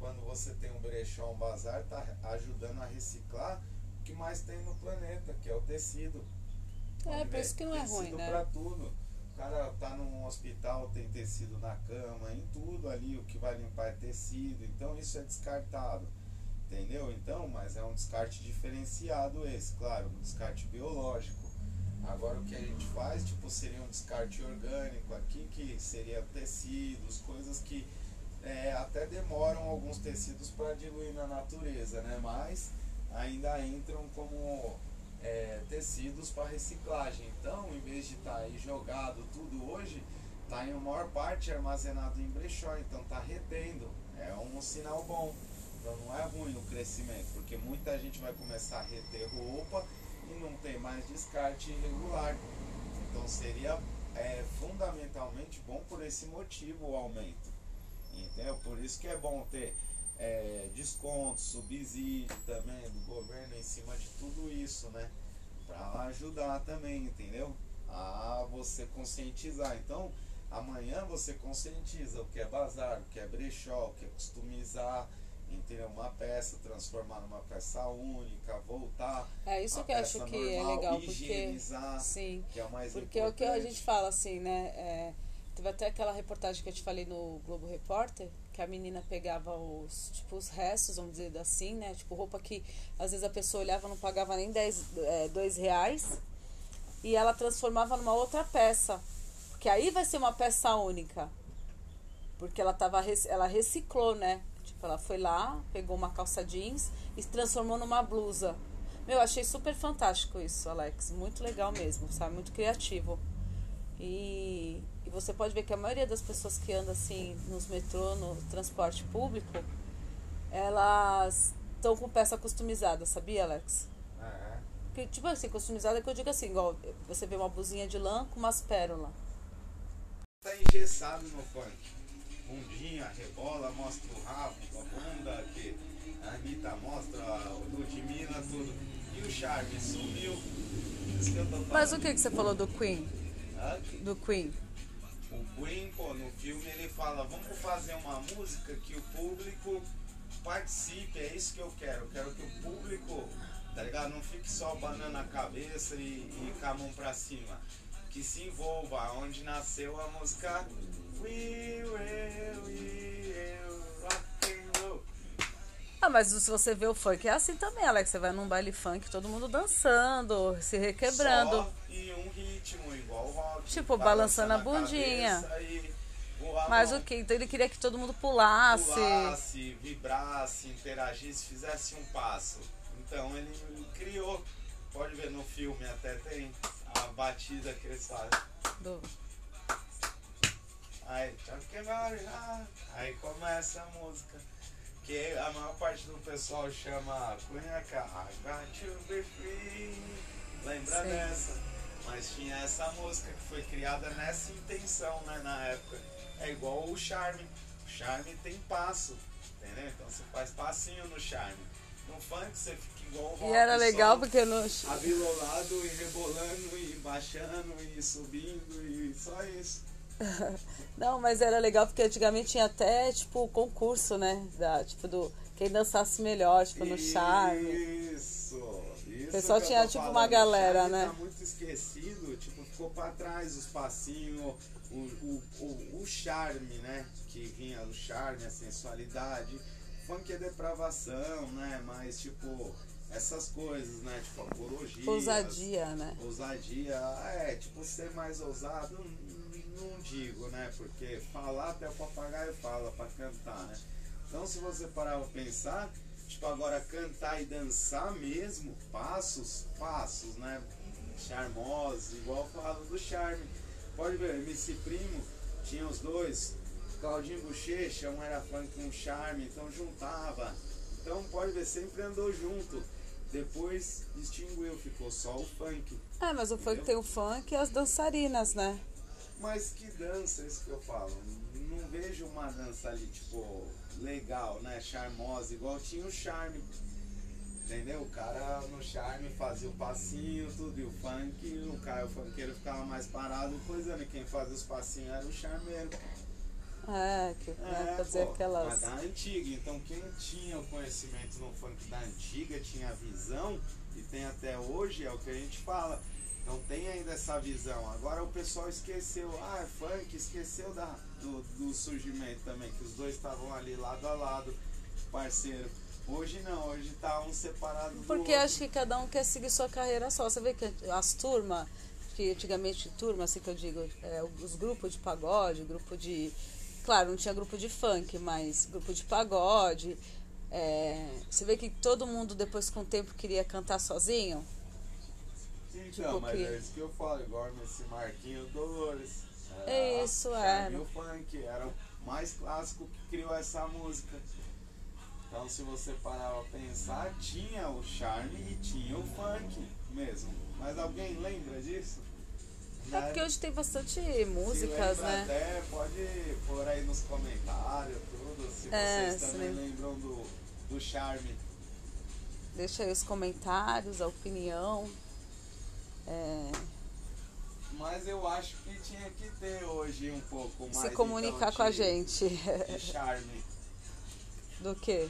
Speaker 2: quando você tem um brechó, um bazar, está ajudando a reciclar que mais tem no planeta, que é o tecido.
Speaker 1: É, por isso que não é ruim,
Speaker 2: tecido
Speaker 1: né?
Speaker 2: pra tudo. O cara tá num hospital, tem tecido na cama, em tudo ali, o que vai limpar é tecido. Então isso é descartado. Entendeu? Então, mas é um descarte diferenciado esse, claro, um descarte biológico. Agora o que a gente faz, tipo, seria um descarte orgânico aqui, que seria tecidos, coisas que é, até demoram alguns tecidos para diluir na natureza, né? Mas ainda entram como é, tecidos para reciclagem. Então, em vez de estar aí jogado tudo hoje, está em maior parte armazenado em brechó, então está retendo. É um sinal bom. Então não é ruim o crescimento, porque muita gente vai começar a reter roupa e não tem mais descarte irregular. Então seria é, fundamentalmente bom por esse motivo o aumento. Entendeu? Por isso que é bom ter é, desconto, subsídio também do governo em cima de tudo isso, né? Para ajudar também, entendeu? A você conscientizar. Então, amanhã você conscientiza o que é bazar, o que é brechó, o que é customizar, entendeu? Uma peça, transformar numa peça única, voltar.
Speaker 1: É isso que eu acho que é
Speaker 2: normal,
Speaker 1: legal, porque.
Speaker 2: higienizar,
Speaker 1: Sim.
Speaker 2: que é o mais
Speaker 1: Porque é o que a
Speaker 2: importante.
Speaker 1: gente fala assim, né? é, teve até aquela reportagem que eu te falei no Globo Repórter, que a menina pegava os, tipo, os restos, vamos dizer assim, né? Tipo, roupa que às vezes a pessoa olhava não pagava nem 10, é, dois reais. E ela transformava numa outra peça. Porque aí vai ser uma peça única. Porque ela tava, ela reciclou, né? Tipo, ela foi lá, pegou uma calça jeans e transformou numa blusa. Meu, achei super fantástico isso, Alex. Muito legal mesmo, sabe? Muito criativo. E, e você pode ver que a maioria das pessoas que andam assim nos metrô, no transporte público, elas estão com peça customizada, sabia, Alex?
Speaker 2: É.
Speaker 1: Que, tipo assim, customizada que eu digo assim, igual você vê uma blusinha de lã com umas pérolas.
Speaker 2: Tá engessado no funk. Bundinha, rebola, mostra o rabo, a bunda, que a Anitta mostra, o Ludmilla, tudo. E o charme sumiu.
Speaker 1: Mas o que, que você falou do Queen? Do Queen?
Speaker 2: O Queen, pô, no filme ele fala, vamos fazer uma música que o público participe, é isso que eu quero. Eu quero que o público, tá ligado? Não fique só banando a cabeça e, e com a mão pra cima. Que se envolva, onde nasceu a música We Will, We Will Rock and Roll.
Speaker 1: Ah, mas se você vê o funk é assim também, Alex. Você vai num baile funk, todo mundo dançando, se requebrando.
Speaker 2: Só em um ritmo, igual o rock.
Speaker 1: Tipo, balançando a bundinha. Mas o que? Então ele queria que todo mundo pulasse.
Speaker 2: pulasse, vibrasse, interagisse, fizesse um passo. Então ele criou, pode ver no filme até tem a batida que eles fazem.
Speaker 1: Do-
Speaker 2: Aí, aí começa a música. Que a maior parte do pessoal chama Cunhaca, I got to be free. Lembra
Speaker 1: Sim.
Speaker 2: dessa? Mas tinha essa música que foi criada nessa intenção, né, na época. É igual o charme. O charme tem passo, entendeu? Então você faz passinho no charme. No funk você fica igual o.
Speaker 1: E era legal
Speaker 2: só
Speaker 1: porque no,
Speaker 2: Avilolado e rebolando e baixando e subindo e só isso. *laughs*
Speaker 1: Não, mas era legal porque antigamente tinha até, tipo, concurso, né? Da, tipo, do quem dançasse melhor, tipo, no charme.
Speaker 2: Isso, isso.
Speaker 1: O pessoal tinha, tipo,
Speaker 2: falando.
Speaker 1: uma galera,
Speaker 2: O charme
Speaker 1: né?
Speaker 2: Tá muito esquecido, tipo, ficou pra trás os passinhos, o, o, o, o charme, né? Que vinha do charme, a sensualidade. Funk é depravação, né? Mas, tipo, essas coisas, né? Tipo, apologia.
Speaker 1: Ousadia, né?
Speaker 2: Ousadia, é, tipo, ser mais ousado, não, não digo, né? Porque falar até o papagaio fala pra cantar, né? Então, se você parar pra pensar, tipo, agora cantar e dançar mesmo, passos, passos, né? Charmosos, igual eu falo do charme. Pode ver, MC Primo tinha os dois, Claudinho Bochecha, um era funk com um charme, então juntava. Então, pode ver, sempre andou junto. Depois extinguiu, ficou só o funk.
Speaker 1: É, mas o funk tem o funk e as dançarinas, né?
Speaker 2: Mas que dança, é isso que eu falo. Não vejo uma dança ali, tipo, legal, né? Charmosa, igual tinha o charme. Entendeu? O cara no charme fazia o passinho, tudo, e o funk, o cara, o funkeiro ficava mais parado coisando. E quem fazia os passinhos era o charmeiro.
Speaker 1: É, que né, fazer
Speaker 2: pô,
Speaker 1: aquelas.
Speaker 2: Mas da antiga. Então quem tinha o conhecimento no funk da antiga, tinha a visão, e tem até hoje, é o que a gente fala. Então tem ainda essa visão. Agora o pessoal esqueceu, ah, é funk, esqueceu da, do, do surgimento também, que os dois estavam ali lado a lado, parceiro. Hoje não, hoje tá um separado do
Speaker 1: Porque
Speaker 2: outro.
Speaker 1: acho que cada um quer seguir sua carreira só. Você vê que as turmas, que antigamente turma, assim que eu digo, é, os grupos de pagode, grupo de. Claro, não tinha grupo de funk, mas grupo de pagode. é, você vê que todo mundo depois com o tempo queria cantar sozinho.
Speaker 2: Então,
Speaker 1: tipo
Speaker 2: mas
Speaker 1: que-
Speaker 2: é isso que eu falo, igual esse Marquinho Dolores.
Speaker 1: É isso, é.
Speaker 2: e o funk, era o mais clássico que criou essa música. Então se você parar pra pensar, tinha o charme e tinha o funk mesmo. Mas alguém lembra disso?
Speaker 1: É porque hoje tem bastante músicas, né?
Speaker 2: Até pode pôr aí nos comentários tudo, se
Speaker 1: É,
Speaker 2: vocês também
Speaker 1: lembra.
Speaker 2: lembram do, do charme.
Speaker 1: Deixa aí os comentários, a opinião. É,
Speaker 2: Mas eu acho que tinha que ter hoje um pouco mais
Speaker 1: se comunicar
Speaker 2: então,
Speaker 1: com a
Speaker 2: de-
Speaker 1: gente.
Speaker 2: de charme. *laughs*
Speaker 1: Do que?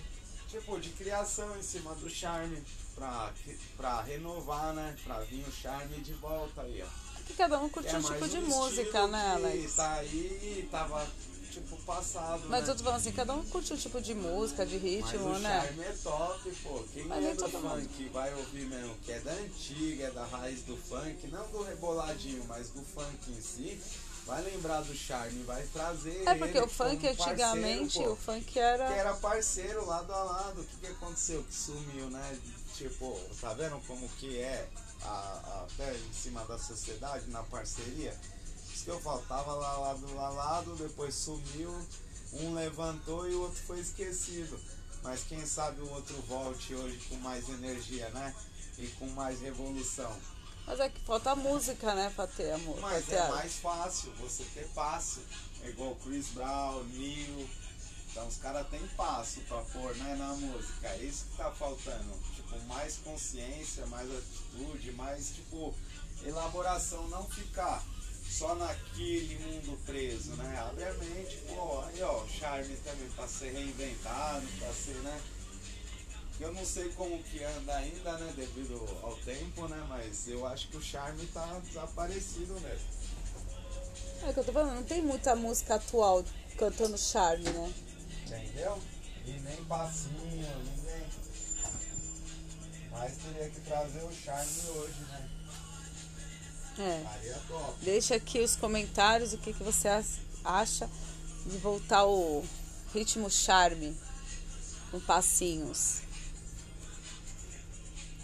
Speaker 2: Tipo, de criação em cima do charme. Pra, pra renovar, né? Pra vir o charme de volta aí, ó.
Speaker 1: Que cada um curte
Speaker 2: É
Speaker 1: um tipo de
Speaker 2: um
Speaker 1: música, né, Alex?
Speaker 2: Tá aí tava, tipo, passado.
Speaker 1: Mas
Speaker 2: né?
Speaker 1: eu tô falando assim, cada um curte um tipo de música, de
Speaker 2: Mas
Speaker 1: ritmo,
Speaker 2: o
Speaker 1: né?
Speaker 2: charme é top, pô. Quem
Speaker 1: Mas
Speaker 2: é do
Speaker 1: mundo.
Speaker 2: funk vai ouvir mesmo, que é da antiga, é da raiz do funk, não do reboladinho, mas do funk em si, vai lembrar do charme, vai trazer.
Speaker 1: É porque o funk
Speaker 2: parceiro,
Speaker 1: antigamente,
Speaker 2: pô.
Speaker 1: o funk
Speaker 2: que
Speaker 1: era.
Speaker 2: era parceiro lado a lado. O que, que aconteceu? Que sumiu, né? Tipo, tá vendo como que é a, a- até em cima da sociedade, na parceria? Que eu falo, tava lá lado a lado, depois sumiu, um levantou e o outro foi esquecido. Mas quem sabe o outro volte hoje com mais energia, né? E com mais revolução.
Speaker 1: Mas é que falta música, né, pra ter amor.
Speaker 2: Mas
Speaker 1: ter
Speaker 2: é mais fácil você ter passo. É igual Chris Brown, Neil. Então os caras têm passo pra pôr né, na música. É isso que tá faltando. Tipo, mais consciência, mais atitude, mais tipo elaboração, não ficar só naquele mundo preso, né? Abre a mente, pô, aí ó, o charme também pra ser reinventado, pra ser, né? Eu não sei como que anda ainda, né, devido ao tempo, né, mas eu acho que o charme tá desaparecido mesmo.
Speaker 1: É o que eu tô falando, não tem muita música atual cantando charme, né?
Speaker 2: Entendeu? E nem passinho, ninguém. Mas teria que trazer o charme hoje, né?
Speaker 1: É. Deixa aqui os comentários o que, que você acha de voltar o ritmo charme com passinhos.